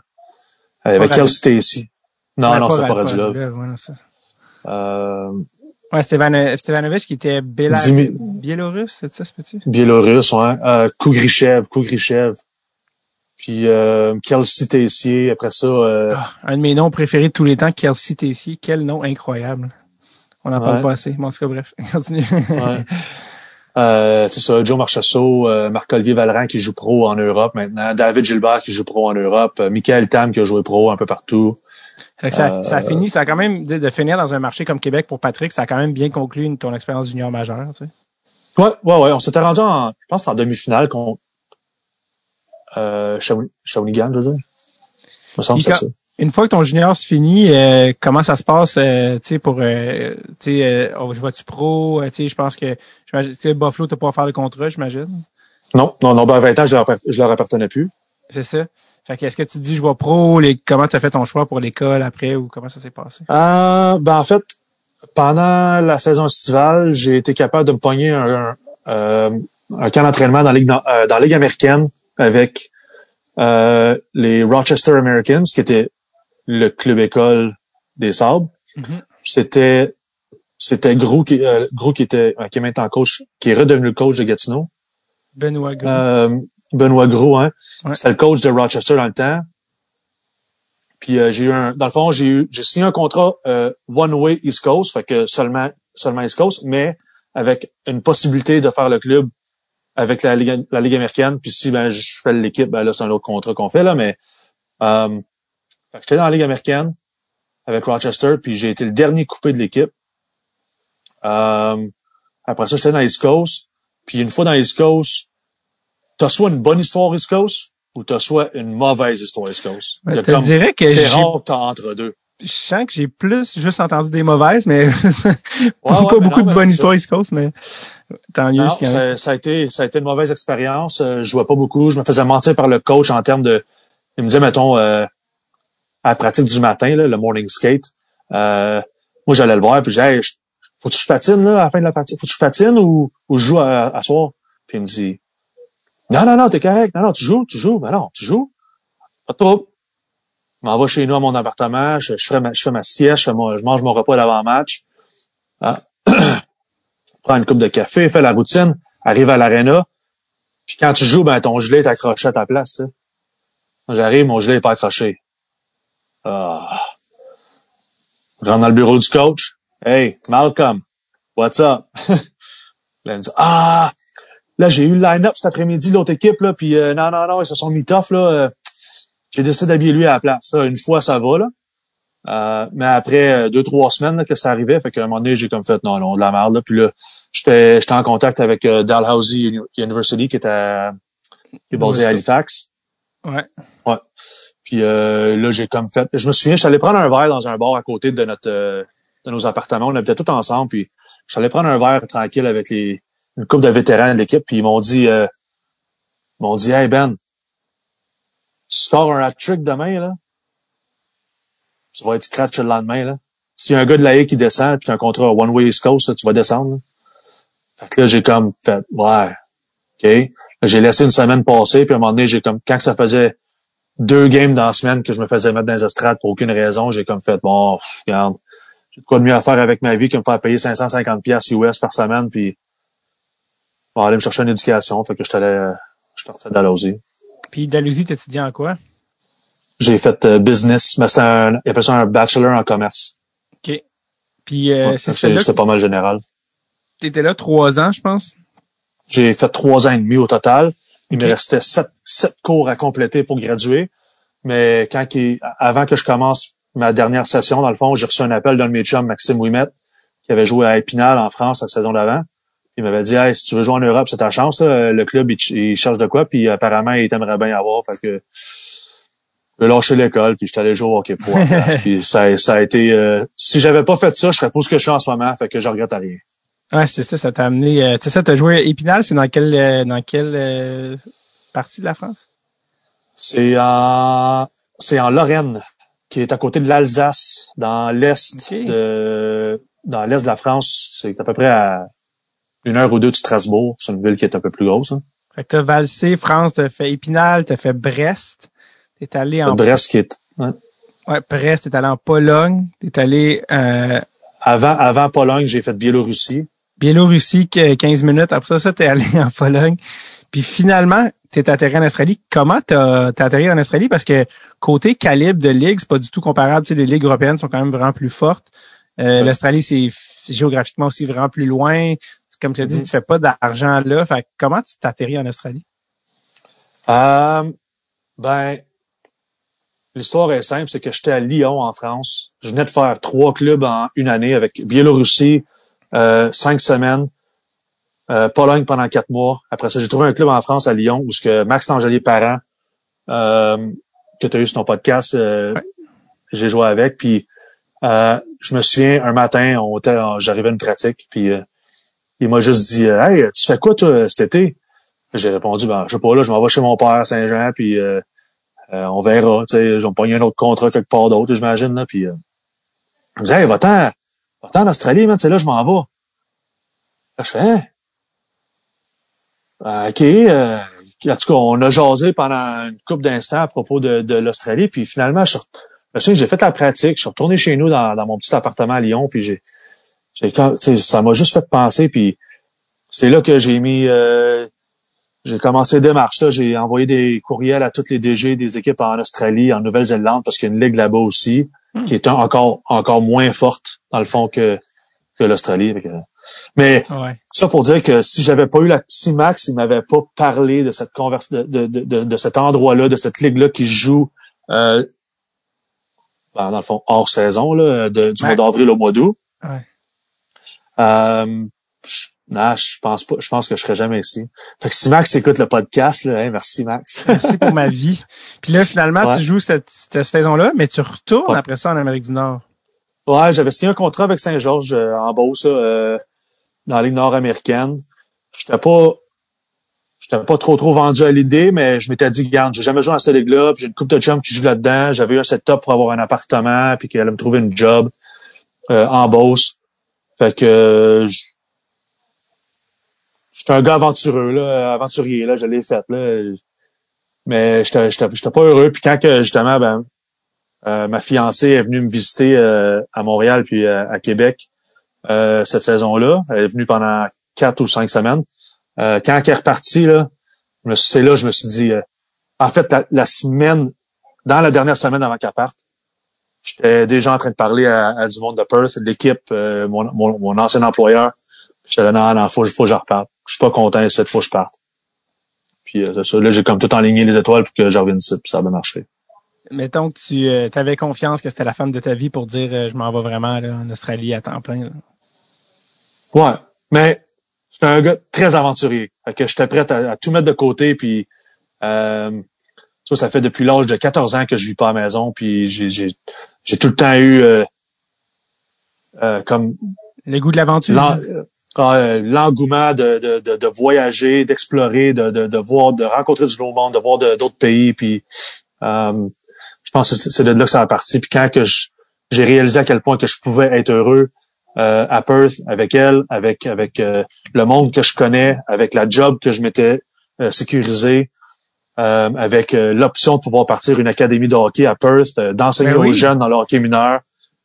Il y avait Kel Stacy. Non, non, c'était pas Radulov. Euh, ouais, qui était biélorusse, c'est ça, c'est tu Biélorusse, ouais. Euh, Kougrichev, Kougrichev. Puis euh, Kelsey Tessier, après ça... Euh, ah, un de mes noms préférés de tous les temps, Kelsey Tessier. Quel nom incroyable. On n'en parle pas assez. Bon, en tout cas, bref, continue. ouais. Euh, c'est ça, Joe Marchessault, euh, Marc-Olivier Valran qui joue pro en Europe maintenant, David Gilbert qui joue pro en Europe, euh, Michael Tam qui a joué pro un peu partout. Ça, ça, a fini, ça a quand même, de, finir dans un marché comme Québec pour Patrick, ça a quand même bien conclu ton expérience junior majeure, tu sais. Ouais, ouais, ouais. On s'était rendu en, je pense, en demi-finale euh, Shawinigan, je veux dire. Me semble ça. Une fois que ton junior se finit, euh, comment ça se passe, euh, tu sais, pour, euh, tu sais, oh, je vois-tu pro, tu sais, je pense que, tu sais, Buffalo, t'as pas à faire le contrat, j'imagine? Non, non, non, ben, à 20 ans, je leur, je leur appartenais plus. C'est ça. Fait que, est-ce que tu te dis, je vois pro, les, comment tu as fait ton choix pour l'école après, ou comment ça s'est passé? Euh, ben, en fait, pendant la saison estivale, j'ai été capable de me pogner un, un, un camp d'entraînement dans la Ligue, dans, dans la Ligue américaine avec euh, les Rochester Americans, qui était le club école des Sabres. Mm-hmm. C'était c'était Gros qui euh, Gros qui était euh, qui est maintenant coach, qui est redevenu le coach de Gatineau. Benoît Gros. Euh, Benoît Gros, hein. C'était le coach de Rochester dans le temps. Puis euh, j'ai eu un, dans le fond, j'ai eu, j'ai signé un contrat one way East Coast, fait que seulement seulement East Coast, mais avec une possibilité de faire le club avec la Ligue, la Ligue américaine. Puis si ben, je fais l'équipe, ben là, c'est un autre contrat qu'on fait, là, mais j'étais dans la Ligue américaine avec Rochester, puis j'ai été le dernier coupé de l'équipe. Euh, après ça, j'étais dans East Coast. Puis une fois dans East Coast, t'as soit une bonne histoire East Coast ou t'as soit une mauvaise histoire East Coast. Te dirais que c'est rare que t'as entre deux. Je sens que j'ai plus juste entendu des mauvaises, mais pas ouais, mais beaucoup non, de bonnes histoires East Coast, mais tant mieux Non, ça, ça a été ça a été une mauvaise expérience. Euh, je jouais pas beaucoup. Je me faisais mentir par le coach en termes de. Il me disait mettons euh, à la pratique du matin là, le morning skate. euh, moi j'allais le voir puis disais hey, faut que je patine là à la fin de la pratique. Faut que je patine ou, ou je joue à, à soir? Puis il me dit non non non t'es correct. Non non tu joues tu joues. Ben non tu joues. Pas de trouble. Je m'en vais chez nous à mon appartement. Je, fais ma, je fais ma sieste. Je, fais mon- je mange mon repas d'avant-match. Ah. prends une coupe de café, fais la routine, arrive à l'aréna. Puis quand tu joues, ben ton gilet est accroché à ta place. j'arrive, mon gilet est pas accroché. Ah. Je rentre dans le bureau du coach? Hey, Malcolm, what's up? là, il me dit, ah, là, j'ai eu le line-up cet après-midi de l'autre équipe, là, puis euh, non, non, non, ils se sont mis tough, là. euh, j'ai décidé d'habiller lui à la place. Ça, une fois, ça va, là. Euh, mais après euh, deux, trois semaines là, que ça arrivait, fait qu'à un moment donné, j'ai comme fait non, non, de la merde. Là. Puis là, j'étais j'étais en contact avec euh, Dalhousie Uni- University qui est à qui est basé à Halifax. Ouais. Puis euh, là, j'ai comme fait. Je me souviens, je suis prendre un verre dans un bar à côté de notre euh, de nos appartements. On habitait tous ensemble. Puis je suis allé prendre un verre tranquille avec les une couple de vétérans de l'équipe. Puis ils m'ont dit euh, ils m'ont dit Hey Ben, tu scores un hat-trick demain, là. Tu vas être scratch le lendemain, là. S'il y a un gars de l'AE qui descend puis as un contrat One Way East Coast, là, tu vas descendre. Là. Fait que là, j'ai comme fait Ouais. OK. J'ai laissé une semaine passer, puis à un moment donné, j'ai comme quand ça faisait deux games dans la semaine que je me faisais mettre dans les estrades pour aucune raison, j'ai comme fait bon, regarde, j'ai de quoi de mieux à faire avec ma vie que me faire payer 550 pièces US par semaine, puis bon, aller me chercher une éducation. Fait que je t'allais, je partais d'Alosy. Puis Dalhousie, t'étudies en quoi? J'ai fait euh, business, mais c'était un, ils appellent ça un bachelor en commerce. OK. Puis euh, Ouais, c'est C'était pas mal général. t'étais là trois ans, je pense? J'ai fait trois ans et demi au total. Il me restait sept, sept cours à compléter pour graduer. Mais quand il- avant que je commence ma dernière session, dans le fond, j'ai reçu un appel d'un de mes chums, Maxime Ouimet, qui avait joué à Épinal en France la saison d'avant. Il m'avait dit Hey, si tu veux jouer en Europe, c'est ta chance. là. Le club, il, ch- il cherche de quoi, puis apparemment, il t'aimerait bien avoir. Fait que j'ai lâché l'école, puis j'étais allé jouer au hockey pro. puis ça, ça a été. euh, si j'avais pas fait ça, je serais pas ce que je suis en ce moment. Fait que je regrette à rien. Ouais, c'est ça, ça t'a amené. euh, c'est ça, t'as joué à Épinal, c'est dans quelle euh, dans quelle euh, partie de la France? C'est en c'est en Lorraine, qui est à côté de l'Alsace, dans l'est de dans l'est de la France. C'est à peu près à une heure ou deux de Strasbourg. C'est une ville qui est un peu plus grosse. Hein. Fait que t'as valsé France, t'as fait Épinal, t'as fait Brest. T'es allé en Brest qui est ouais. ouais, Brest, t'es allé en Pologne, t'es allé euh, avant avant Pologne, j'ai fait Biélorussie. Biélorussie que 15 minutes. Après ça, ça t'es allé en Pologne. Puis finalement, t'es atterri en Australie. Comment t'as t'as atterri en Australie? Parce que côté calibre de ligue, c'est pas du tout comparable. Tu sais, les ligues européennes sont quand même vraiment plus fortes. Euh. L'Australie, c'est géographiquement aussi vraiment plus loin. Comme tu as dit, Mhm. tu fais pas d'argent là. Fait comment tu t'es atterri en Australie? Euh, ben l'histoire est simple, c'est que j'étais à Lyon en France. Je venais de faire trois clubs en une année avec Biélorussie, euh, cinq semaines. Euh, Pologne pendant quatre mois. Après ça, j'ai trouvé un club en France à Lyon où ce que Max Tangelier Parent, euh, que tu as eu sur ton podcast, euh, Ouais. j'ai joué avec. Puis euh, je me souviens, un matin, on était, j'arrivais à une pratique, puis euh, il m'a juste dit euh, Hey, tu fais quoi toi cet été? J'ai répondu ben, je sais pas, là, je m'en vais chez mon père à Saint-Jean, puis euh, euh, on verra. Tu sais, je vais me un autre contrat quelque part d'autre, j'imagine. Là, puis euh, il me dit Hey, va-t'en, en Australie, sais, là, je m'en vais. Je fais Hein? Euh, OK. Euh, en tout cas, on a jasé pendant une couple d'instants à propos de, l'Australie. Puis finalement, je, j'ai fait la pratique. Je suis retourné chez nous dans, mon petit appartement à Lyon. Puis j'ai, j'ai ça m'a juste fait penser. Puis c'est là que j'ai mis... euh, j'ai commencé des démarches. Là. J'ai envoyé des courriels à toutes les DG des équipes en Australie, en Nouvelle-Zélande, parce qu'il y a une ligue là-bas aussi, Qui est encore encore moins forte, dans le fond, que, que l'Australie. Mais Ouais. ça pour dire que si j'avais pas eu la, si Max, il m'avait pas parlé de cette converse, de, de, de, de cet endroit-là, de cette ligue-là qui joue, euh, ben, dans le fond, hors saison, là, de, du Ouais. mois d'avril au mois d'août. Ouais. Euh, je, non, je pense pas, je pense que je serais jamais ici. Fait que si Max écoute le podcast, là, hein, merci Max. Merci pour ma vie. Puis là, finalement, Ouais. tu joues cette, cette saison-là, mais tu retournes Ouais. après ça en Amérique du Nord. Ouais, j'avais signé un contrat avec Saint-Georges euh, en Beauce, euh, dans la Ligue nord-américaine. J'étais pas j'étais pas trop trop vendu à l'idée, mais je m'étais dit, garde, j'ai jamais joué dans cette ligue-là, j'ai une coupe de chums qui joue là-dedans. J'avais eu un setup pour avoir un appartement, puis qu'elle allait me trouver une job euh, en Beauce. Fait que euh, j'étais un gars aventureux, là, aventurier, là, je l'ai fait, là. Mais j'étais j'étais pas heureux. Puis quand que justement, ben, euh, ma fiancée est venue me visiter euh, à Montréal puis euh, à Québec euh, cette saison-là. Elle est venue pendant quatre ou cinq semaines. Euh, quand elle est repartie, là, c'est là je me suis dit, en fait, la, semaine, dans la dernière semaine avant qu'elle parte, j'étais déjà en train de parler à, à du monde de Perth, de l'équipe, mon, mon, mon ancien employeur. J'étais là, non, non, faut, faut que je reparte. Je suis pas content, cette fois, je parte. Puis euh, c'est ça, là, j'ai comme tout enligné les étoiles pour que je revienne ici, puis ça a bien marché. Mettons que tu euh, avais confiance que c'était la femme de ta vie pour dire euh, je m'en vais vraiment là, en Australie à temps plein. là. Ouais, mais j'étais un gars très aventurier. Fait que j'étais prêt à, à tout mettre de côté. Puis euh, ça, ça fait depuis l'âge de 14 ans que je vis pas à la maison. Puis j'ai j'ai j'ai tout le temps eu euh, euh, comme Le goût de l'aventure. Euh, l'engouement de, de, de, de voyager, d'explorer, de, de, de voir, de rencontrer du nouveau monde, de voir d'autres pays. Puis euh, je pense que c'est de là que ça a parti. Puis quand que j'ai réalisé à quel point que je pouvais être heureux euh, à Perth avec elle, avec avec euh, le monde que je connais, avec la job que je m'étais euh, sécurisé, euh, avec l'option de pouvoir partir une académie de hockey à Perth, d'enseigner Ben oui. aux jeunes dans le hockey mineur.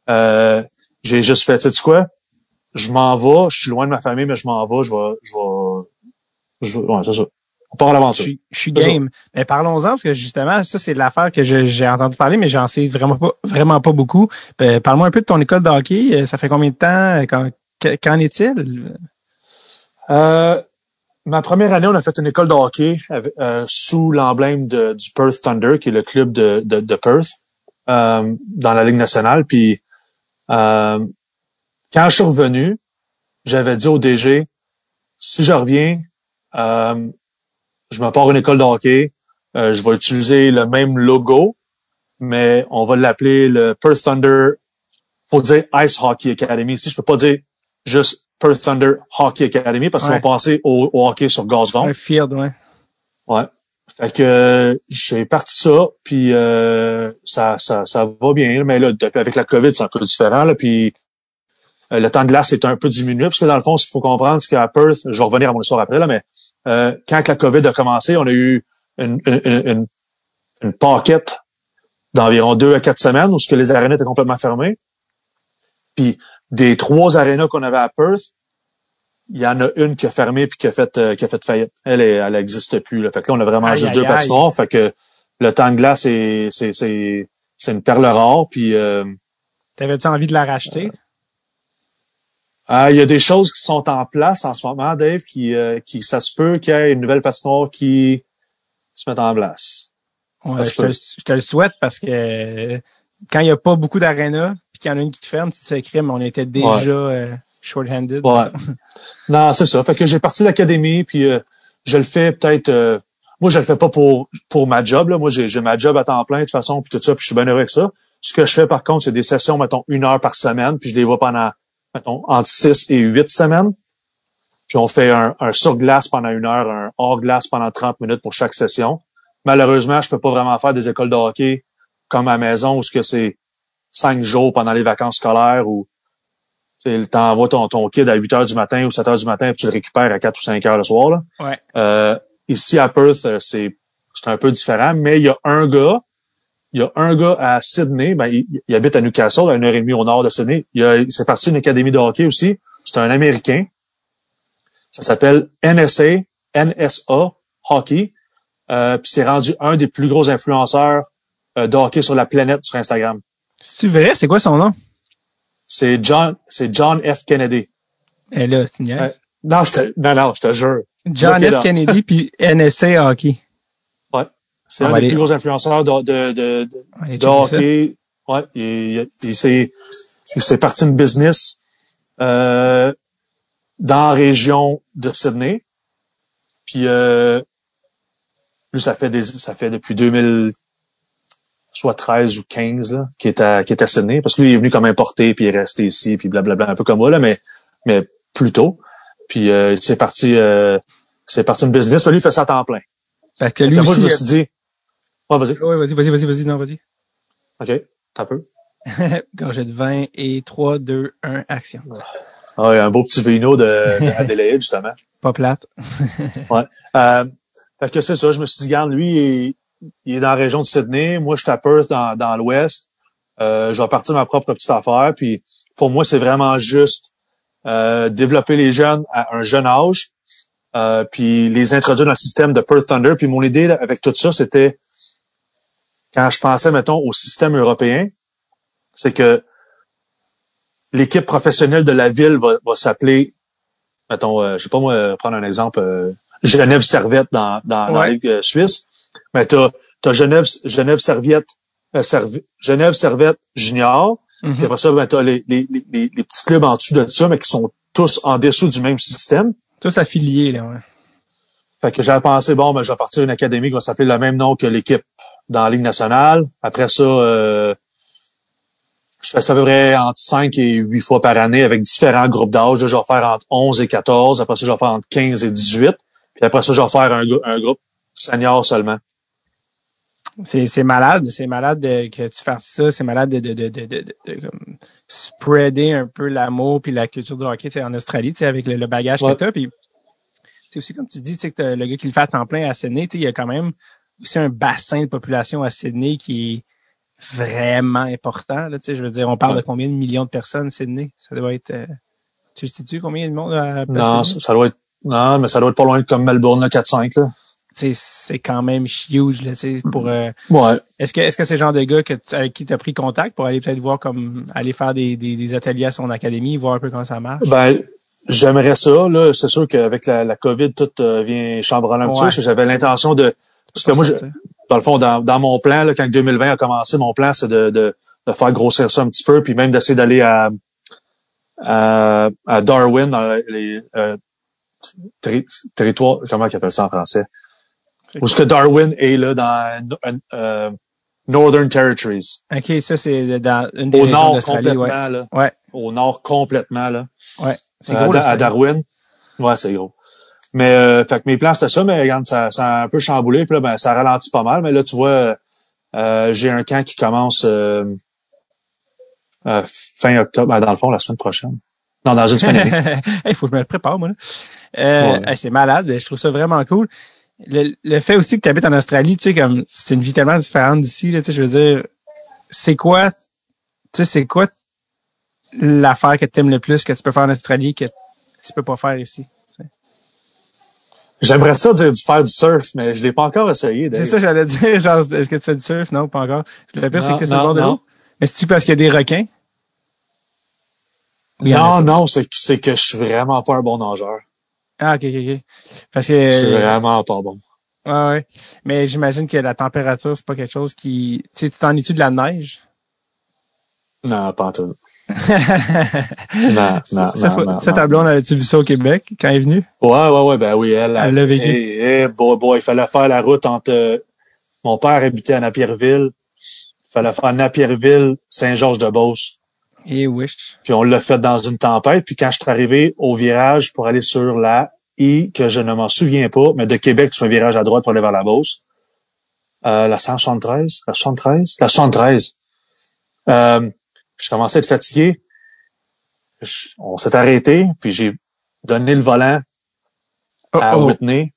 Euh, j'ai juste fait, tu sais quoi? Je m'en vais, je suis loin de ma famille, mais je m'en vais, je vais, je vais, je vais- ouais, c'est ça. On part à Je l'aventure. suis, je suis ça. game. Mais parlons-en parce que justement, ça c'est l'affaire que je- j'ai entendu parler, mais j'en sais vraiment pas, vraiment pas beaucoup. Euh, Parle-moi un peu de ton école de hockey. Euh, Ça fait combien de temps? Qu'en, que- qu'en est-il? Euh, ma première année, on a fait une école de hockey avec- euh, sous l'emblème du Perth Thunder, qui est le club de, de, de Perth, euh, dans la Ligue nationale. Puis euh, quand je suis revenu, j'avais dit au DG, si je reviens, euh, je me pars une école de hockey, euh, je vais utiliser le même logo, mais on va l'appeler le Perth Thunder, faut dire Ice Hockey Academy. Si je peux pas dire juste Perth Thunder Hockey Academy parce qu'ils Ouais. vont penser au, au hockey sur gazon. Un field, ouais. Ouais. Fait que euh, j'ai parti ça, puis euh, ça, ça, ça va bien. Mais là, depuis- avec la COVID, c'est un peu différent. Là, puis le temps de glace est un peu diminué, parce que dans le fond, ce qu'il faut comprendre, c'est qu'à Perth, je vais revenir à mon histoire après, là, mais euh, quand la COVID a commencé, on a eu une, une, une, une, une paquette d'environ deux à quatre semaines où ce que les arénas étaient complètement fermées. Puis des trois arénas qu'on avait à Perth, il y en a une qui a fermé puis qui a fait euh, qui a fait faillite. Elle est, elle existe plus. Là. Fait que là on a vraiment Aïe, juste aïe, deux patinoires. Fait que le temps de glace c'est c'est c'est c'est une perle rare. Puis euh, T'avais-tu envie de la racheter? Ah, il y a des choses qui sont en place en ce moment, Dave, qui qui qui ça se peut qu'il y ait une nouvelle patinoire qui se mette en place. Ouais, je, te, peut. je te le souhaite parce que euh, quand il n'y a pas beaucoup d'arénas puis qu'il y en a une qui te ferme, tu te fais crime, on était déjà euh, short-handed. Ouais. non, c'est ça. Fait que j'ai parti de l'académie, puis euh, je le fais peut-être. euh, moi, je le fais pas pour pour ma job. Là. Moi, j'ai j'ai ma job à temps plein de toute façon, puis tout ça, puis je suis bien heureux avec ça. Ce que je fais par contre, c'est des sessions, mettons, une heure par semaine, puis je les vois pendant, mettons, entre six et huit semaines. Puis on fait un, un sur glace pendant une heure, un hors glace pendant 30 minutes pour chaque session. Malheureusement, je peux pas vraiment faire des écoles de hockey comme à la maison où ce que c'est cinq jours pendant les vacances scolaires ou tu envoies ton, ton kid à 8 heures du matin ou 7 heures du matin puis tu le récupères à 4 ou 5 heures le soir. Là. Ouais. Euh, ici à Perth, euh, c'est c'est un peu différent, mais il y a un gars, il y a un gars à Sydney, ben, il, il habite à Newcastle, à une heure et demie au nord de Sydney. Il, a, il s'est parti d'une académie de hockey aussi. C'est un Américain. Ça s'appelle NSA, NSA Hockey. Euh, puis c'est rendu un des plus gros influenceurs euh, de hockey sur la planète sur Instagram. C'est vrai? C'est quoi son nom? C'est John, c'est John F. Kennedy. Et là, tu me. Ouais. Non, je te, non, non, je te jure. John F. Kennedy puis NSA Hockey. C'est un des aller- plus gros influenceurs de, de, de, de- de ça. hockey. Ouais, il, il, s'est, il s'est parti une business euh, dans la région de Sydney. Puis euh, lui, ça fait des, ça fait depuis 2000, soit 13 ou 15 là, qui est à qui est à Sydney, parce que lui il est venu comme importé puis il est resté ici puis blablabla un peu comme moi là, mais mais plus tôt. Puis euh, c'est parti, euh, c'est parti une business. Mais lui il fait ça à temps plein. Fait que lui moi je me suis dit, ouais vas-y, Ouais, vas-y, vas-y, vas-y, vas-y, non, vas-y. ok, t'as peu. Gorgée de vin et 3, 2, 1, action. Ah, il y a un beau petit vino de, de Adélaïde, justement. Pas plate. Euh, fait que c'est ça, je me suis dit, regarde, lui, il est, il est dans la région de Sydney. Moi, je suis à Perth, dans, dans l'Ouest. Euh, je vais partir ma propre petite affaire. Puis, pour moi, c'est vraiment juste euh, développer les jeunes à un jeune âge, euh, puis les introduire dans le système de Perth Thunder. Puis, mon idée là, avec tout ça, c'était, quand je pensais, mettons, au système européen, c'est que l'équipe professionnelle de la ville va, va s'appeler, mettons, euh, je sais pas moi, prendre un exemple, euh, Genève Servette dans, dans, dans la. Ligue euh, suisse. Mais t'as, t'as Genève, Genève Serviette, euh, Genève Servette Junior. Mhm. Puis après ça, ben, t'as les, les, les, les- petits clubs en dessous de ça, mais qui sont tous en dessous du même système. Tous affiliés, là, ouais. Fait que j'avais pensé, bon, ben, je vais partir une académie qui va s'appeler le même nom que l'équipe dans la Ligue nationale. Après ça, euh, je fais ça à peu près entre 5 et 8 fois par année avec différents groupes d'âge. Je vais faire entre 11 et 14. Après ça, je vais faire entre 15 et 18. Puis après ça, je vais faire un, grou- un groupe senior seulement. C'est, c'est malade, c'est malade de- que tu fasses ça, c'est malade de, de, de, de, de, de- de comme spreader un peu l'amour puis la culture du hockey tu en Australie, tu avec le, le bagage Ouais. que t'as. Puis c'est aussi comme tu dis, tu que le gars qui le fait à temps plein à tu sais, il y a quand même aussi un bassin de population à Sydney qui est vraiment important. Là, tu sais, je veux dire, on parle Ouais. de combien de millions de personnes Sydney? Ça doit être euh, tu sais-tu combien de monde à, Non, ça, ça doit être, non, mais ça doit être pas loin de comme Melbourne, là, 4-5, là. C'est quand même huge là, pour euh, Ouais. Est-ce que est-ce que c'est le genre de gars que avec qui tu as pris contact pour aller peut-être voir comme aller faire des, des, des ateliers à son académie, voir un peu comment ça marche? Ben, j'aimerais ça. Là, c'est sûr qu'avec la, la COVID, tout euh, vient chambranler un petit peu. Ouais. parce que J'avais l'intention de. Parce que moi, je, dans le fond, dans, dans mon plan, là, quand 2020 a commencé, mon plan, c'est de, de, de faire grossir ça un petit peu, puis même d'essayer d'aller à, à, à Darwin, dans les euh, terri- territoires, comment ils appellent ça en français? Où est-ce que Darwin est là dans euh, Northern Territories. OK, ça c'est dans une des Au nord complètement, ouais. là. Ouais, Au nord complètement, là. ouais. C'est Euh, gros, à, à. Darwin. Ouais, c'est gros. Mais euh, fait que mes plans c'était ça, mais regarde, ça, ça a un peu chamboulé, puis là, ben, ça ralentit pas mal. Mais là, tu vois, euh, j'ai un camp qui commence euh, euh, fin octobre, ben, dans le fond, la semaine prochaine. Non, dans une semaine. Il faut que je me le prépare, moi. Là. Euh, Ouais. hey, c'est malade. Je trouve ça vraiment cool. Le, le fait aussi que tu habites en Australie, tu sais, comme c'est une vie tellement différente d'ici, là, tu sais, je veux dire, c'est quoi, tu sais, c'est quoi l'affaire que tu aimes le plus que tu peux faire en Australie que tu peux pas faire ici? J'aimerais ça dire du faire du surf, mais je l'ai pas encore essayé. C'est ça, j'allais dire, genre, est-ce que tu fais du surf? Non, pas encore. Le pire, c'est que t'es sur le bord de l'eau. Mais c'est-tu parce qu'il y a des requins? Non, non, c'est que c'est que je suis vraiment pas un bon nageur. Ah, ok, ok, ok. Parce Je suis que, vraiment pas bon. ouais, ouais. Mais j'imagine que la température, c'est pas quelque chose qui, tu sais, tu t'en es-tu de la neige? Non, pas en tout. Non, non, ça, non, ça, ta blonde, a-tu vu ça au Québec quand elle est venue? Ouais, ouais, ouais, ben oui, elle, Elle l'a vécu. Eh, eh, boy, boy, il fallait faire la route entre, euh, mon père habitait à Napierville. Il fallait faire Napierville, Saint-Georges-de-Beauce. Et wish. Puis on l'a fait dans une tempête. Puis quand je suis arrivé au virage pour aller sur la I, que je ne m'en souviens pas, mais de Québec, tu fais un virage à droite pour aller vers la Beauce. Euh, la 173? La 73? La 73. Euh, je commençais à être fatigué. Je- on s'est arrêté, puis j'ai donné le volant Oh, à oh. Whitney.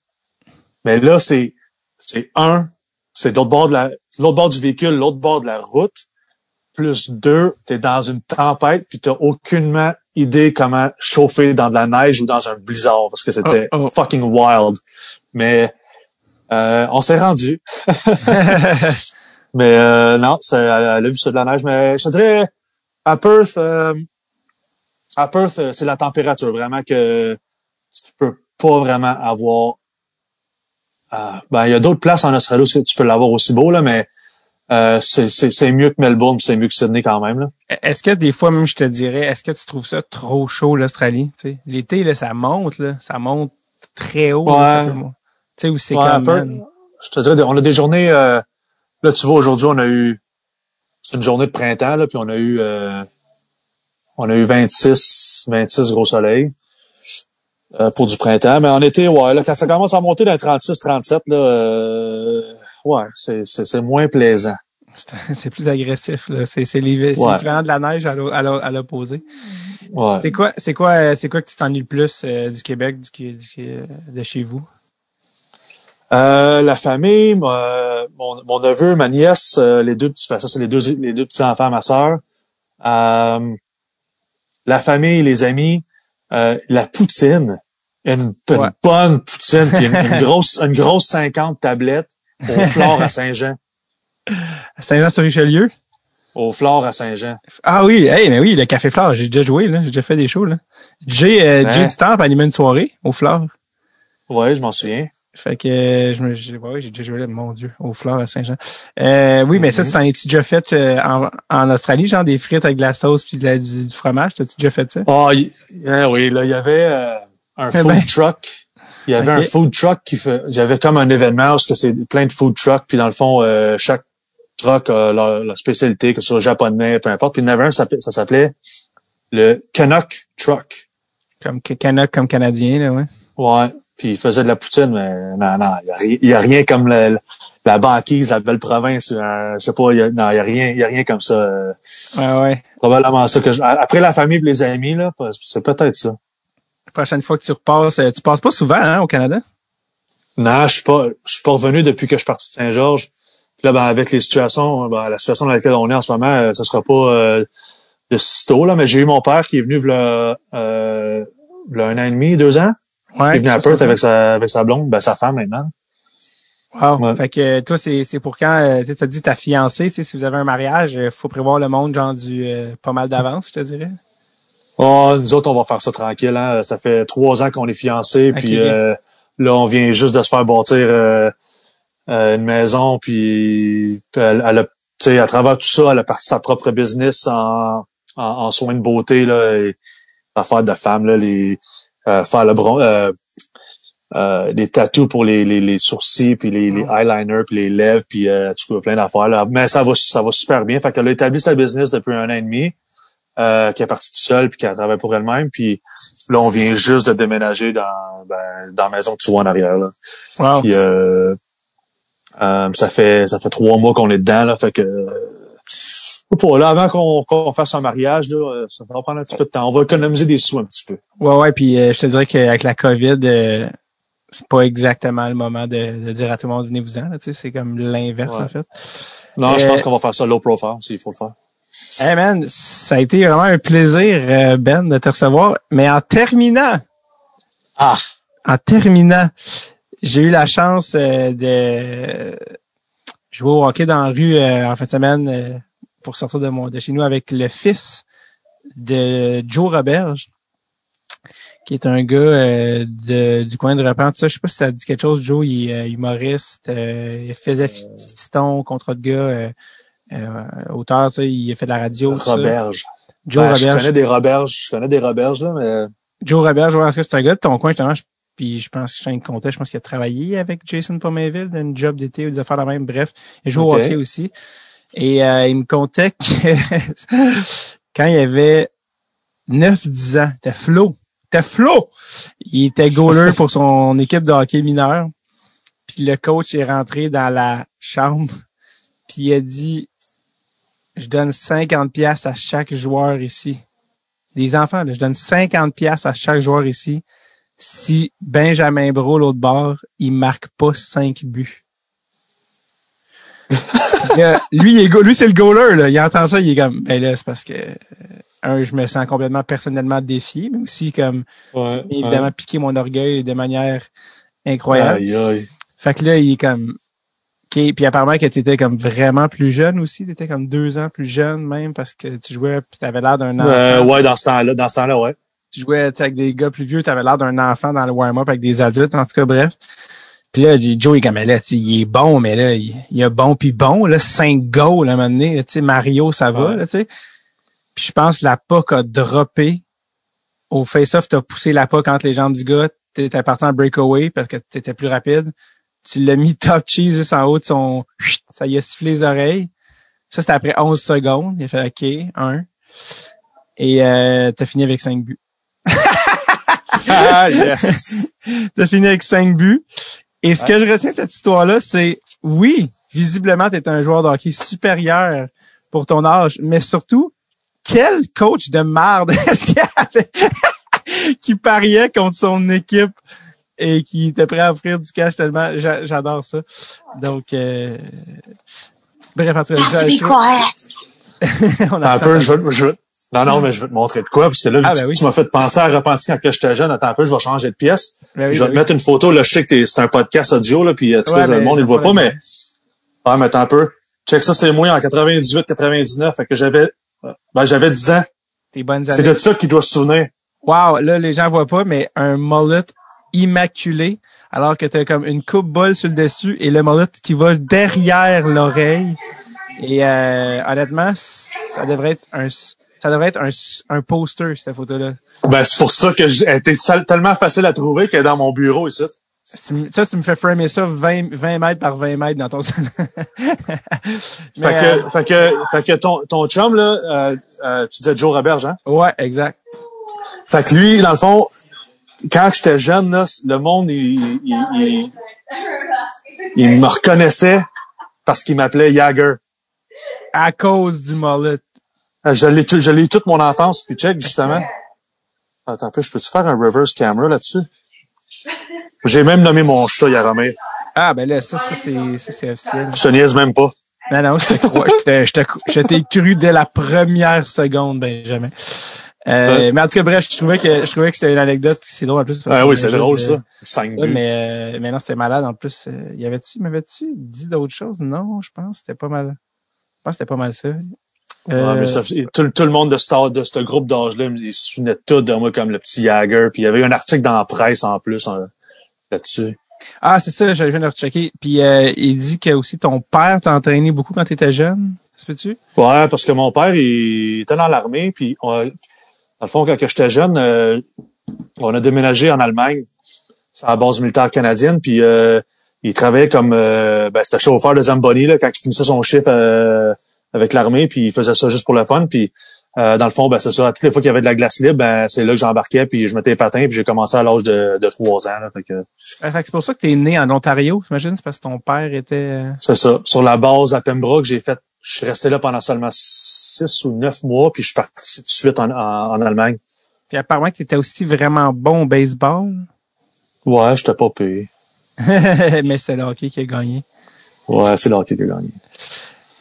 Mais là, c'est, c'est un, c'est l'autre bord de la, l'autre bord du véhicule, l'autre bord de la route. Plus deux, t'es dans une tempête puis t'as aucunement idée comment chauffer dans de la neige ou dans un blizzard parce que c'était Oh, oh. fucking wild. Mais, euh, on s'est rendu. Mais, euh, non, c'est, elle a vu ça de la neige. Mais je te dirais, à Perth, euh, à Perth, euh, c'est la température vraiment que tu peux pas vraiment avoir. euh, ben, il y a d'autres places en Australie où tu peux l'avoir aussi beau, là, mais euh, c'est- mieux que Melbourne, c'est mieux que Sydney quand même. Là. Est-ce que des fois, même, je te dirais, est-ce que tu trouves ça trop chaud, l'Australie? L'été, là, ça monte, là. Ça monte très haut. Ouais. Tu sais, où c'est Ouais, je te dirais, on a des journées. euh, là, tu vois, aujourd'hui, on a eu c'est une journée de printemps, là, puis on a eu euh, on a eu 26, 26 gros soleil euh, pour du printemps. Mais en été, ouais, là, quand ça commence à monter dans 36, 37, là, euh, ouais, c'est, moins plaisant. c'est plus agressif, là. C'est c'est l'hiver- c'est Ouais. l'équivalent de la neige à l'o- à l'o- à l'opposé. Ouais. C'est quoi, c'est quoi, euh, c'est quoi que tu t'ennuies le plus euh, du Québec, du- du- de chez vous? Euh, la famille, moi, mon, mon neveu, ma nièce, euh, les deux petits, ben, ça c'est les deux, les deux petits enfants, ma sœur. Euh, la famille, les amis, euh, la poutine, une, une Ouais. bonne poutine, puis une, une grosse, une grosse 50 tablettes au flore à Saint-Jean, Saint-Jean-sur-Richelieu? au flore à Saint-Jean. Ah oui, hey, mais oui, le Café Flore, j'ai déjà joué, là. J'ai déjà fait des shows, là. Jay, euh, Ouais. Jay Temple animait une soirée au Flore. Ouais, je m'en souviens. Fait que je me j'ai ouais, j'ai déjà joué là, mon Dieu, au fleur à Saint-Jean. Euh, oui, mais ça, Mhm. ça as-tu déjà fait euh, en, en Australie, genre des frites avec de la sauce puis de la- du, du fromage? T'as-tu déjà fait ça? Ah, ah oui, là, il y avait euh, un Eh food ben. truck. Il y avait un food truck qui fait. J'avais comme un événement parce que c'est plein de food trucks, puis dans le fond, euh, chaque truck a leur, leur spécialité, que ce soit japonais, peu importe. Puis il y en avait un, ça, s'appelait- ça s'appelait le Canuck Truck. Comme Canuck, comme Canadien, là, ouais. Ouais. Puis il faisait de la poutine, mais non, non, il y a, rien comme le- la banquise, la belle province. euh, je sais pas, il y a, non, il y a rien, il y a rien comme ça. euh, Ouais, ouais. probablement ça que je- après la famille et les amis là, c'est peut-être ça. La prochaine fois que tu repasses, euh, tu passes pas souvent, hein, au Canada? Non, je suis pas, je suis pas revenu depuis que je suis parti de Saint-Georges. Là, ben, avec les situations, ben, la situation dans laquelle on est en ce moment, euh, ce sera pas euh, de sitôt, là, mais j'ai eu mon père qui est venu euh, v'là un an et demi, deux ans. Ouais. est venu à Perth avec sa, avec sa blonde, ben, sa femme maintenant. Wow. Ouais. Fait que euh, toi, c'est, c'est pour quand, euh, tu as dit ta fiancée, si vous avez un mariage, il faut prévoir le monde, genre, du euh, pas mal d'avance, je te dirais. Oh, nous autres, on va faire ça tranquille. Hein. Ça fait trois ans qu'on est fiancés, Ok, puis euh, là, on vient juste de se faire bâtir euh, euh, une maison, puis elle, elle a, tu sais, à travers tout ça, elle a parti sa propre business en, en, en soins de beauté, là, et affaires de femmes, là, les euh, faire le bron euh, euh, les tattoos pour les, les, les sourcils, puis les, les eyeliners, puis les lèvres, puis euh, tu peux plein d'affaires. Là. Mais ça va, ça va super bien. Fait qu'elle a établi sa business depuis un an et demi, euh, qui est partie tout seule, puis qui a travaillé pour elle-même. Puis là, on vient juste de déménager dans, ben, dans la maison que tu vois en arrière. Là. Wow. Puis euh, euh, ça fait ça fait trois mois qu'on est dedans. Là, fait que euh, pour là, avant qu'on qu'on fasse un mariage, là, euh, ça va prendre un petit peu de temps. On va économiser des sous un petit peu. Ouais, ouais, puis euh, je te dirais qu'avec la COVID, euh, c'est pas exactement le moment de, de dire à tout le monde venez-vous-en, là, tu sais, c'est comme l'inverse, Ouais. en fait. Non, je Euh, pense qu'on va faire ça low profile s'il faut le faire. Hey man, ça a été vraiment un plaisir, euh, Ben, de te recevoir. Mais en terminant, Ah! en terminant, j'ai eu la chance euh, de jouer au hockey dans la rue euh, en fin de semaine euh, pour sortir de mon de chez nous avec le fils de Joe Roberge, qui est un gars euh, de, du coin de Repent. Tout ça, je sais pas si ça dit quelque chose. Joe, il est euh, humoriste, euh, il faisait fiston, contrat de gars, euh, euh, auteur, il a fait de la radio. Roberge. Joe Ben, je Roberge. connais des Roberges. Je connais des Roberges, là, mais Joe Robert, je vois que c'est un gars de ton coin, justement. je- Puis je pense que je suis comptais, je pense qu'il a travaillé avec Jason Pomainville d'une job d'été ou des affaires de même. Bref, il joue au hockey aussi. Et euh, il me contait que quand il avait 9-10 ans, t'es Flo. T'es Flo! Il était goaler pour son équipe de hockey mineur. Puis le coach est rentré dans la chambre. Puis il a dit, je donne 50 pièces à chaque joueur ici des enfants, là, je donne 50 pièces à chaque joueur ici. Si Benjamin Bro, l'autre bord, il marque pas 5 buts. Là, lui, il est lui, c'est le goaler, là. Il entend ça, il est comme, ben là, c'est parce que, euh, un, je me sens complètement personnellement défié, mais aussi comme, ouais, évidemment, piquer mon orgueil de manière incroyable. Aïe, aïe. Fait que là, il est comme, OK, puis apparemment que tu étais comme vraiment plus jeune aussi, tu étais comme deux ans plus jeune même parce que tu jouais puis tu avais l'air d'un enfant. Euh, ouais, dans ce temps-là, dans ce temps-là, ouais. Tu jouais avec des gars plus vieux, tu avais l'air d'un enfant dans le warm-up avec des adultes, en tout cas, bref. Puis là, Joe, est comme, là, il est bon, mais là, il, il est bon puis bon, là, cinq goals, là, à un moment donné, tu sais, Mario, ça va, Ouais. là, tu sais. Puis je pense que la POC a droppé. Au face-off, t'as poussé la POC entre les jambes du gars, t'étais parti en breakaway parce que t'étais plus rapide. Tu l'as mis top cheese juste en haut de son, ça y a sifflé les oreilles. Ça, c'était après 11 secondes. Il a fait OK, un. Et euh, t'as fini avec cinq buts. Ah, yes! T'as fini avec cinq buts. Et ce que je retiens de cette histoire-là, c'est oui, visiblement, tu es un joueur de hockey supérieur pour ton âge, mais surtout, quel coach de merde est-ce qu'il y avait qui pariait contre son équipe et qui était prêt à offrir du cash tellement j'a- j'adore ça. Donc euh... bref, en tout cas, je- quiet. on a un peu, je je non, non, mais je veux te montrer de quoi, parce que là, Ah, tu, ben oui. tu m'as fait penser à repentir quand j'étais jeune. Attends un peu, je vais changer de pièce. Ben oui, je vais ben te oui. mettre une photo, là, je sais que c'est un podcast audio, là, puis euh, sais, le monde, il le voit pas, mais, ah, mais attends un peu. Check ça, c'est moi en 98, 99, fait que j'avais, ben, j'avais 10 ans. Tes bonnes C'est années. de ça qu'il doit se souvenir. Wow, là, les gens voient pas, mais un mullet immaculé, alors que t'as comme une coupe bol sur le dessus et le mullet qui va derrière l'oreille. Et euh, honnêtement, ça devrait être un ça devrait être un, un poster, cette photo-là. Ben, c'est pour ça que j'ai été tellement facile à trouver qu'elle est dans mon bureau ici. Me- ça, tu me fais framer ça 20, 20 mètres par 20 mètres dans ton salon. Mais, Fait que, euh, fait que, fait que ton, ton chum, là, euh, euh, tu disais Joe Roberge, hein? ouais, exact. Fait que lui, dans le fond, quand j'étais jeune, là, le monde, il, il, il, il me reconnaissait parce qu'il m'appelait Jagger. À cause du mullet. Euh, Je l'ai, tout- je l'ai eu toute mon enfance, puis check, justement. Attends un peu, je peux-tu faire un reverse camera là-dessus? J'ai même nommé mon chat Yaromir. Ah, ben là, ça, ça c'est ça, c'est officiel. Je te niaise même pas. Non, non, je te crois. Je t'ai cru dès la première seconde, Benjamin. Euh, Ouais. Mais en tout cas, bref, je trouvais que je trouvais que c'était une anecdote. C'est drôle en plus. Ah oui, est c'est drôle, de- ça. Ouais, buts. mais, euh, mais non, c'était malade. En plus, euh, y avait-tu, m'avais-tu dit d'autres choses? Non, je pense. C'était pas mal. Je pense que c'était pas mal ça. Euh, Ouais, mais ça, tout, tout le monde de ce, de ce groupe d'âge-là, ils se souvenaient tout de moi comme le petit Jagger. Puis il y avait un article dans la presse en plus hein, là-dessus. Ah, c'est ça, je viens de rechecker. Puis euh, il dit que aussi ton père t'a entraîné beaucoup quand tu étais jeune. Ça se peut-tu? Ouais, parce que mon père, il était dans l'armée. Puis on- dans le fond, quand j'étais jeune, euh, on a déménagé en Allemagne. C'est à la base militaire canadienne. Puis euh, il travaillait comme euh, ben, c'était chauffeur de Zamboni là, quand il finissait son chiffre euh, avec l'armée. Puis il faisait ça juste pour le fun. Puis euh, dans le fond, ben, c'est ça. Toutes les fois qu'il y avait de la glace libre, ben, c'est là que j'embarquais. Puis je mettais les patins. Puis j'ai commencé à l'âge de, de 3 ans. Là, fait que, Euh, fait que c'est pour ça que t'es né en Ontario, j'imagine? C'est parce que ton père était... euh, C'est ça. Sur la base à Pembroke, j'ai fait, je suis resté là pendant seulement six ou neuf mois, puis je suis parti tout de suite en, en, en Allemagne. Puis apparemment que t'étais aussi vraiment bon au baseball. Ouais, j'étais pas payé. mais c'était le hockey qui a gagné. Ouais, c'est l'hockey qui a gagné.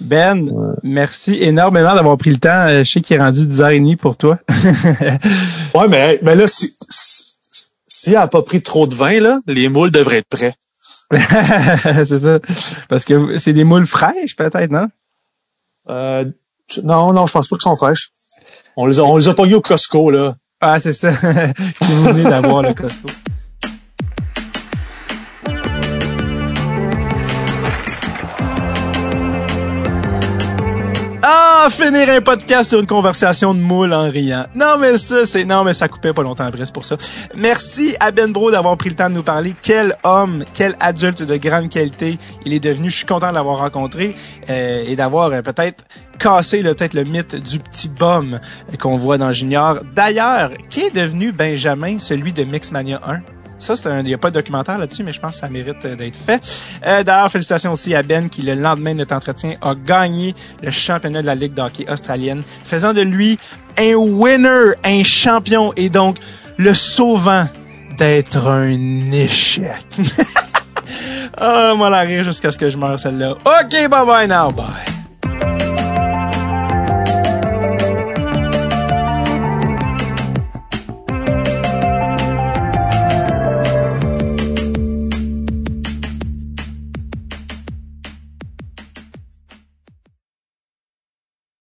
Ben, merci énormément d'avoir pris le temps. Euh, Je sais qu'il est rendu 10h30 pour toi. Ouais, mais, mais là, si, si, s'il a pas pris trop de vin, là, les moules devraient être prêts. c'est ça. Parce que c'est des moules fraîches, peut-être, non? Euh, non, non, je pense pas qu'ils sont fraîches. On les a, on les a pognés au Costco, là. Ah, c'est ça. vous venez d'avoir le Costco. Ah, finir un podcast sur une conversation de moule en riant. Non, mais ça, c'est, non, mais ça coupait pas longtemps après, c'est pour ça. Merci à Ben Bro d'avoir pris le temps de nous parler. Quel homme, quel adulte de grande qualité il est devenu. Je suis content de l'avoir rencontré euh, et d'avoir euh, peut-être cassé le, peut-être le mythe du petit bum euh, qu'on voit dans Junior. D'ailleurs, qui est devenu Benjamin, celui de Mixmania 1? Ça, c'est il n'y a pas de documentaire là-dessus, mais je pense que ça mérite euh, d'être fait. Euh, D'ailleurs, félicitations aussi à Ben qui, le lendemain de notre entretien, a gagné le championnat de la Ligue d'hockey australienne, faisant de lui un winner, un champion et donc le sauvant d'être un échec. Ah, moi la rire jusqu'à ce que je meure celle-là. OK, bye bye now, bye.